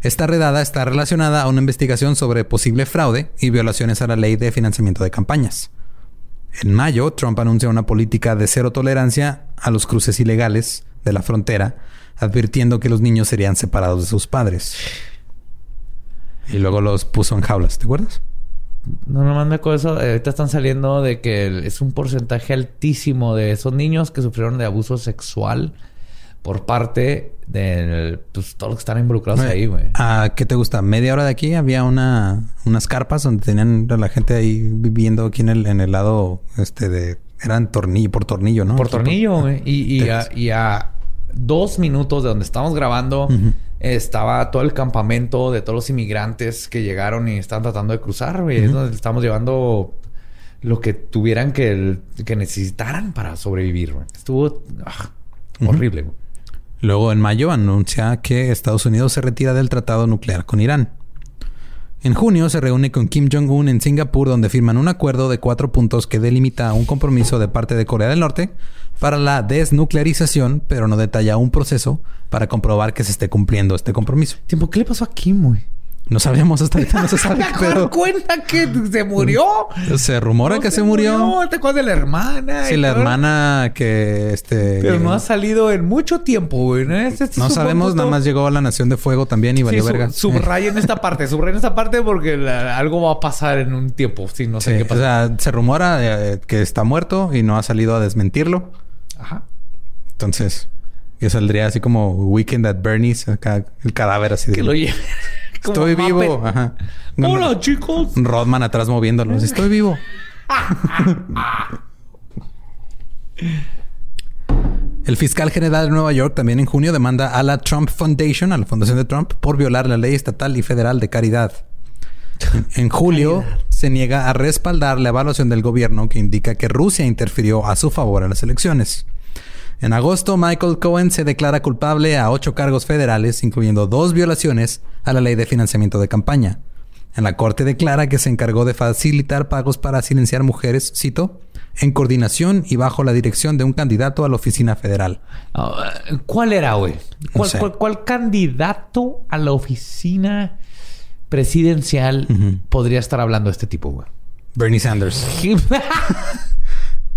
Esta redada está relacionada a una investigación sobre posible fraude y violaciones a la ley de financiamiento de campañas. En mayo, Trump anuncia una política de cero tolerancia a los cruces ilegales de la frontera, advirtiendo que los niños serían separados de sus padres. Y luego los puso en jaulas, ¿te acuerdas? No, no me acuerdo eso. Eh, Ahorita están saliendo de que es un porcentaje altísimo de esos niños que sufrieron de abuso sexual por parte de pues, todos los que están involucrados ahí, güey. ¿A qué te gusta? Media hora de aquí había una unas carpas donde tenían a la gente ahí viviendo aquí en el, en el lado este de eran tornillo por tornillo, ¿no? Por Aquí tornillo, güey. Y, y, a, y a dos minutos de donde estamos grabando estaba todo el campamento de todos los inmigrantes que llegaron y estaban tratando de cruzar, güey. Es donde estamos llevando lo que tuvieran que, que necesitaran para sobrevivir, güey. Estuvo ah, horrible, güey. Luego en mayo anuncia que Estados Unidos se retira del tratado nuclear con Irán. En junio se reúne con Kim Jong-un en Singapur donde firman un acuerdo de cuatro puntos que delimita un compromiso de parte de Corea del Norte para la desnuclearización, pero no detalla un proceso para comprobar que se esté cumpliendo este compromiso. ¿qué le pasó a Kim, güey? No sabemos hasta ahorita, no se sabe ¿Te pedo. cuenta que se murió? Se rumora No que se murió. ¿Te acuerdas de la hermana? Sí, la todo. hermana que este. Pero no ha salido en mucho tiempo, güey. No, No sabemos, punto. nada más llegó a la Nación de Fuego también y Sí, valió su- verga. subrayen esta parte, subrayen esta parte porque la- algo va a pasar en un tiempo. Sí, no sé Sí, qué o pasa. sea, se rumora eh, que está muerto y no ha salido a desmentirlo. Ajá. Entonces, yo saldría así como Weekend at Bernie's, acá el cadáver así de. Que lo lleve. Estoy vivo. Ajá. Hola, chicos. Rodman atrás moviéndolo. Estoy vivo. El fiscal general de Nueva York también en junio demanda a la Trump Foundation, a la Fundación de Trump, por violar la ley estatal y federal de caridad. En, en julio se niega a respaldar la evaluación del gobierno que indica que Rusia interfirió a su favor en las elecciones. En agosto, Michael Cohen se declara culpable a ocho cargos federales, incluyendo dos violaciones a la ley de financiamiento de campaña. En la corte declara que se encargó de facilitar pagos para silenciar mujeres, cito, en coordinación y bajo la dirección de un candidato a la oficina federal. Ah, ¿Cuál era, güey? ¿Cuál, sé. cuál- cuál candidato a la oficina presidencial podría estar hablando de este tipo, güey? Bernie Sanders.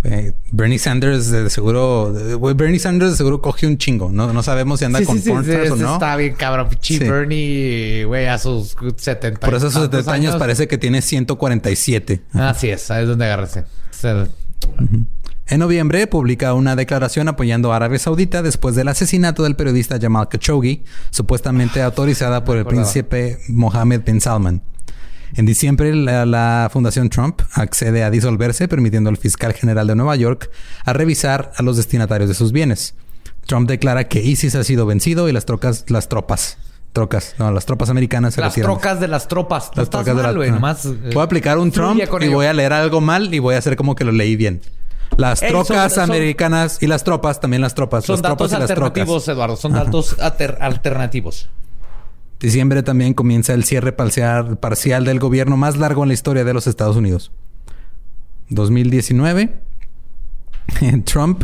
Eh, Bernie Sanders de seguro, Bernie Sanders de seguro coge un chingo. No, no sabemos si anda Sí, con sí, porn o no. Está bien, cabrón. Bernie, güey, a sus 70 Por eso a sus tantos 70 años parece que tiene 147. Así es, ahí es donde agarrarse. Se- En noviembre publica una declaración apoyando a Arabia Saudita después del asesinato del periodista Jamal Khashoggi, supuestamente autorizada por el príncipe Mohammed bin Salman. En diciembre, la, la Fundación Trump accede a disolverse, permitiendo al fiscal general de Nueva York a revisar a los destinatarios de sus bienes. Trump declara que ISIS ha sido vencido y las trocas, las tropas, trocas, no, las tropas americanas se Las retiran. trocas de las tropas. No Las trocas de la- ah. Nomás, eh, Voy a aplicar un Trump y ello. voy a leer algo mal y voy a hacer como que lo leí bien. Las Ey, trocas son- son- americanas y las tropas, también las tropas. Son las datos tropas y alternativos. Eduardo. Son datos alter- alternativos. Diciembre también comienza el cierre parcial, parcial del gobierno más largo en la historia de los Estados Unidos. 2019. Trump,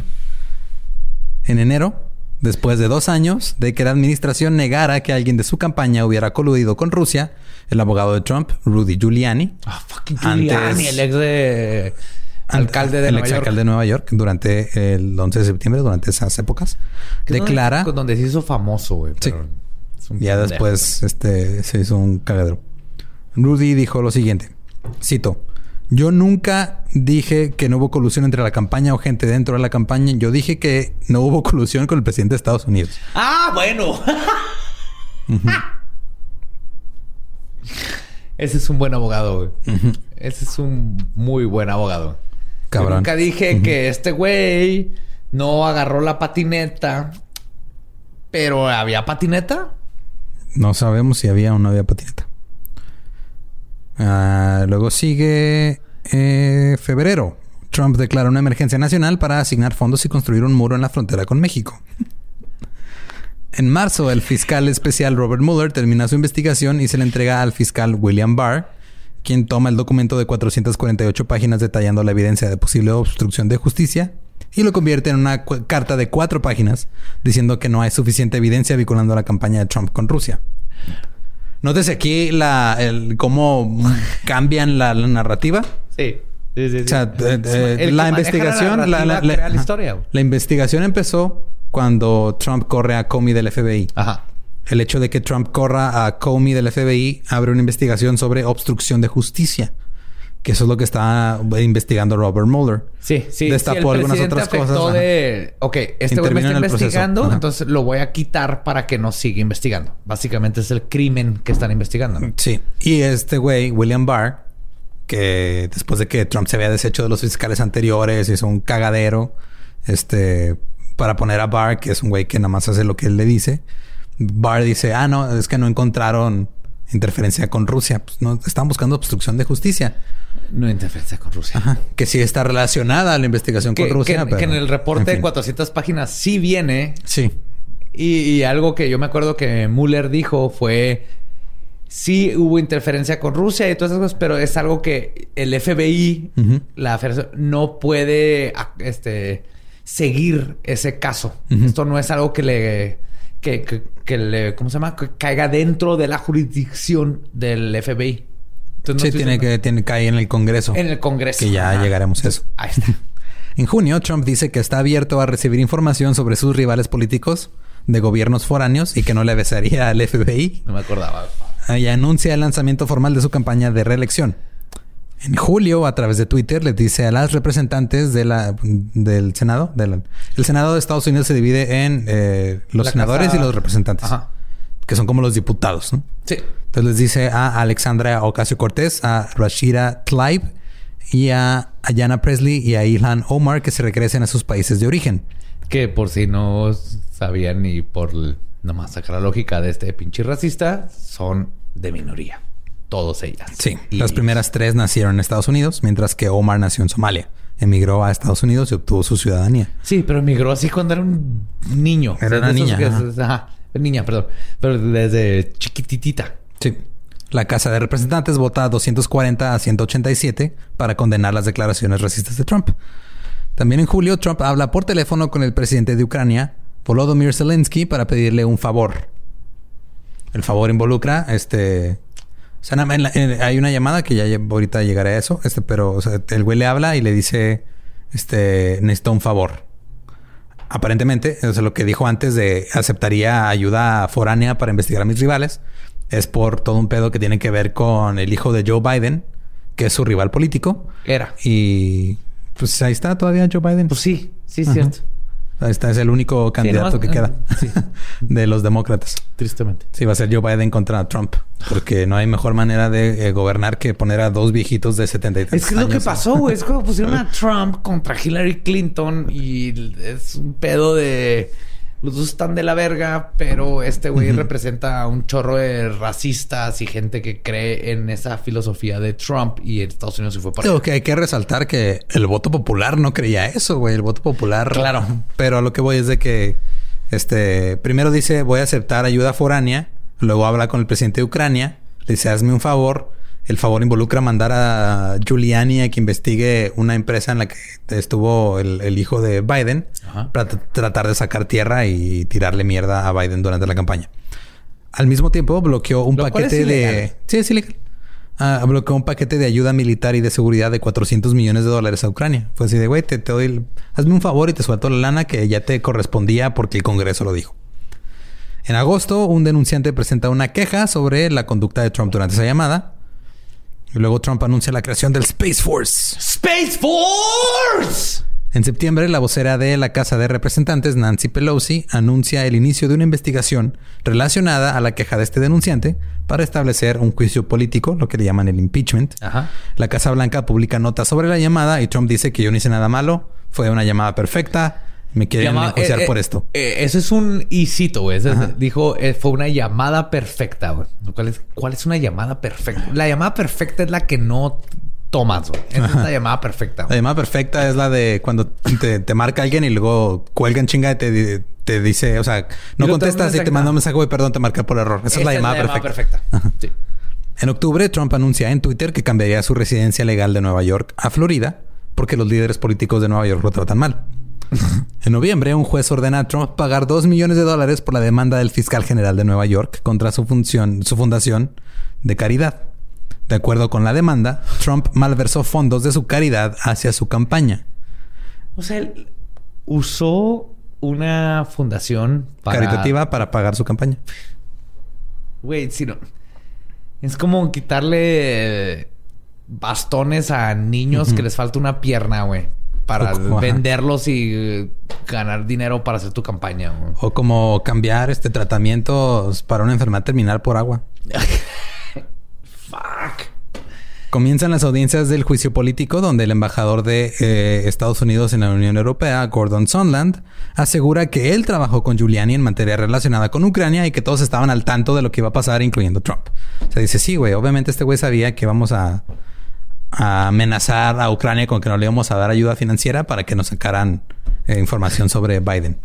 en enero, después de dos años de que la administración negara que alguien de su campaña hubiera coludido con Rusia, el abogado de Trump, Rudy Giuliani, Ah, fucking Antes- Giuliani, el ex de alcalde de el Nueva York. exalcalde de Nueva York durante el 11 de septiembre, durante esas épocas, declara... Donde, donde se hizo famoso, güey. Sí. pero Ya después este, se hizo un cagadero. Rudy dijo lo siguiente. Cito. Yo nunca dije que no hubo colusión entre la campaña o gente dentro de la campaña. Yo dije que no hubo colusión con el presidente de Estados Unidos. Ah, bueno. Ese es un buen abogado, güey. Ese es un muy buen abogado. Yo Cabrón. nunca dije que este güey no agarró la patineta, pero había patineta. No sabemos si había o no había patineta. Ah, luego sigue eh, febrero. Trump declara una emergencia nacional para asignar fondos y construir un muro en la frontera con México. En marzo, el fiscal especial Robert Mueller termina su investigación y se le entrega al fiscal William Barr, quien toma el documento de 448 páginas detallando la evidencia de posible obstrucción de justicia y lo convierte en una carta de cuatro páginas diciendo que no hay suficiente evidencia vinculando la campaña de Trump con Rusia. Nótese aquí la, el- cómo cambian la, la narrativa. Sí. Sí, sí, sí. O sea, eh, eh, la investigación, la, la- historia. la investigación empezó cuando Trump corre a Comey del FBI. Ajá. El hecho de que Trump corra a Comey del FBI abre una investigación sobre obstrucción de justicia. Que eso es lo que está investigando Robert Mueller. Sí, sí. Destapó sí, algunas otras cosas, de... Ok, este güey me está investigando, entonces lo voy a quitar para que no siga investigando. Básicamente es el crimen que están investigando. ¿no? Sí. Y este güey, William Barr, que después de que Trump se había deshecho de los fiscales anteriores, hizo un cagadero, este, para poner a Barr, que es un güey que nada más hace lo que él le dice. Barr dice, ah, no, es que no encontraron interferencia con Rusia. Pues no, están buscando obstrucción de justicia. No interferencia con Rusia. Ajá. Que sí está relacionada a la investigación Que, con Rusia. que- pero, que en el reporte en de fin. 400 páginas sí viene. Sí. Y, y algo que yo me acuerdo que Mueller dijo fue... Sí hubo interferencia con Rusia y todas esas cosas, pero es algo que el FBI, Ujú. la federación, no puede este, seguir ese caso. Esto no es algo que le... Que, que- que le... ¿Cómo se llama? Que caiga dentro de la jurisdicción del FBI. Entonces, no sí, tiene que, tiene caer en el Congreso. En el Congreso. Que ya llegaremos a eso. Ahí está. En junio, Trump dice que está abierto a recibir información sobre sus rivales políticos de gobiernos foráneos y que no le besaría al FBI. No me acordaba. Y anuncia el lanzamiento formal de su campaña de reelección. En julio, a través de Twitter, les dice a las representantes de la, del Senado. de la- el Senado de Estados Unidos se divide en eh, los La senadores casa- y los representantes, Ajá. que son como los diputados. ¿no? Sí. Entonces les dice a Alexandra Ocasio Cortés, a Rashida Tlaib y a Ayanna Presley y a Ilhan Omar que se regresen a sus países de origen. Que por si no sabían ni por nomás sacar la lógica de este pinche racista, son de minoría. Todos ellas. Sí, Y- las primeras tres nacieron en Estados Unidos, mientras que Omar nació en Somalia. Emigró a Estados Unidos y obtuvo su ciudadanía. Sí, pero emigró así cuando era un niño. Era una niña, que- ajá. ajá. Niña, perdón. Pero desde chiquititita. Sí. La Casa de Representantes vota 240 a 187 para condenar las declaraciones racistas de Trump. También en julio, Trump habla por teléfono con el presidente de Ucrania, Volodymyr Zelensky, para pedirle un favor. El favor involucra, este... o sea, en la- en- hay una llamada que ya ahorita llegaré a eso, este, pero o sea, el güey le habla y le dice, este, necesito un favor. Aparentemente, o sea, lo que dijo antes de aceptaría ayuda foránea para investigar a mis rivales, es por todo un pedo que tiene que ver con el hijo de Joe Biden, que es su rival político. Era. Y pues ahí está todavía Joe Biden. Pues sí, sí, es Ajá. cierto. Ahí está, es el único candidato nomás- que queda sí. de los demócratas. Tristemente. Sí, va a ser Joe Biden contra Trump, porque no hay mejor manera de eh, gobernar que poner a dos viejitos de 70 y tantos Es que es lo que años. pasó, güey. Es como pusieron a Trump contra Hillary Clinton y es un pedo de... Los dos están de la verga, pero este güey representa a un chorro de racistas y gente que cree en esa filosofía de Trump y Estados Unidos se fue para allá. que hay que resaltar que el voto popular no creía eso, güey. El voto popular. Claro. Pero a lo que voy es de que, este, primero dice voy a aceptar ayuda foránea. Luego habla con el presidente de Ucrania. Le dice hazme un favor. El favor involucra mandar a Giuliani a que investigue una empresa en la que estuvo el, el hijo de Biden Ajá. para tratar de sacar tierra y tirarle mierda a Biden durante la campaña. Al mismo tiempo bloqueó un Lo paquete de... Sí, es ilegal. ah, bloqueó un paquete de ayuda militar y de seguridad de 400 millones de dólares a Ucrania. Fue así de, güey, te, te doy, el- hazme un favor y te suelto la lana que ya te correspondía porque el Congreso lo dijo. En agosto, un denunciante presenta una queja sobre la conducta de Trump durante esa llamada. Y luego Trump anuncia la creación del Space Force. Space Force. En septiembre, la vocera de la Casa de Representantes, Nancy Pelosi, anuncia el inicio de una investigación relacionada a la queja de este denunciante para establecer un juicio político, lo que le llaman el impeachment. Ajá. La Casa Blanca publica notas sobre la llamada y Trump dice que yo no hice nada malo, fue una llamada perfecta, me quieren Llama- enjuiciar eh, eh, por esto. eh, eso es un hicito, güey. Es- Dijo, eh, fue una llamada perfecta, güey. ¿Cuál es, ¿Cuál es una llamada perfecta? La llamada perfecta es la que no tomas, güey. Esa es la llamada perfecta. La llamada perfecta es la de cuando te, te marca alguien y luego cuelgan chinga y te, te dice, o sea, no contestas y te manda un mensaje, güey, perdón, te marqué por error. Esa, es la llamada perfecta. Sí. En octubre, Trump anuncia en Twitter que cambiaría su residencia legal de Nueva York a Florida porque los líderes políticos de Nueva York lo tratan mal. en noviembre, un juez ordena a Trump pagar 2 millones de dólares por la demanda del fiscal general de Nueva York contra su, función, su fundación de caridad. De acuerdo con la demanda, Trump malversó fondos de su caridad hacia su campaña. O sea, él usó una fundación para... Caritativa para pagar su campaña. Güey, si no... Es como quitarle bastones a niños que les falta una pierna, güey. Para como- venderlos y eh, ganar dinero para hacer tu campaña, güey. O como cambiar este tratamientos para una enfermedad terminal por agua. Fuck. Comienzan las audiencias del juicio político donde el embajador de eh, Estados Unidos en la Unión Europea, Gordon Sondland, asegura que él trabajó con Giuliani en materia relacionada con Ucrania y que todos estaban al tanto de lo que iba a pasar, incluyendo Trump. O sea, dice, sí, güey, obviamente este güey sabía que íbamos a, a amenazar a Ucrania con que no le íbamos a dar ayuda financiera para que nos sacaran eh, información sobre Biden.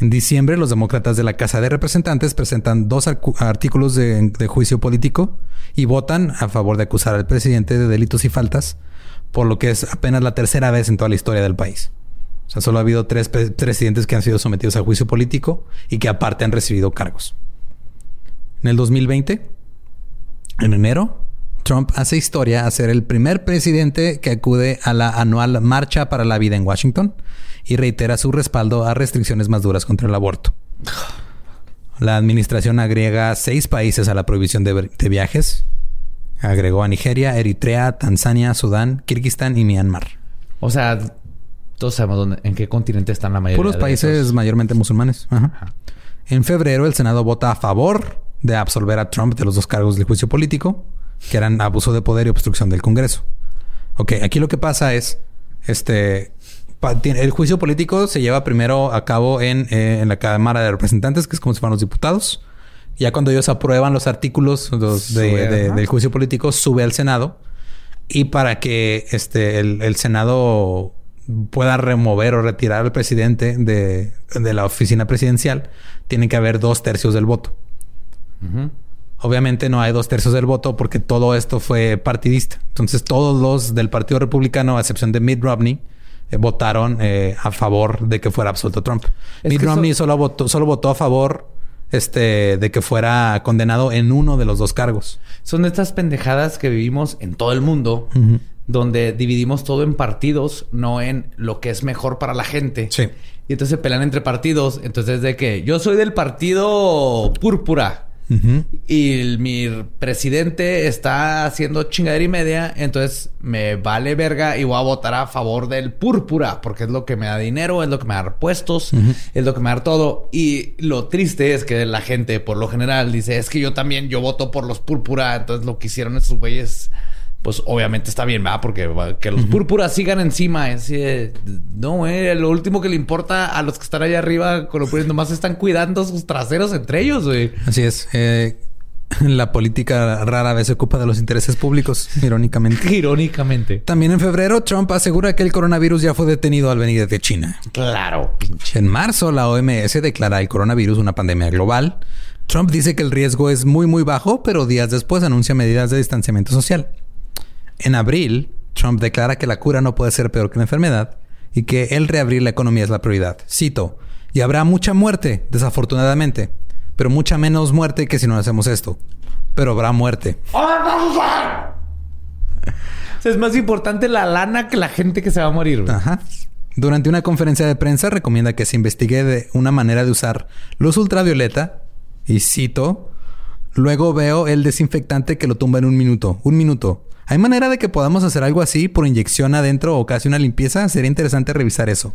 En diciembre, los demócratas de la Casa de Representantes presentan dos artículos de, juicio político y votan a favor de acusar al presidente de delitos y faltas, por lo que es apenas la tercera vez en toda la historia del país. O sea, solo ha habido tres pre- presidentes que han sido sometidos a juicio político y que aparte han recibido cargos. En el 2020, en enero, Trump hace historia a ser el primer presidente que acude a la anual Marcha para la Vida en Washington y reitera su respaldo a restricciones más duras contra el aborto. La administración agrega seis países a la prohibición de, de viajes. Agregó a Nigeria, Eritrea, Tanzania, Sudán, Kirguistán y Myanmar. O sea, todos sabemos dónde, en qué continente están la mayoría Puros de países esos. mayormente musulmanes. Ajá. En febrero, el Senado vota a favor de absolver a Trump de los dos cargos del juicio político, que eran abuso de poder y obstrucción del Congreso. Ok, aquí lo que pasa es, este, el juicio político se lleva primero a cabo en, eh, en la Cámara de Representantes, que es como si fueran los diputados. Ya cuando ellos aprueban los artículos los de- Sube, de- ajá. del juicio político, sube al Senado. Y para que este, el, el Senado pueda remover o retirar al presidente de, de la oficina presidencial, tiene que haber dos tercios del voto. Obviamente no hay dos tercios del voto porque todo esto fue partidista. Entonces todos los del Partido Republicano, a excepción de Mitt Romney, eh, votaron eh, a favor de que fuera absuelto Trump. Es Mitt Romney solo votó, solo votó a favor este, de que fuera condenado en uno de los dos cargos. Son estas pendejadas que vivimos en todo el mundo, donde dividimos todo en partidos, no en lo que es mejor para la gente. Sí. Y entonces se pelean entre partidos. Entonces, de que yo soy del partido púrpura Y el- mi presidente está haciendo chingadera y media, entonces me vale verga y voy a votar a favor del púrpura, porque es lo que me da dinero, es lo que me da puestos, es lo que me da todo. Y lo triste es que la gente, por lo general, dice, es que yo también, yo voto por los púrpura, entonces lo que hicieron esos güeyes... Pues obviamente está bien, ¿verdad? Porque que los púrpuras sigan encima. Es, de, no, güey. Lo último que le importa a los que están allá arriba con lo púrpura, nomás están cuidando sus traseros entre ellos, güey. Así es. Eh, la política rara vez se ocupa de los intereses públicos, irónicamente. Irónicamente. También en febrero, Trump asegura que el coronavirus ya fue detenido al venir de China. Claro, pinche. En marzo, la OMS declara el coronavirus una pandemia global. Trump dice que el riesgo es muy, muy bajo, pero días después anuncia medidas de distanciamiento social. En abril, Trump declara que la cura no puede ser peor que la enfermedad y que el reabrir la economía es la prioridad. Cito, y habrá mucha muerte, desafortunadamente, pero mucha menos muerte que si no hacemos esto. Pero habrá muerte. O sea, es más importante la lana que la gente que se va a morir. güey. Ajá. Durante una conferencia de prensa recomienda que se investigue de una manera de usar luz ultravioleta y cito, luego veo el desinfectante que lo tumba en un minuto. Un minuto. ¿Hay manera de que podamos hacer algo así por inyección adentro o casi una limpieza? Sería interesante revisar eso.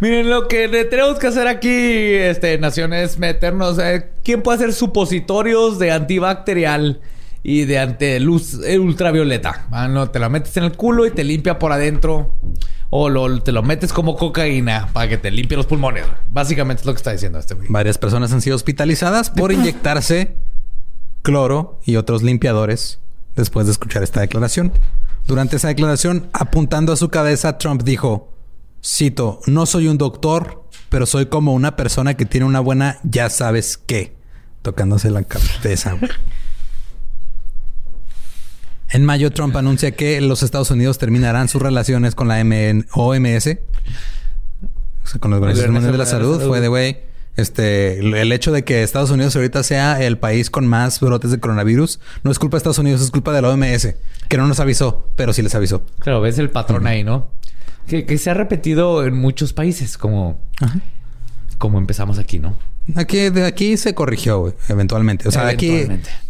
Miren, lo que tenemos que hacer aquí, este, Nación, es meternos. eh, ¿Quién puede hacer supositorios de antibacterial y de antiluz eh, ultravioleta? Ah, no, te lo metes en el culo y te limpia por adentro. O lo- te lo metes como cocaína para que te limpie los pulmones. Básicamente es lo que está diciendo este güey. Varias personas han sido hospitalizadas por inyectarse cloro y otros limpiadores después de escuchar esta declaración. Durante esa declaración, apuntando a su cabeza, Trump dijo, cito, no soy un doctor, pero soy como una persona que tiene una buena ya sabes qué, tocándose la cabeza. En mayo, Trump anuncia que los Estados Unidos terminarán sus relaciones con la MN OMS, o sea, con la Organización Mundial de la Salud. Fue de, güey, este, el hecho de que Estados Unidos ahorita sea el país con más brotes de coronavirus no es culpa de Estados Unidos, es culpa de la OMS, que no nos avisó, pero sí les avisó. Claro, ves el patrón ahí, ¿no? Que, que se ha repetido en muchos países, como, como empezamos aquí, ¿no? Aquí, de aquí se corrigió, eventualmente. O sea, aquí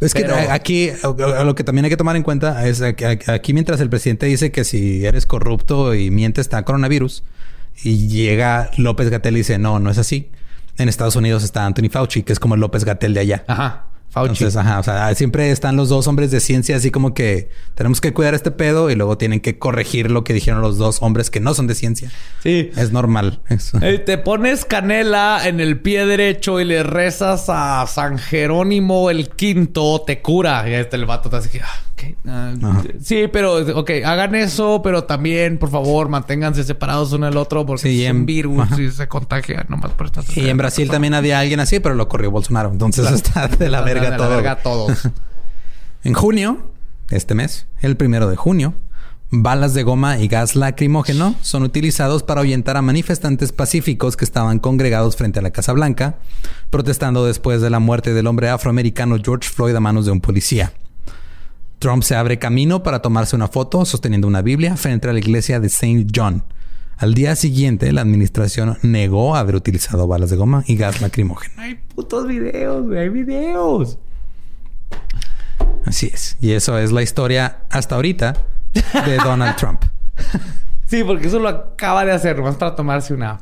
es que aquí lo que también hay que tomar en cuenta es que aquí- aquí mientras el presidente dice que si eres corrupto y mientes está coronavirus y llega López Gatel y dice no, no es así. En Estados Unidos está Anthony Fauci, que es como el López Gatel de allá. Ajá. Fauci. Entonces, ajá, o sea, siempre están los dos hombres de ciencia así como que tenemos que cuidar este pedo y luego tienen que corregir lo que dijeron los dos hombres que no son de ciencia. sí. Es normal. eso. Eh, te pones canela en el pie derecho y le rezas a San Jerónimo el quinto, te cura. Y este el vato te hace que... ah, ah, sí, pero... Ok, hagan eso, pero también, por favor, manténganse separados uno del otro porque Sí, es en- un virus ajá. y se contagia nomás por estar... Y en Brasil también había alguien así, pero lo corrió Bolsonaro. Entonces está de la verga De la verga todos. En junio, este mes, el primero de junio, balas de goma y gas lacrimógeno son utilizados para ahuyentar a manifestantes pacíficos que estaban congregados frente a la Casa Blanca, protestando después de la muerte del hombre afroamericano George Floyd a manos de un policía. Trump se abre camino para tomarse una foto sosteniendo una Biblia frente a la iglesia de St. John. Al día siguiente, la administración negó haber utilizado balas de goma y gas lacrimógeno. hay putos videos, güey. Hay videos. Así es. Y eso es la historia hasta ahorita de Donald Trump. Sí, porque eso lo acaba de hacer, nomás para tomarse una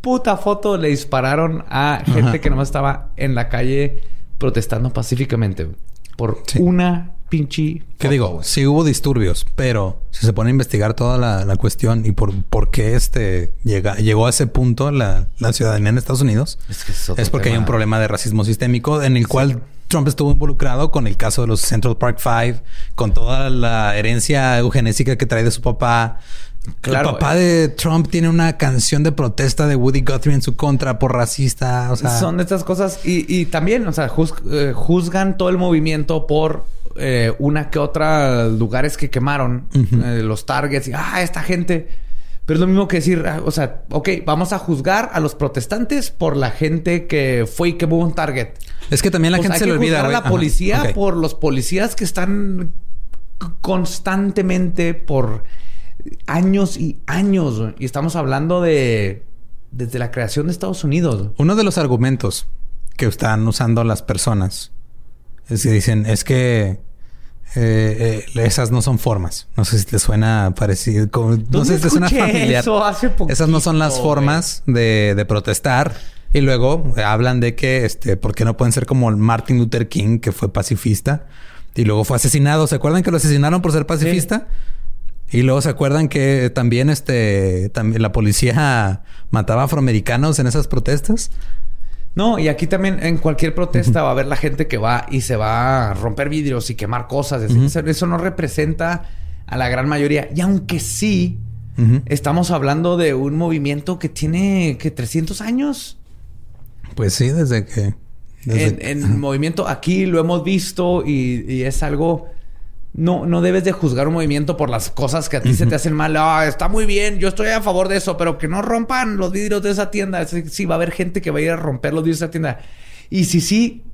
puta foto. Le dispararon a gente Ajá. que nomás estaba en la calle protestando pacíficamente por Sí. una pinche. ¿Qué digo? güey. Sí hubo disturbios, pero si se pone a investigar toda la, la cuestión y por, por qué este llega, llegó a ese punto la, la ciudadanía en Estados Unidos, Es que es otro es porque hay un problema de racismo sistémico en el cual Trump estuvo involucrado con el caso de los Central Park Five, con toda la herencia eugenésica que trae de su papá. Claro, el papá de Trump tiene una canción de protesta de Woody Guthrie en su contra por racista. O sea, Son estas cosas. Y, y también, o sea, juz- eh, juzgan todo el movimiento por eh, una que otra lugares que quemaron, eh, los targets. Y, ah, esta gente. Pero es lo mismo que decir, ah, o sea, ok, vamos a juzgar a los protestantes por la gente que fue y quemó un target. es que también la Pues gente se le olvida. juzgar a la Ajá. policía por los policías que están constantemente por años y años. Y estamos hablando de desde la creación de Estados Unidos. Uno de los argumentos que están usando las personas es que dicen, es que eh, eh, esas no son formas. No sé si te suena parecido. como- no ¿Dónde sé si te suena familiar. eso hace Esas no son las formas de, de protestar. Y luego eh, hablan de que, este, ¿por qué no pueden ser como el Martin Luther King, que fue pacifista? Y luego fue asesinado. ¿Se acuerdan que lo asesinaron por ser pacifista? Y luego se acuerdan que también este también la policía mataba afroamericanos en esas protestas. No, y aquí también en cualquier protesta va a haber la gente que va y se va a romper vidrios y quemar cosas. Eso, eso no representa a la gran mayoría. Y aunque sí, estamos hablando de un movimiento que tiene que 300 años. Pues sí, desde que desde- en, en movimiento aquí lo hemos visto y, y es algo no no debes de juzgar un movimiento por las cosas que a ti se te hacen mal ah está muy bien yo estoy a favor de eso pero que no rompan los vidrios de esa tienda sí va a haber gente que va a ir a romper los vidrios de esa tienda y si sí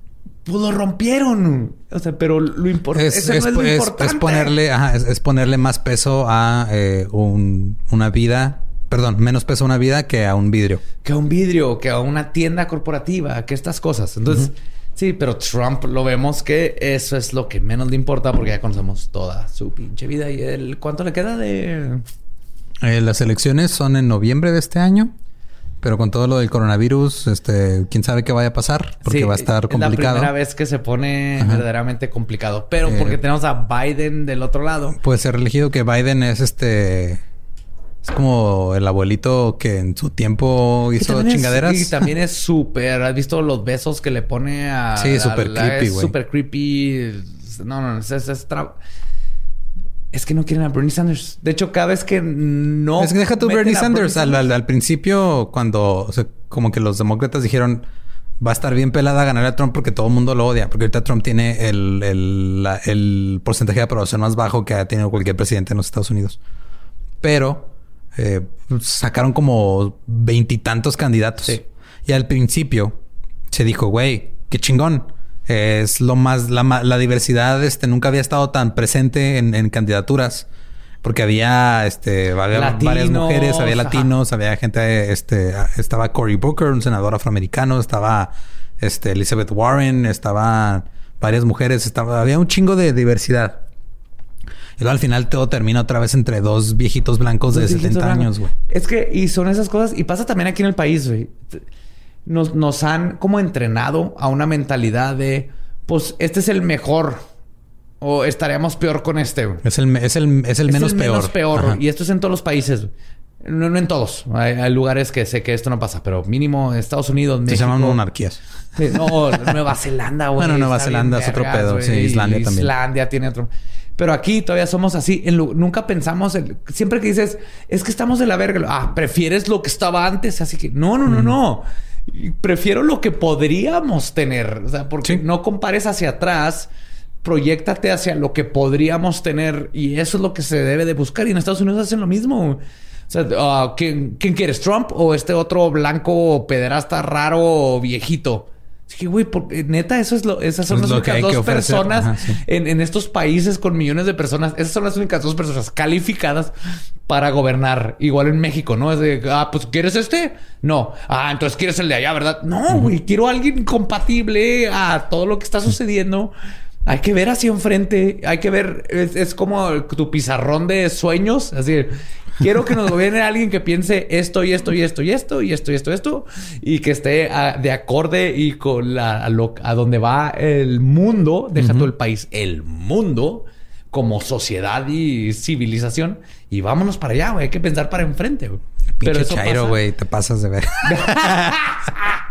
pues lo rompieron. O sea, pero lo, importante es, es, es, ponerle, es, ponerle más peso a eh, un, una vida. Perdón, menos peso a una vida que a un vidrio. Que a un vidrio, que a una tienda corporativa, que estas cosas. Entonces, sí, pero Trump lo vemos que eso es lo que menos le importa porque ya conocemos toda su pinche vida. ¿Y el cuánto le queda de...? Eh, las elecciones son en noviembre de este año. Pero con todo lo del coronavirus, este, quién sabe qué vaya a pasar, porque va a estar complicado. Es la primera vez que se pone verdaderamente complicado. Pero eh, porque tenemos a Biden del otro lado. Puede ser elegido que Biden es este. Es como el abuelito que en su tiempo hizo chingaderas. Sí, también es súper. ¿Has visto los besos que le pone a. Sí, súper creepy, güey. Súper creepy. No, no, es, es, es es que no quieren a Bernie Sanders. De hecho, cada vez que no. Es que deja tu Bernie Sanders. Al, principio, cuando como que los demócratas dijeron va a estar bien pelada ganar a Trump porque todo el mundo lo odia. Porque ahorita Trump tiene el, el, porcentaje de aprobación más bajo que ha tenido cualquier presidente en los Estados Unidos. Pero eh, sacaron como veintitantos candidatos. Y al principio se dijo, güey, qué chingón es lo más, la, diversidad este, nunca había estado tan presente en, candidaturas. Porque había, este, varias mujeres, había latinos, había gente, este, estaba Cory Booker, un senador afroamericano, estaba, este, Elizabeth Warren, estaban varias mujeres, estaba, había un chingo de diversidad. Y luego al final todo termina otra vez entre dos viejitos blancos de 70 años, güey. Es que, y son esas cosas, y pasa también aquí en el país, güey nos, nos han como entrenado a una mentalidad de, pues este es el mejor. O estaríamos peor con este. Es el, es el, es el menos peor. peor. Y esto es en todos los países. No, no en todos. Hay, lugares que sé que esto no pasa, pero mínimo Estados Unidos, México. Se llaman monarquías. no, Nueva Zelanda, güey. Bueno, Nueva Zelanda es otro pedo. Sí, Islandia también. Islandia tiene otro. Pero aquí todavía somos así. nunca pensamos, siempre que dices, es que estamos de la verga. Ah, prefieres lo que estaba antes. Así que no, no, no, no prefiero lo que podríamos tener. O sea, porque no compares hacia atrás, proyectate hacia lo que podríamos tener y eso es lo que se debe de buscar. Y en Estados Unidos hacen lo mismo. O sea, ah, ¿quién, ¿quién, quieres? ¿Trump o este otro blanco pederasta raro viejito? Que, güey, neta, eso es lo, esas son las únicas dos personas en, estos países con millones de personas. Esas son las únicas dos personas calificadas para gobernar. Igual en México, ¿no? Es de, ah, pues, ¿quieres este? No. Ah, entonces quieres el de allá, ¿verdad? No, güey, quiero a alguien compatible a todo lo que está sucediendo. Hay que ver hacia enfrente, hay que ver, es, es como tu pizarrón de sueños, así, Quiero que nos gobierne alguien que piense esto y esto y esto y esto y esto y esto, esto y que esté ah, de acorde y con la, a, donde va el mundo, deja todo el país, el mundo como sociedad y civilización y vámonos para allá, güey. Hay que pensar para enfrente, güey. Pero eso chairo, güey, te pasas de ver.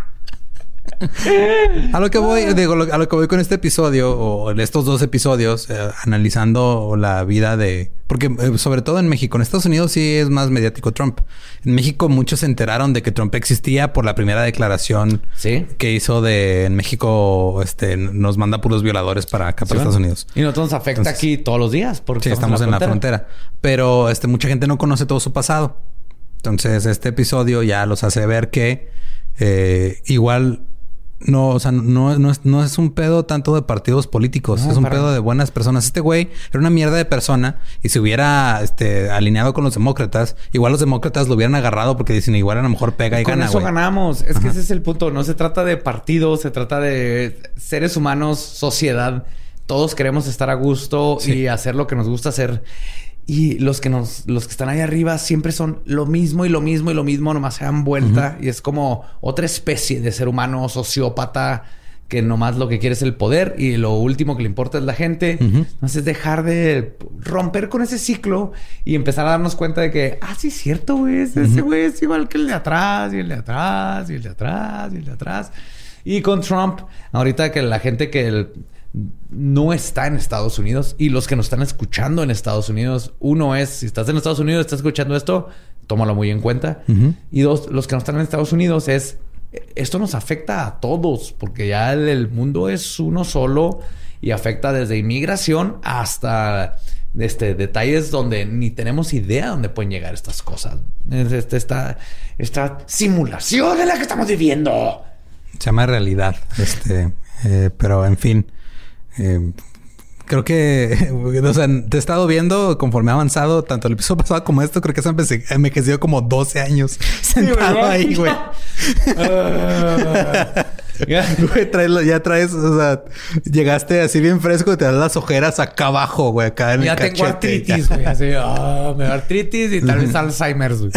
a lo que voy, digo, a lo que voy con este episodio o en estos dos episodios, eh, analizando la vida de, porque eh, sobre todo en México, en Estados Unidos sí es más mediático Trump. En México muchos se enteraron de que Trump existía por la primera declaración que hizo de en México, este, nos manda puros violadores para acá para Estados Unidos. Y nosotros nos afecta aquí todos los días porque estamos, en, la, frontera. Pero este, mucha gente no conoce todo su pasado. Entonces este episodio ya los hace ver que eh, igual no, o sea, no, no, es, no es un pedo tanto de partidos políticos, es un pedo de buenas personas. Este güey era una mierda de persona y si hubiera este, alineado con los demócratas, igual los demócratas lo hubieran agarrado porque dicen igual a lo mejor pega y con gana. Eso ganamos. Es que ese es el punto. No se trata de partidos, se trata de seres humanos, sociedad. Todos queremos estar a gusto y hacer lo que nos gusta hacer. Y los que nos, los que están ahí arriba siempre son lo mismo y lo mismo y lo mismo, nomás se dan vuelta. Y es como otra especie de ser humano sociópata que nomás lo que quiere es el poder y lo último que le importa es la gente. Entonces es dejar de romper con ese ciclo y empezar a darnos cuenta de que, ah, sí, es cierto, güey. Ese güey es igual que el de atrás y el de atrás y el de atrás y el de atrás. Y con Trump, ahorita que la gente que el, no está en Estados Unidos y los que nos están escuchando en Estados Unidos, uno es, si estás en Estados Unidos, estás escuchando esto, tómalo muy en cuenta. Y dos, los que no están en Estados Unidos es, esto nos afecta a todos, porque ya el, mundo es uno solo y afecta desde inmigración hasta este, detalles donde ni tenemos idea dónde pueden llegar estas cosas. Este, esta, esta simulación en la que estamos viviendo. Se llama realidad. Este, Eh, pero en fin. Eh, creo que, o sea, te he estado viendo conforme ha avanzado tanto el episodio pasado como esto. Creo que se ha envejecido como 12 años sentado ahí, güey. ya traes, o sea, llegaste así bien fresco y te das las ojeras acá abajo, güey, acá en ya el cachete. tengo artritis, güey. Así, oh, me da artritis y tal vez Alzheimer's, güey.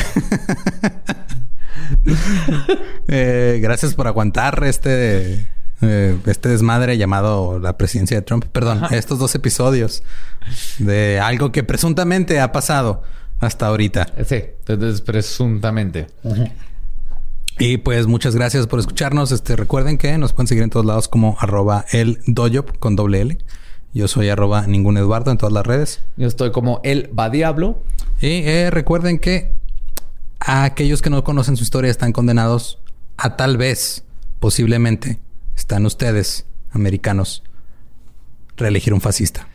eh, gracias por aguantar este eh, este desmadre llamado la presidencia de Trump. Perdón, estos dos episodios de algo que presuntamente ha pasado hasta ahorita. Sí, entonces presuntamente. Y pues muchas gracias por escucharnos. Este, recuerden que nos pueden seguir en todos lados como arroba el doyop con doble L. Yo soy arroba ningún Eduardo en todas las redes. Yo estoy como el va diablo. Y eh, recuerden que a aquellos que no conocen su historia están condenados a tal vez, posiblemente, están ustedes, americanos, reelegir un fascista.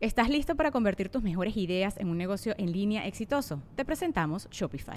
¿Estás listo para convertir tus mejores ideas en un negocio en línea exitoso? Te presentamos Shopify.